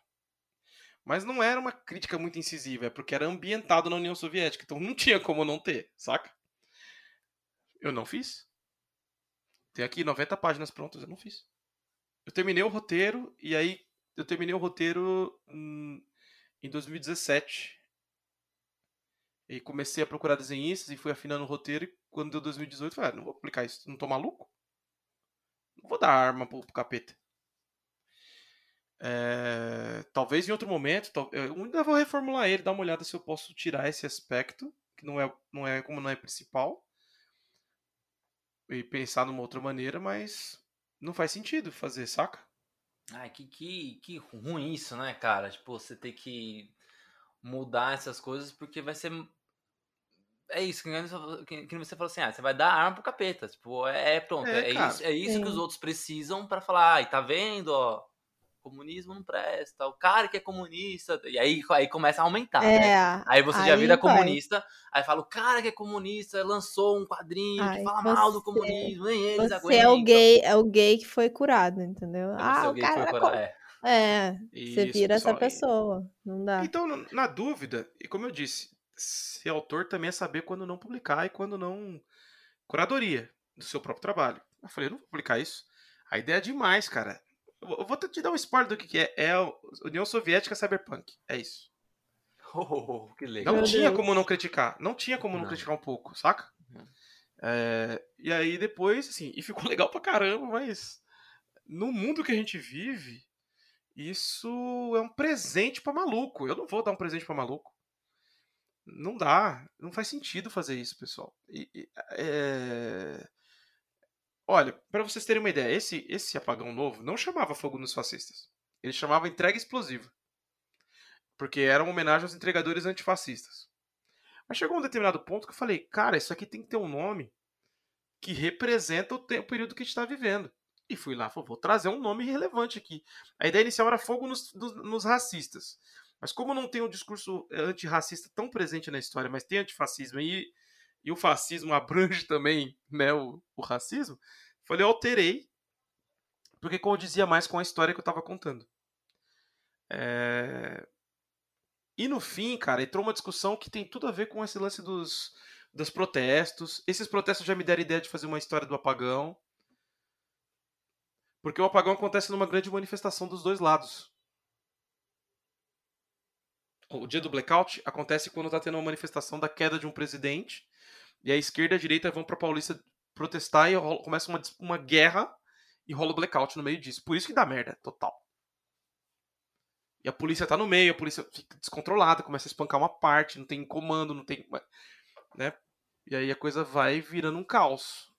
Speaker 3: Mas não era uma crítica muito incisiva, é porque era ambientado na União Soviética. Então não tinha como não ter, saca? Eu não fiz. Tem aqui 90 páginas prontas, eu não fiz. Eu terminei o roteiro e aí eu terminei o roteiro hum, em 2017. E comecei a procurar desenhistas e fui afinando o roteiro. E quando deu 2018, eu falei, ah, não vou aplicar isso. Não tô maluco? Não vou dar arma pro, pro capeta. É, talvez em outro momento, eu ainda vou reformular ele, dar uma olhada se eu posso tirar esse aspecto, que não é, não é como não é principal, e pensar numa outra maneira, mas não faz sentido fazer, saca?
Speaker 1: Ai, que, que, que ruim isso, né, cara? Tipo, você ter que mudar essas coisas porque vai ser. É isso, que, que você falou assim, ah, você vai dar arma pro capeta. Tipo, é, é pronto, é, é isso, é isso que os outros precisam para falar, ai, tá vendo, ó comunismo não presta, o cara que é comunista, e aí, aí começa a aumentar,
Speaker 2: É,
Speaker 1: né? Aí você já
Speaker 2: aí
Speaker 1: vira
Speaker 2: vai.
Speaker 1: comunista, aí fala, o cara que é comunista lançou um quadrinho que
Speaker 2: Ai,
Speaker 1: fala mal do
Speaker 2: você-
Speaker 1: comunismo, nem eles
Speaker 2: Você
Speaker 1: aguentam.
Speaker 2: é o gay, é o gay que foi curado, entendeu?
Speaker 1: Você é
Speaker 2: ah,
Speaker 1: o
Speaker 2: o
Speaker 1: gay que
Speaker 2: cara
Speaker 1: curado, é.
Speaker 2: É, você
Speaker 3: Isso,
Speaker 2: vira essa
Speaker 3: pessoal.
Speaker 2: pessoa. Não dá.
Speaker 3: Então, na dúvida, e como eu disse, ser autor também é saber quando não publicar e quando não. Curadoria do seu próprio trabalho. Eu falei, eu não vou publicar isso. A ideia é demais, cara. Eu vou te dar um spoiler do que que é. É a União Soviética Cyberpunk. É isso.
Speaker 1: Oh, que legal.
Speaker 3: Não
Speaker 2: Meu
Speaker 3: tinha
Speaker 2: Deus.
Speaker 3: como não criticar. Não tinha como não,
Speaker 1: Não.
Speaker 3: criticar um pouco, saca?
Speaker 1: Uhum.
Speaker 3: É, e aí depois, assim, e ficou legal pra caramba, mas no mundo que a gente vive, isso é um presente pra maluco. Eu não vou dar um presente pra maluco. Não dá. Não faz sentido fazer isso, pessoal. E- e, é, Olha, pra vocês terem uma ideia, esse, esse apagão novo não chamava fogo nos fascistas. Ele chamava entrega explosiva. Porque era uma homenagem aos entregadores antifascistas. Mas chegou um determinado ponto que eu falei, cara, isso aqui tem que ter um nome que representa o, tempo, o período que a gente está vivendo. E fui lá, falei, vou trazer um nome relevante aqui. A ideia inicial era fogo nos, nos- nos racistas. Mas como não tem um discurso eh, antirracista tão presente na história, mas tem antifascismo e, e o fascismo abrange também né, o, o racismo, falei, eu alterei, porque condizia mais com a história que eu estava contando. É, E no fim, cara, entrou uma discussão que tem tudo a ver com esse lance dos, dos protestos. Esses protestos já me deram ideia de fazer uma história do apagão. Porque o apagão acontece numa grande manifestação dos dois lados. O dia do blackout acontece quando tá tendo uma manifestação da queda de um presidente. E a esquerda e a direita vão pra Paulista protestar e rola- começa uma, uma guerra e rola o blackout no meio disso. Por isso que dá merda, total. E a polícia tá no meio, a polícia fica descontrolada, começa a espancar uma parte, não tem comando, não tem. Né? E aí a coisa vai virando um caos.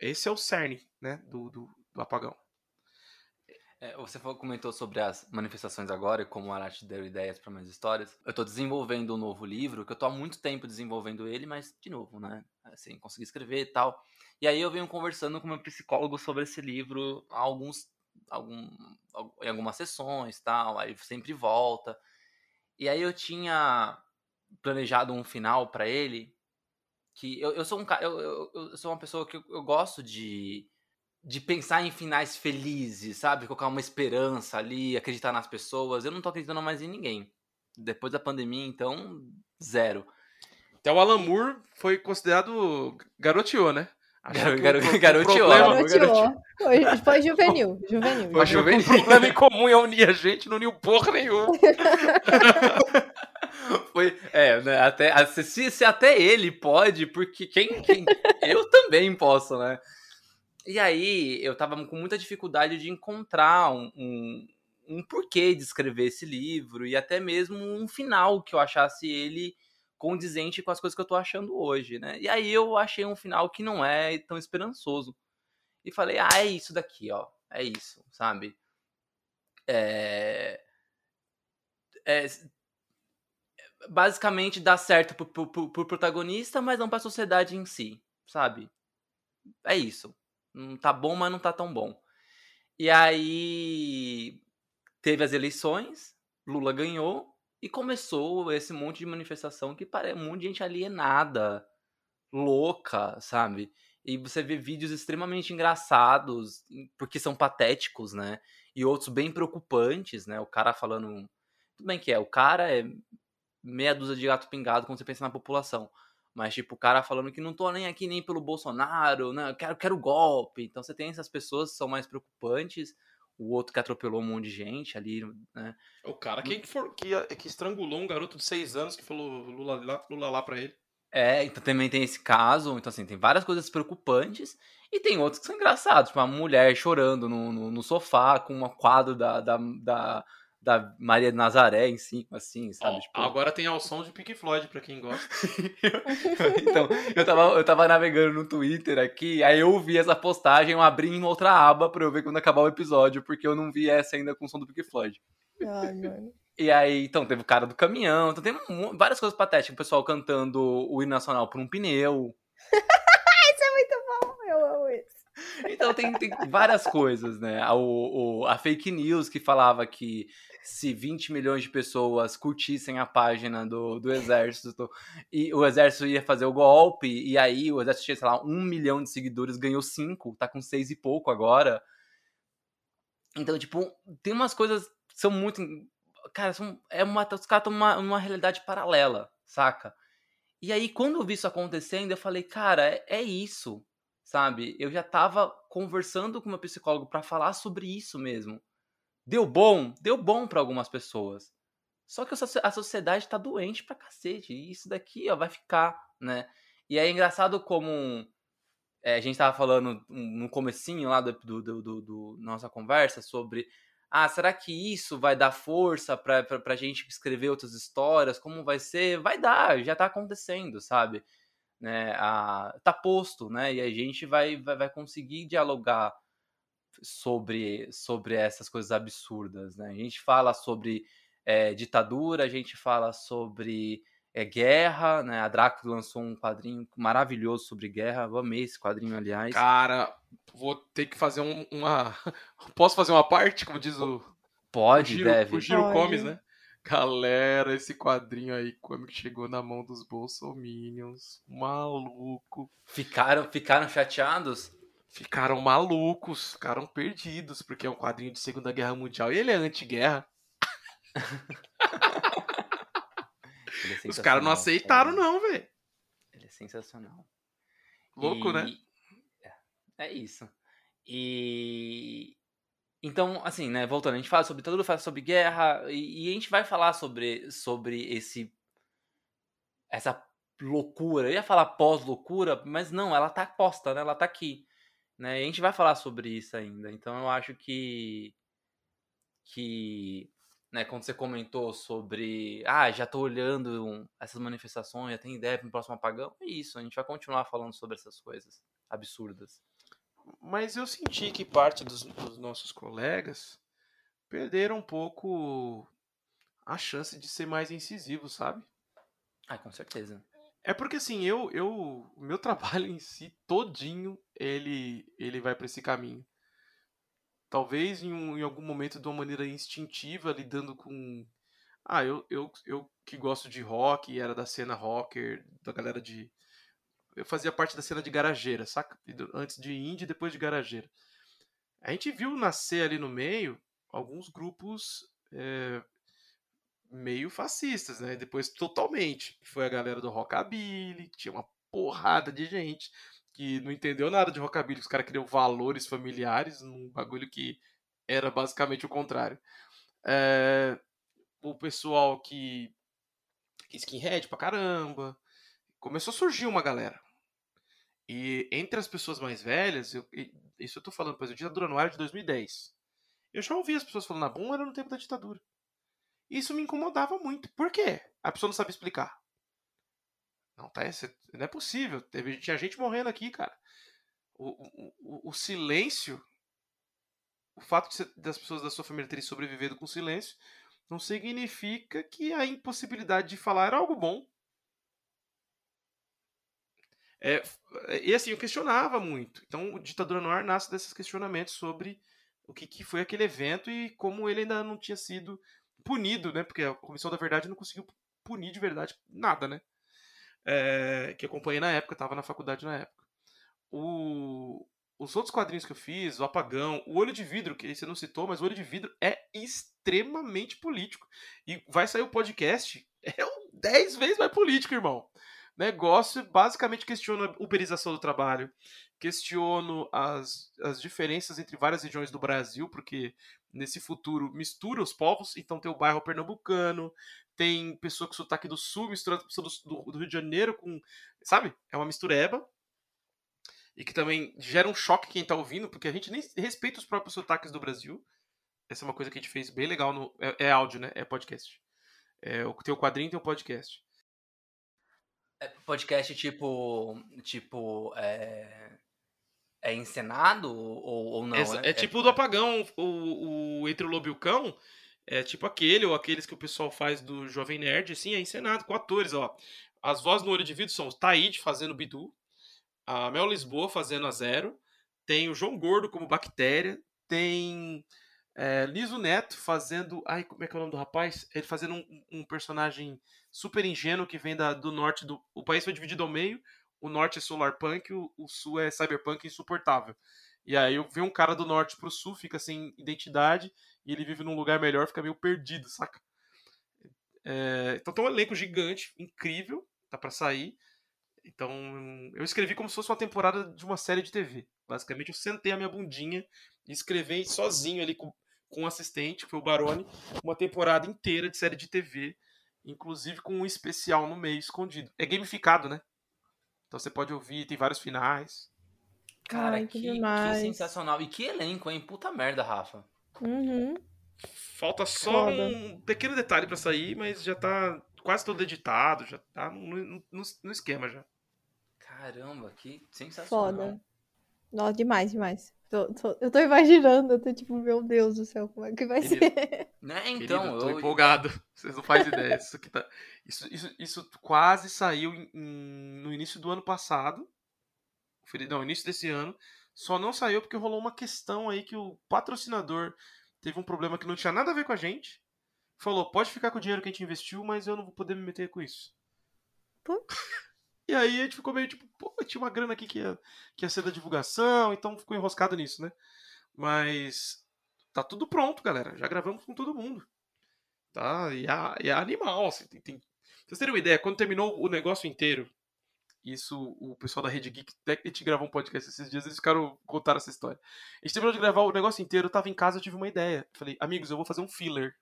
Speaker 3: Esse é o cerne, né? Do, do, do apagão.
Speaker 1: É, você falou- comentou sobre as manifestações agora e como o Arate deu ideias para mais histórias. Eu tô desenvolvendo um novo livro, que eu tô há muito tempo desenvolvendo ele, mas, de novo, né? Assim, consegui escrever e tal. E aí eu venho conversando com meu psicólogo sobre esse livro há alguns. Algum, al- em algumas sessões tal. Aí sempre volta. E aí eu tinha planejado um final para ele. Que eu, eu sou um. Eu, eu, eu sou uma pessoa que eu, eu gosto de de pensar em finais felizes, sabe? Colocar uma esperança ali, acreditar nas pessoas. Eu não tô acreditando mais em ninguém. Depois da pandemia, então, zero.
Speaker 3: Até o Alan Moore foi considerado garoteou, né?
Speaker 1: Garoteou.
Speaker 2: Garoteou. Foi, foi juvenil, juvenil.
Speaker 1: Foi juvenil.
Speaker 3: o problema em comum é unir a gente, não uniu porra nenhuma.
Speaker 1: Foi, é, né, até, se, se até ele pode, porque quem, quem eu também posso, né? E aí, eu tava com muita dificuldade de encontrar um, um, um porquê de escrever esse livro e até mesmo um final que eu achasse ele condizente com as coisas que eu tô achando hoje, né? E aí eu achei um final que não é tão esperançoso. E falei, ah, é isso daqui, ó. É isso, sabe? É... é basicamente dá certo pro, pro, pro, pro protagonista, mas não pra sociedade em si, sabe? É isso. Não tá bom, mas não tá tão bom. E aí teve as eleições, Lula ganhou e começou esse monte de manifestação que parece um monte de gente alienada, louca, sabe? E você vê vídeos extremamente engraçados, porque são patéticos, né? E outros bem preocupantes, né? O cara falando. Tudo bem que é, o cara é meia dúzia de gato pingado quando você pensa na população. Mas, tipo, o cara falando que não tô nem aqui nem pelo Bolsonaro, né? Eu quero, quero golpe. Então você tem essas pessoas que são mais preocupantes. O outro que atropelou um monte de gente ali, né?
Speaker 3: O cara que, for, que, que estrangulou um garoto de 6 anos que falou Lula lá, Lula lá pra ele.
Speaker 1: É, então também tem esse caso. Então, assim, tem várias coisas preocupantes. E tem outros que são engraçados. Tipo, uma mulher chorando no, no, no sofá com um quadro da, da, da, da Maria de Nazaré em cima, assim, sabe?
Speaker 3: Ó,
Speaker 1: tipo...
Speaker 3: Agora tem ao som de Pink Floyd, pra quem gosta.
Speaker 1: então, eu tava, eu tava navegando no Twitter aqui, aí eu vi essa postagem, eu abri em outra aba pra eu ver quando acabar o episódio, porque eu não vi essa ainda com o som do Pink Floyd.
Speaker 2: Ai, mano.
Speaker 1: E aí, então, teve o cara do caminhão, então tem um- várias coisas patéticas, o pessoal cantando o hino nacional por um pneu.
Speaker 2: Isso é muito bom, eu amo isso.
Speaker 1: Então tem, tem várias coisas, né? O, o, a fake news que falava que se 20 milhões de pessoas curtissem a página do, do exército e o exército ia fazer o golpe, e aí o exército tinha, sei lá, um milhão de seguidores, ganhou cinco, tá com seis e pouco agora. Então, tipo, tem umas coisas que são muito. Cara, são, é uma, os caras estão numa, numa realidade paralela, saca? E aí, quando eu vi isso acontecendo, eu falei, cara, é, é isso, sabe? Eu já tava conversando com meu psicólogo para falar sobre isso mesmo. Deu bom? Deu bom para algumas pessoas. Só que a sociedade tá doente pra cacete. E isso daqui, ó, vai ficar, né? E é engraçado como é, a gente tava falando no comecinho lá do, do, do, do, nossa conversa sobre ah, será que isso vai dar força pra, pra, pra gente escrever outras histórias? Como vai ser? Vai dar, já tá acontecendo, sabe? Né? Ah, tá posto, né? E a gente vai, vai, vai conseguir dialogar sobre, sobre essas coisas absurdas. Né? A gente fala sobre é, ditadura, a gente fala sobre é, guerra, né? A Draco lançou um quadrinho maravilhoso sobre guerra. Eu amei esse quadrinho, aliás.
Speaker 3: Cara, vou ter que fazer um, uma. Posso fazer uma parte, como diz o.
Speaker 1: Pode,
Speaker 3: o Giro,
Speaker 1: deve.
Speaker 3: O Giro Pode. Comes, né? Galera, esse quadrinho aí, quando chegou na mão dos bolsominions, maluco.
Speaker 1: Ficaram, ficaram chateados?
Speaker 3: Ficaram malucos, ficaram perdidos, porque é um quadrinho de Segunda Guerra Mundial e ele é anti-guerra. é Os caras não aceitaram, cara. não, velho.
Speaker 1: Ele é sensacional.
Speaker 3: Louco, né? e... né?
Speaker 1: É isso. E. Então, assim, né, voltando, a gente fala sobre tudo, fala sobre guerra, e, e a gente vai falar sobre, sobre esse. essa loucura. Eu ia falar pós-loucura, mas não, ela tá posta, né? Ela tá aqui. Né? E a gente vai falar sobre isso ainda. Então eu acho que que né, quando você comentou sobre ah, já tô olhando essas manifestações, já tem ideia para o próximo apagão, é isso, a gente vai continuar falando sobre essas coisas absurdas.
Speaker 3: Mas eu senti que parte dos, dos nossos colegas perderam um pouco a chance de ser mais incisivos, sabe?
Speaker 1: Ah, com certeza.
Speaker 3: É porque assim, eu, eu, meu trabalho em si todinho, ele, ele vai para esse caminho. Talvez em, um, em algum momento de uma maneira instintiva, lidando com ah, eu, eu, eu que gosto de rock, era da cena rocker, da galera de eu fazia parte da cena de garageira, saca? Antes de indie, depois de garageira. A gente viu nascer ali no meio alguns grupos é, meio fascistas, né? Depois totalmente. Foi a galera do Rockabilly, tinha uma porrada de gente que não entendeu nada de Rockabilly, os caras criam valores familiares num bagulho que era basicamente o contrário. É, o pessoal que, que skinhead pra caramba. Começou a surgir uma galera. E entre as pessoas mais velhas, eu, isso eu tô falando, pois o ditadura no ar de 2010. Eu já ouvi as pessoas falando, a bom era no tempo da ditadura. Isso me incomodava muito. Por quê? A pessoa não sabe explicar. Não, tá, não é possível. Teve, tinha gente morrendo aqui, cara. O, o, o silêncio, o fato de, das pessoas da sua família terem sobrevivido com silêncio, não significa que a impossibilidade de falar era algo bom. É, e assim, eu questionava muito. Então, o Ditadura no Ar nasce desses questionamentos sobre o que, que foi aquele evento e como ele ainda não tinha sido punido, né? Porque a Comissão da Verdade não conseguiu punir de verdade nada, né? É, que acompanhei na época, estava na faculdade na época. O, os outros quadrinhos que eu fiz, o Apagão, o Olho de Vidro, que você não citou, mas o Olho de Vidro é extremamente político. E vai sair o podcast, é 10 vezes mais político, irmão. Negócio basicamente questiona a uberização do trabalho, questiono as, as diferenças entre várias regiões do Brasil, porque nesse futuro mistura os povos, então tem o bairro pernambucano, tem pessoa com sotaque do sul misturando com pessoa do, do, Rio de Janeiro com, sabe? É uma mistureba. E que também gera um choque quem tá ouvindo, porque a gente nem respeita os próprios sotaques do Brasil. Essa é uma coisa que a gente fez bem legal no. É, é áudio, né? É podcast. É, tem o quadrinho tem o podcast.
Speaker 1: É podcast tipo. Tipo. É é encenado ou, ou não?
Speaker 3: É, é, é tipo o do apagão, o, o Entre o Lobo e o Cão. É tipo aquele, ou aqueles que o pessoal faz do Jovem Nerd, assim, é encenado com atores, ó. As vozes no olho de vidro são o Taíde fazendo o Bidu, a Mel Lisboa fazendo a Zero, tem o João Gordo como bactéria, tem é, Liso Neto fazendo. Ai, como é que é o nome do rapaz? Ele fazendo um, um personagem super ingênuo que vem da, do norte do. O país foi dividido ao meio. O norte é solar punk, o, o sul é cyberpunk insuportável. E aí vem um cara do norte pro sul, fica sem identidade, e ele vive num lugar melhor, fica meio perdido, saca? É, então tem um elenco gigante, incrível, tá para sair. Então eu escrevi como se fosse uma temporada de uma série de TV. Basicamente eu sentei a minha bundinha e escrevi sozinho ali com, com um assistente, que foi o Baroni, uma temporada inteira de série de TV, inclusive com um especial no meio escondido. É gamificado, né? Então você pode ouvir, tem vários finais.
Speaker 1: Cara,
Speaker 2: Ai, que
Speaker 1: que, que sensacional. E que elenco, hein? Puta merda, Rafa.
Speaker 2: Uhum.
Speaker 3: Falta só
Speaker 2: Foda.
Speaker 3: um pequeno detalhe pra sair, mas já tá quase todo editado, já tá no, no- no esquema já.
Speaker 1: Caramba, que sensacional.
Speaker 2: Foda. Nossa, demais, demais. Tô- tô- eu tô imaginando, eu tô tipo, meu Deus do céu, como é que vai
Speaker 3: Querido.
Speaker 2: ser?
Speaker 1: Né?
Speaker 3: Querido,
Speaker 1: Então,
Speaker 3: eu tô
Speaker 1: eu,
Speaker 3: empolgado. Vocês não fazem ideia. Isso, aqui tá... isso, isso, isso quase saiu em- em- no início do ano passado. Não, início desse ano. Só não saiu porque rolou uma questão aí que o patrocinador teve um problema que não tinha nada a ver com a gente. Falou, pode ficar com o dinheiro que a gente investiu, mas eu não vou poder me meter com isso.
Speaker 2: Pô.
Speaker 3: E aí a gente ficou meio tipo, pô, tinha uma grana aqui que ia, que ia ser da divulgação, então ficou enroscado nisso, né? Mas tá tudo pronto, galera. Já gravamos com todo mundo. Tá? E é, é animal, assim. Tem, tem... Vocês terem uma ideia, quando terminou o negócio inteiro, isso o pessoal da Rede Geek, até que a gente gravou um podcast esses dias, eles ficaram contaram essa história. A gente terminou de gravar o negócio inteiro, eu tava em casa, eu tive uma ideia. Falei, amigos, eu vou fazer um filler.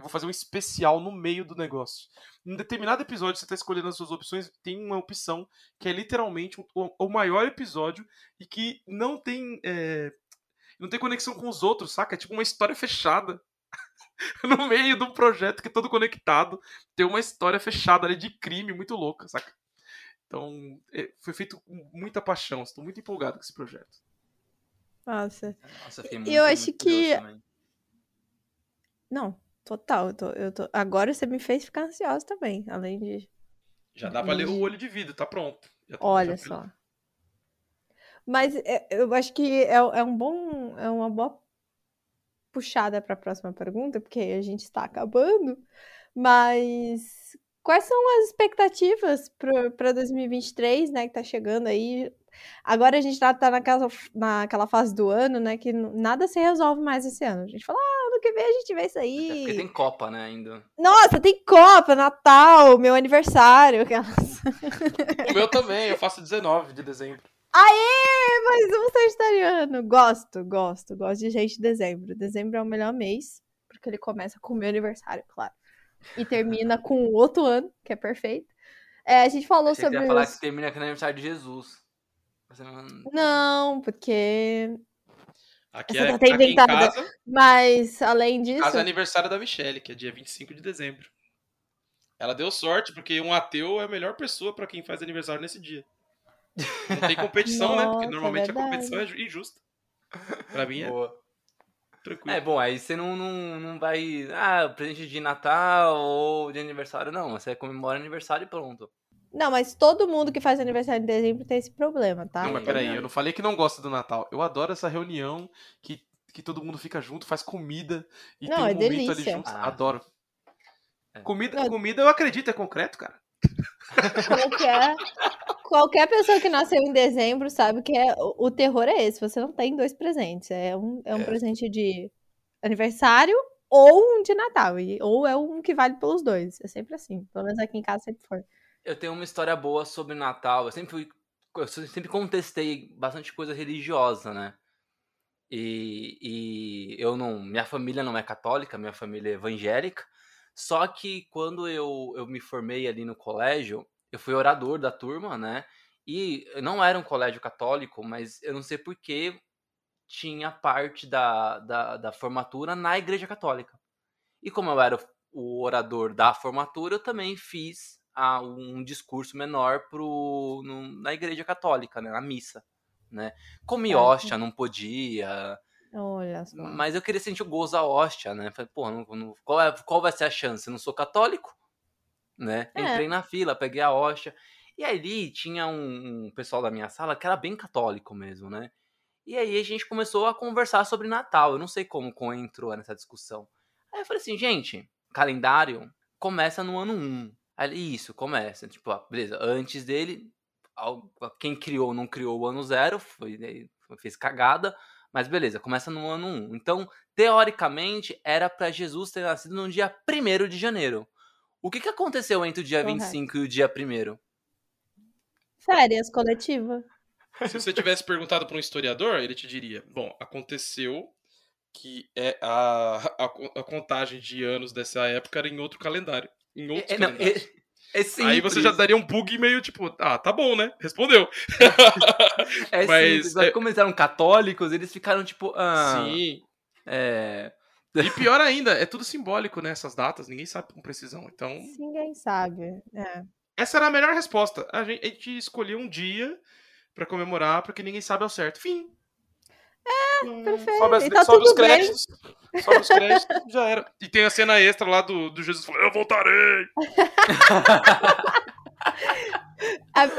Speaker 3: Eu vou fazer um especial no meio do negócio. Em determinado episódio, você tá escolhendo as suas opções, tem uma opção que é literalmente o, o maior episódio e que não tem. é, não tem conexão com os outros, saca? É tipo uma história fechada. no meio de um projeto que é todo conectado. Tem uma história fechada ali de crime muito louca, saca? Então, é, foi feito com muita paixão. Estou muito empolgado com esse projeto.
Speaker 2: Nossa.
Speaker 1: Nossa, fiquei
Speaker 2: Eu
Speaker 1: muito,
Speaker 2: acho
Speaker 1: muito
Speaker 2: que-. Não, total. Eu tô, eu tô... Agora você me fez ficar ansiosa também, além de.
Speaker 3: Já dá pra ler o olho de vidro, tá pronto. Tá-
Speaker 2: Olha só. Mas é, eu acho que é, é um bom. É uma boa puxada para a próxima pergunta, porque a gente está acabando. Mas quais são as expectativas para 2023, né? Que tá chegando aí. Agora a gente tá, tá naquela, naquela fase do ano, né? Que nada se resolve mais esse ano. A gente fala, ah, ano que vem a gente vê isso aí.
Speaker 1: porque tem Copa, né, ainda.
Speaker 2: Nossa, tem Copa, Natal, meu aniversário. aquelas-
Speaker 3: O meu também, eu faço 19 de dezembro.
Speaker 2: Aê, mais um sagitariano. Gosto, gosto, gosto de gente de dezembro. Dezembro é o melhor mês, porque ele começa com o meu aniversário, claro. E termina com o outro ano, que é perfeito. É, a gente falou
Speaker 1: Achei que
Speaker 2: sobre.
Speaker 1: ia falar
Speaker 2: os-
Speaker 1: que termina com o aniversário de Jesus. Não,
Speaker 2: porque.
Speaker 3: Aqui,
Speaker 2: Essa
Speaker 3: é,
Speaker 2: data é
Speaker 3: aqui em
Speaker 2: inventada.
Speaker 3: casa,
Speaker 2: Mas, além disso.
Speaker 3: casa é aniversário da Michelle, que é dia 25 de dezembro. Ela deu sorte, porque um ateu é a melhor pessoa pra quem faz aniversário nesse dia. Não tem competição, né? Porque
Speaker 2: Nossa,
Speaker 3: normalmente a
Speaker 2: verdade.
Speaker 3: competição é ju- injusta. Pra mim é
Speaker 1: Boa.
Speaker 3: tranquilo.
Speaker 1: É, bom, aí você não, não, não vai. Ah, presente de Natal ou de aniversário, não. Você comemora aniversário e pronto.
Speaker 2: Não, mas todo mundo que faz aniversário em dezembro tem esse problema, tá?
Speaker 3: Não, mas peraí, eu não falei que não gosto do Natal. Eu adoro essa reunião que, que todo mundo fica junto, faz comida e
Speaker 2: Não,
Speaker 3: tem um
Speaker 2: é
Speaker 3: momento
Speaker 2: delícia.
Speaker 3: ali junto.
Speaker 1: Ah.
Speaker 3: Adoro.
Speaker 1: É.
Speaker 3: Comida,
Speaker 2: Não.
Speaker 3: comida eu acredito, é concreto, cara.
Speaker 2: Qualquer, qualquer pessoa que nasceu em dezembro sabe que é, o, o terror é esse. Você não tem dois presentes. É um, é um
Speaker 3: É.
Speaker 2: presente de aniversário ou um de Natal. E, ou é um que vale pelos dois. É sempre assim. Pelo menos aqui em casa sempre foi.
Speaker 1: Eu tenho uma história boa sobre Natal. Eu sempre fui. Eu sempre contestei bastante coisa religiosa, né? E, e eu não. Minha família não é católica, minha família é evangélica. Só que quando eu, eu me formei ali no colégio, eu fui orador da turma, né? E não era um colégio católico, mas eu não sei porquê tinha parte da, da, da formatura na igreja católica. E como eu era o- orador da formatura, eu também fiz ah, um discurso menor pro, no- na igreja católica, né? Na missa, né? Comi hóstia, não podia,
Speaker 2: Olha só.
Speaker 1: mas eu queria sentir o gozo da hóstia, né? Falei, pô, não- não- qual, é- qual vai ser a chance? Eu não sou católico, né?
Speaker 2: É.
Speaker 1: Entrei na fila, peguei a hóstia. E ali tinha um, um pessoal da minha sala que era bem católico mesmo, né? E aí a gente começou a conversar sobre Natal. Eu não sei como Con entrou nessa discussão. Aí eu falei assim, gente, calendário começa no ano 1. Aí, isso, começa. Tipo, ah, beleza, antes dele, quem criou não criou o ano zero, foi, né, fez cagada, mas beleza, começa no ano 1. Então, teoricamente, era para Jesus ter nascido no dia 1 de janeiro. O que, que aconteceu entre o dia Correto. 25 e o dia 1?
Speaker 2: Férias coletiva.
Speaker 3: Se você tivesse perguntado para um historiador, ele te diria: bom, aconteceu que é a, a, a, contagem de anos dessa época era em outro calendário. Em é, outros é. Não, é, é Aí você já daria um bug meio tipo, ah, tá bom, né? Respondeu.
Speaker 1: É Mas, simples. É... Como eles eram católicos, eles ficaram tipo, ah,
Speaker 3: Sim.
Speaker 1: É.
Speaker 3: E pior ainda, é tudo simbólico, né? Essas datas, ninguém sabe com precisão. Então.
Speaker 2: Ninguém sabe. É.
Speaker 3: Essa era a melhor resposta. A gente, a gente escolheu um dia para comemorar, porque ninguém sabe ao certo. Fim.
Speaker 2: É, hum, perfeito. Sobe, as,
Speaker 3: tá sobe os créditos. Bem. Sobe os créditos, já era. E tem a cena extra lá do, do Jesus falando, eu voltarei.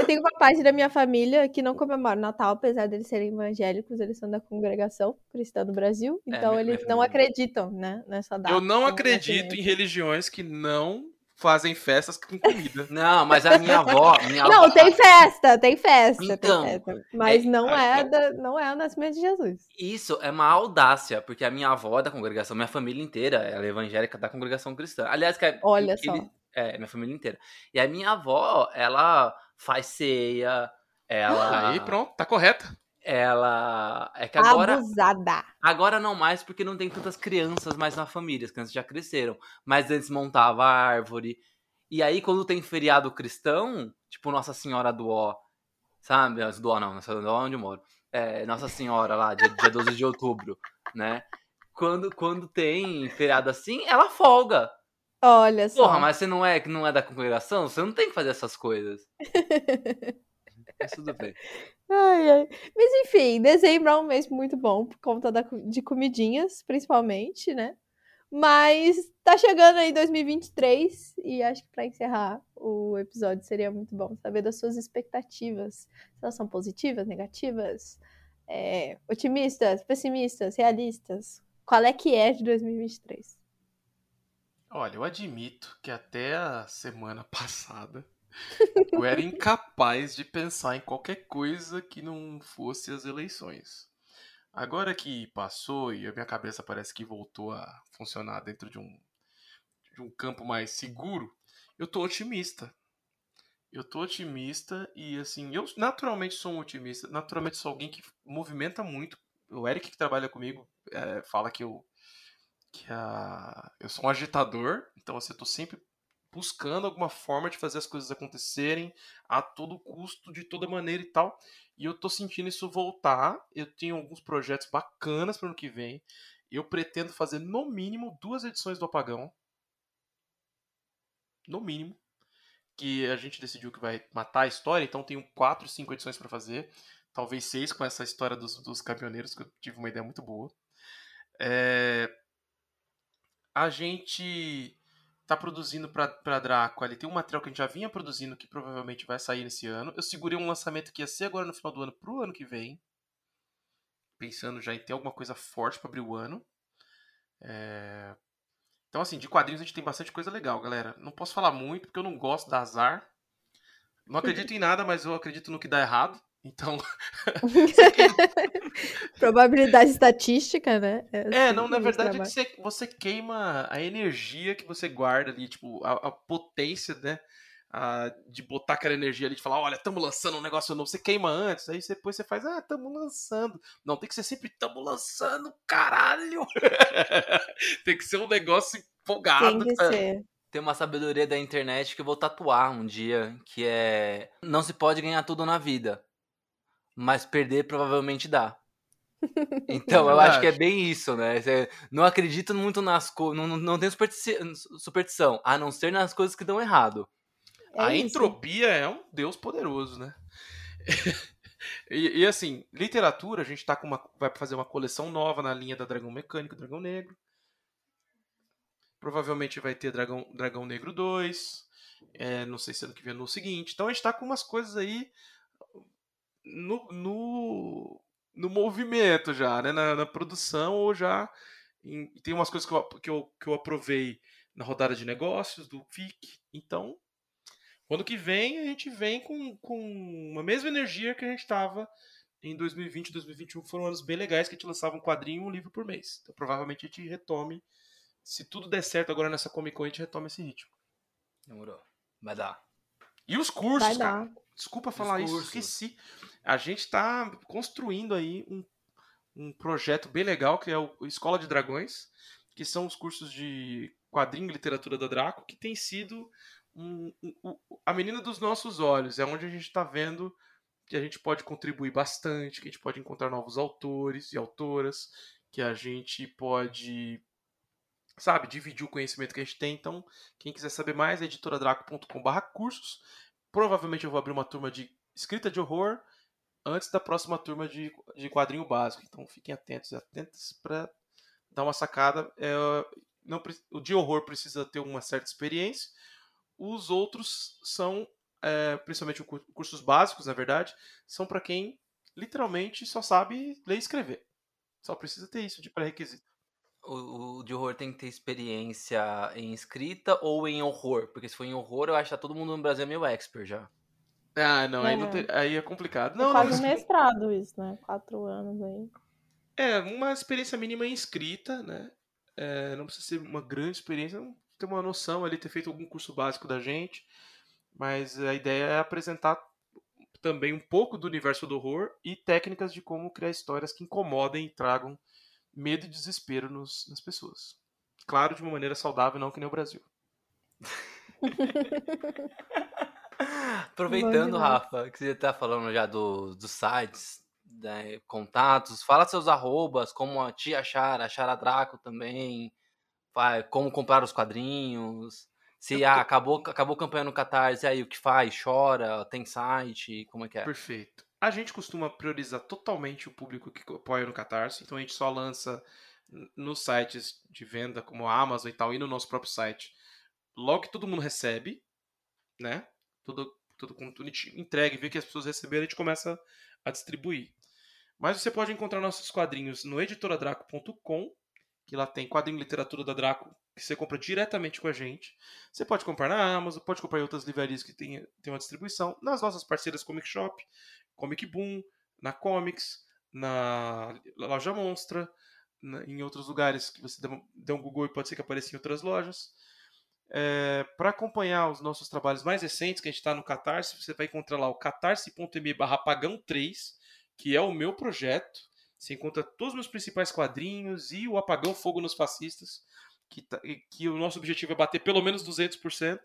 Speaker 2: Tem uma parte da minha família que não comemora o Natal, apesar deles serem evangélicos, eles são da congregação cristã do Brasil, é, então é, eles não acreditam né, nessa data.
Speaker 3: Eu não acredito em religiões que não fazem festas com comida.
Speaker 1: Não, mas a minha avó. Minha
Speaker 2: não,
Speaker 1: avó...
Speaker 2: tem festa, tem festa, então, tem festa. Mas é, não, é, da, não é o nascimento de Jesus.
Speaker 1: Isso é uma audácia, porque a minha avó é da congregação, minha família inteira, ela é evangélica da congregação cristã. Aliás, que é,
Speaker 2: Olha só.
Speaker 1: é, minha família inteira. E a minha avó, ela faz ceia, ela.
Speaker 3: Aí pronto, tá correta
Speaker 1: ela é que agora
Speaker 2: abusada.
Speaker 1: Agora não mais porque não tem tantas crianças mais na família, as crianças já cresceram, mas antes montava árvore. E aí quando tem feriado cristão, tipo Nossa Senhora do Ó, sabe? Do Ó não, Nossa Senhora onde eu moro. É, Nossa Senhora lá, dia, dia 12 de outubro, né? Quando quando tem feriado assim, ela folga.
Speaker 2: Olha só.
Speaker 1: Porra, mas você não é que não é da congregação, você não tem que fazer essas coisas. Mas tudo bem.
Speaker 2: Ai, ai. Mas enfim, dezembro é um mês muito bom por conta da, de comidinhas, principalmente, né? Mas tá chegando aí 2023 e acho que para encerrar o episódio seria muito bom saber das suas expectativas. Se elas são positivas, negativas, é, otimistas, pessimistas, realistas. Qual é que é de 2023?
Speaker 3: Olha, eu admito que até a semana passada eu era incapaz de pensar em qualquer coisa que não fosse as eleições. Agora que passou e a minha cabeça parece que voltou a funcionar dentro de um, de um campo mais seguro, eu tô otimista. Eu tô otimista e assim, eu naturalmente sou um otimista, naturalmente sou alguém que movimenta muito. O Eric que trabalha comigo é, fala que eu que a, eu sou um agitador, então assim, eu tô sempre buscando alguma forma de fazer as coisas acontecerem a todo custo, de toda maneira e tal. E eu tô sentindo isso voltar. Eu tenho alguns projetos bacanas para ano que vem. Eu pretendo fazer no mínimo duas edições do Apagão. No mínimo. Que a gente decidiu que vai matar a história, então tenho quatro, cinco edições para fazer. Talvez seis com essa história dos, dos caminhoneiros, que eu tive uma ideia muito boa. É... A gente tá produzindo para Draco, ele tem um material que a gente já vinha produzindo que provavelmente vai sair nesse ano. Eu segurei um lançamento que ia ser agora no final do ano pro ano que vem. Pensando já em ter alguma coisa forte para abrir o ano. É... Então, assim, de quadrinhos a gente tem bastante coisa legal, galera. Não posso falar muito porque eu não gosto da azar. Não acredito em nada, mas eu acredito no que dá errado. Então.
Speaker 2: Probabilidade estatística, né?
Speaker 3: É, é não, na verdade é você, você queima a energia que você guarda ali, tipo, a, a potência, né? A, de botar aquela energia ali, de falar, olha, estamos lançando um negócio novo, você queima antes, aí depois você faz, ah, estamos lançando. Não, tem que ser sempre, estamos lançando, caralho! tem que ser um negócio empolgado.
Speaker 2: Tem que ser.
Speaker 1: Tem uma sabedoria da internet que eu vou tatuar um dia, que é não se pode ganhar tudo na vida mas perder provavelmente dá. Então, eu acho que é bem isso, né? Você não acredito muito nas coisas. Não, não tem superstição, a não ser nas coisas que dão errado.
Speaker 3: É a isso. entropia é um Deus poderoso, né? e, e, assim, literatura, a gente tá com uma, vai fazer uma coleção nova na linha da Dragão Mecânico, Dragão Negro. Provavelmente vai ter Dragão, Dragão Negro 2. É, não sei se ano que vem é no seguinte. Então a gente tá com umas coisas aí no, no, no movimento já, né? Na, na produção ou já. Em, tem umas coisas que eu, que, eu, que eu aprovei na rodada de negócios do FIC. Então, quando que vem, a gente vem com, com a mesma energia que a gente estava em 2020 e 2021, que foram anos bem legais, que a gente lançava um quadrinho e um livro por mês. Então, provavelmente a gente retome. Se tudo der certo agora nessa Comic Con, a gente retome esse ritmo.
Speaker 1: Demorou. Vai dar.
Speaker 3: E os cursos,
Speaker 2: Vai
Speaker 3: cara?
Speaker 2: dar.
Speaker 3: Desculpa falar isso,
Speaker 1: cursos.
Speaker 3: esqueci. A gente está construindo aí um, um projeto bem legal, que é o Escola de Dragões, que são os cursos de quadrinho e literatura da Draco, que tem sido um- um- um- a menina dos nossos olhos. É onde a gente está vendo que a gente pode contribuir bastante, que a gente pode encontrar novos autores e autoras, que a gente pode, sabe, dividir o conhecimento que a gente tem. Então, quem quiser saber mais, é editoradraco.com.br cursos. Provavelmente eu vou abrir uma turma de escrita de horror antes da próxima turma de, de quadrinho básico. Então fiquem atentos atentas para dar uma sacada. É, não, o de horror precisa ter uma certa experiência. Os outros são, é, principalmente os cur- cursos básicos, na verdade, são para quem literalmente só sabe ler e escrever. Só precisa ter isso de pré-requisito.
Speaker 1: O, o de horror tem que ter experiência em escrita ou em horror? Porque se for em horror, eu acho que tá todo mundo no Brasil meio expert já.
Speaker 3: Ah, não, aí, não
Speaker 2: É.
Speaker 3: aí é complicado.
Speaker 2: É
Speaker 3: Não, não,
Speaker 2: quase
Speaker 3: mas-
Speaker 2: um mestrado isso, né? Quatro anos aí.
Speaker 3: É, uma experiência mínima em escrita, né? É, não precisa ser uma grande experiência, não ter uma noção ali, ter feito algum curso básico da gente. Mas a ideia é apresentar também um pouco do universo do horror e técnicas de como criar histórias que incomodem e tragam medo e desespero nos- nas pessoas. Claro, de uma maneira saudável, não que nem o Brasil.
Speaker 1: Aproveitando. Rafa, que você tá falando já do, dos sites, né, contatos, fala seus arrobas, como a te achar, achar a Draco também, vai, como comprar os quadrinhos, se ah, acabou, acabou a campanha no Catarse, e aí o que faz? Chora? Tem site? Como é que é?
Speaker 3: Perfeito. A gente costuma priorizar totalmente o público que apoia no Catarse, então a gente só lança nos sites de venda como a Amazon e tal, e no nosso próprio site. Logo que todo mundo recebe, né? Tudo, tudo quando a gente entrega e vê que as pessoas receberam, a gente começa a distribuir. Mas você pode encontrar nossos quadrinhos no editoradraco.com, que lá tem quadrinho literatura da Draco, que você compra diretamente com a gente. Você pode comprar na Amazon, pode comprar em outras livrarias que tem, tem uma distribuição, nas nossas parceiras Comic Shop, Comic Boom, na Comics, na Loja Monstra, na- em outros lugares que você dê um- Google e pode ser que apareça em outras lojas. Para acompanhar os nossos trabalhos mais recentes, que a gente está no Catarse, você vai encontrar lá o catarse.me barra apagão3, que é o meu projeto. Você encontra todos os meus principais quadrinhos e o Apagão Fogo nos Fascistas, que, tá- que o nosso objetivo é bater pelo menos 200%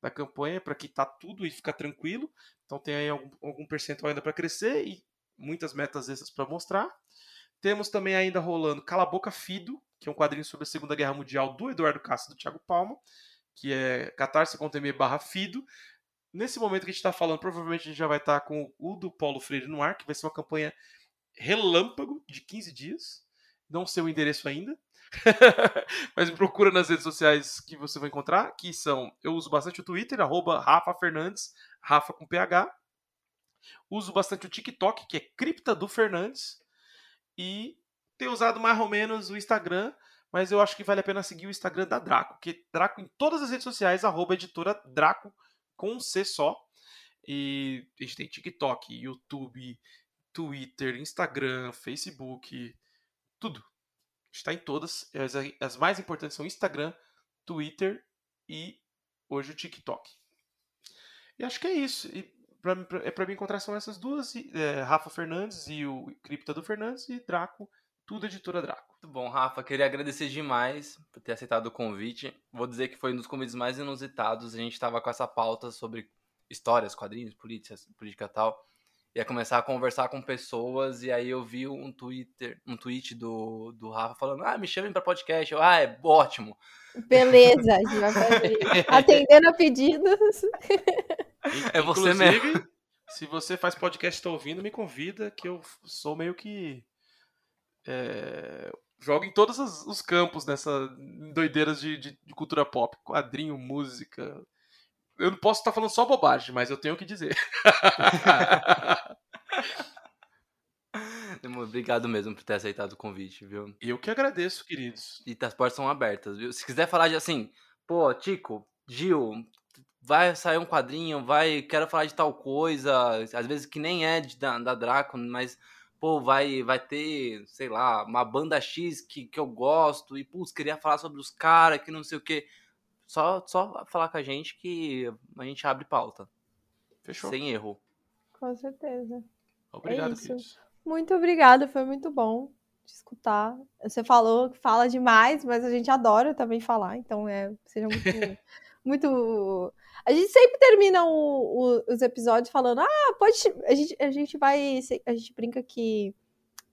Speaker 3: da campanha para quitar tudo e ficar tranquilo. Então tem aí algum, algum percentual ainda para crescer e muitas metas extras para mostrar. Temos também ainda rolando Cala Boca Fido, que é um quadrinho sobre a Segunda Guerra Mundial do Eduardo Castro e do Thiago Palma, que é catarse.me barra Fido. Nesse momento que a gente está falando, provavelmente a gente já vai estar com o do Paulo Freire no ar, que vai ser uma campanha relâmpago de 15 dias. Não sei o endereço ainda. Mas me procura nas redes sociais que você vai encontrar, que são, eu uso bastante o Twitter, arroba Rafa Fernandes, Rafa com PH. Uso bastante o TikTok, que é Cripta do Fernandes. E tenho usado mais ou menos o Instagram, mas eu acho que vale a pena seguir o Instagram da Draco, que Draco em todas as redes sociais, arroba editora Draco com C só. E a gente tem TikTok, YouTube, Twitter, Instagram, Facebook, tudo. Está em todas. As, as mais importantes são Instagram, Twitter e hoje o TikTok. E acho que é isso. E pra, pra, é para me encontrar são essas duas: é, Rafa Fernandes e o Cripta do Fernandes e Draco, tudo editora Draco.
Speaker 1: Muito bom, Rafa. Queria agradecer demais por ter aceitado o convite. Vou dizer que foi um dos convites mais inusitados. A gente estava com essa pauta sobre histórias, quadrinhos, políticas, política e tal. Ia começar a conversar com pessoas e aí eu vi um Twitter, um tweet do, do Rafa falando: "Ah, me chamem para podcast". Eu, ah, é ótimo.
Speaker 2: Beleza, a gente vai fazer. Atendendo a pedidos.
Speaker 1: É você
Speaker 3: Inclusive, se você faz podcast e está ouvindo, me convida, que eu sou meio que. É, jogo em todos os, os campos nessa doideiras de, de, de cultura pop. Quadrinho, música. Eu não posso estar falando só bobagem, mas eu tenho o que dizer.
Speaker 1: Obrigado mesmo por ter aceitado o convite, viu?
Speaker 3: Eu que agradeço, queridos.
Speaker 1: E as portas são abertas, viu? Se quiser falar de assim, pô, Tico, Gil, vai sair um quadrinho, vai, quero falar de tal coisa, às vezes que nem é de, da, da Draco, mas pô, vai, vai ter, sei lá, uma banda X que, que eu gosto, e, putz, queria falar sobre os caras, que não sei o quê. Só, só falar com a gente que a gente abre pauta.
Speaker 3: Fechou.
Speaker 1: Sem erro.
Speaker 2: Com certeza.
Speaker 3: Obrigado,
Speaker 2: isso.
Speaker 3: queridos.
Speaker 2: Muito obrigada, foi muito bom te escutar. Você falou que fala demais, mas a gente adora também falar, então é, seja muito. muito... A gente sempre termina o- o- os episódios falando, ah, pode. A gente, a gente vai. A gente brinca que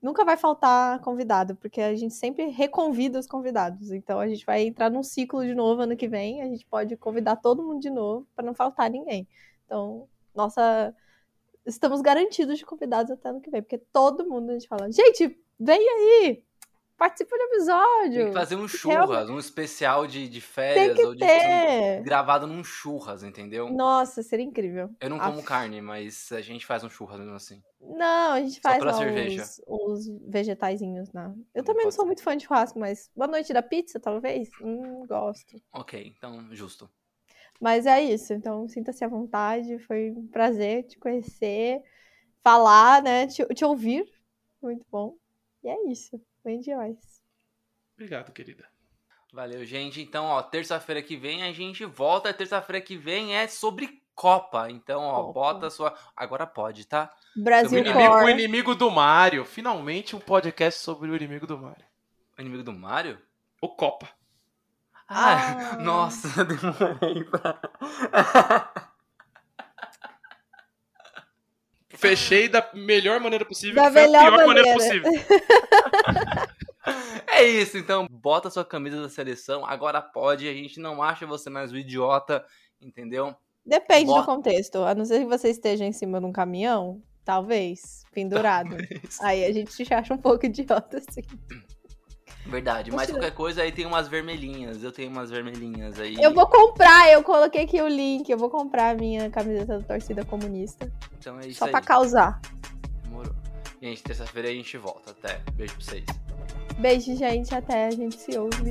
Speaker 2: nunca vai faltar convidado, porque a gente sempre reconvida os convidados. Então a gente vai entrar num ciclo de novo ano que vem. A gente pode convidar todo mundo de novo para não faltar ninguém. Então, nossa. Estamos garantidos de convidados até ano que vem, porque todo mundo a gente fala, gente, vem aí! Participa do episódio!
Speaker 1: Tem que fazer um churras, um especial de, de férias ou de
Speaker 2: ter!
Speaker 1: gravado num churras, entendeu?
Speaker 2: Nossa, seria incrível.
Speaker 1: Eu não como carne, mas a gente faz um churras mesmo assim.
Speaker 2: Não, a gente
Speaker 1: Só
Speaker 2: faz
Speaker 1: pela
Speaker 2: lá
Speaker 1: cerveja.
Speaker 2: os, os vegetaizinhos, né? Eu
Speaker 1: Hum,
Speaker 2: também não sou
Speaker 1: ser.
Speaker 2: muito fã de churrasco, mas boa noite da pizza, talvez? Hum, gosto.
Speaker 1: Ok, então, justo.
Speaker 2: Mas é isso, então sinta-se à vontade, foi um prazer te conhecer, falar, né, te, te ouvir, muito bom. E é isso, bem demais.
Speaker 3: Obrigado, querida.
Speaker 1: Valeu, gente. Então, ó, terça-feira que vem a gente volta. Terça-feira que vem é sobre Copa. Então, ó,
Speaker 2: Copa.
Speaker 1: bota a sua. Agora pode, tá?
Speaker 3: O
Speaker 2: Brasil
Speaker 1: Também
Speaker 3: inimigo, o inimigo do Mario. Finalmente um podcast sobre o inimigo do Mario.
Speaker 1: O inimigo do Mario?
Speaker 3: O Copa.
Speaker 1: Ah,
Speaker 2: Ah.
Speaker 1: nossa, demorei pra.
Speaker 3: Fechei da melhor maneira possível.
Speaker 2: Da melhor
Speaker 3: pior maneira
Speaker 2: maneira.
Speaker 3: possível.
Speaker 1: É isso, então bota sua camisa da seleção. Agora pode. A gente não acha você mais um idiota, entendeu?
Speaker 2: Depende do
Speaker 1: Bota-
Speaker 2: contexto, a não ser que você esteja em cima de um caminhão, talvez, pendurado. Aí a gente te acha um pouco idiota, assim.
Speaker 1: Verdade. Mas qualquer coisa aí tem umas vermelhinhas. Eu tenho umas vermelhinhas aí.
Speaker 2: Eu vou comprar, eu coloquei aqui o link, eu vou comprar a minha camiseta da torcida comunista.
Speaker 1: Então é isso
Speaker 2: Só
Speaker 1: aí.
Speaker 2: pra causar.
Speaker 1: Demorou. Gente, terça-feira a gente volta. Até. Beijo pra vocês.
Speaker 2: Beijo, gente, até a gente se ouve.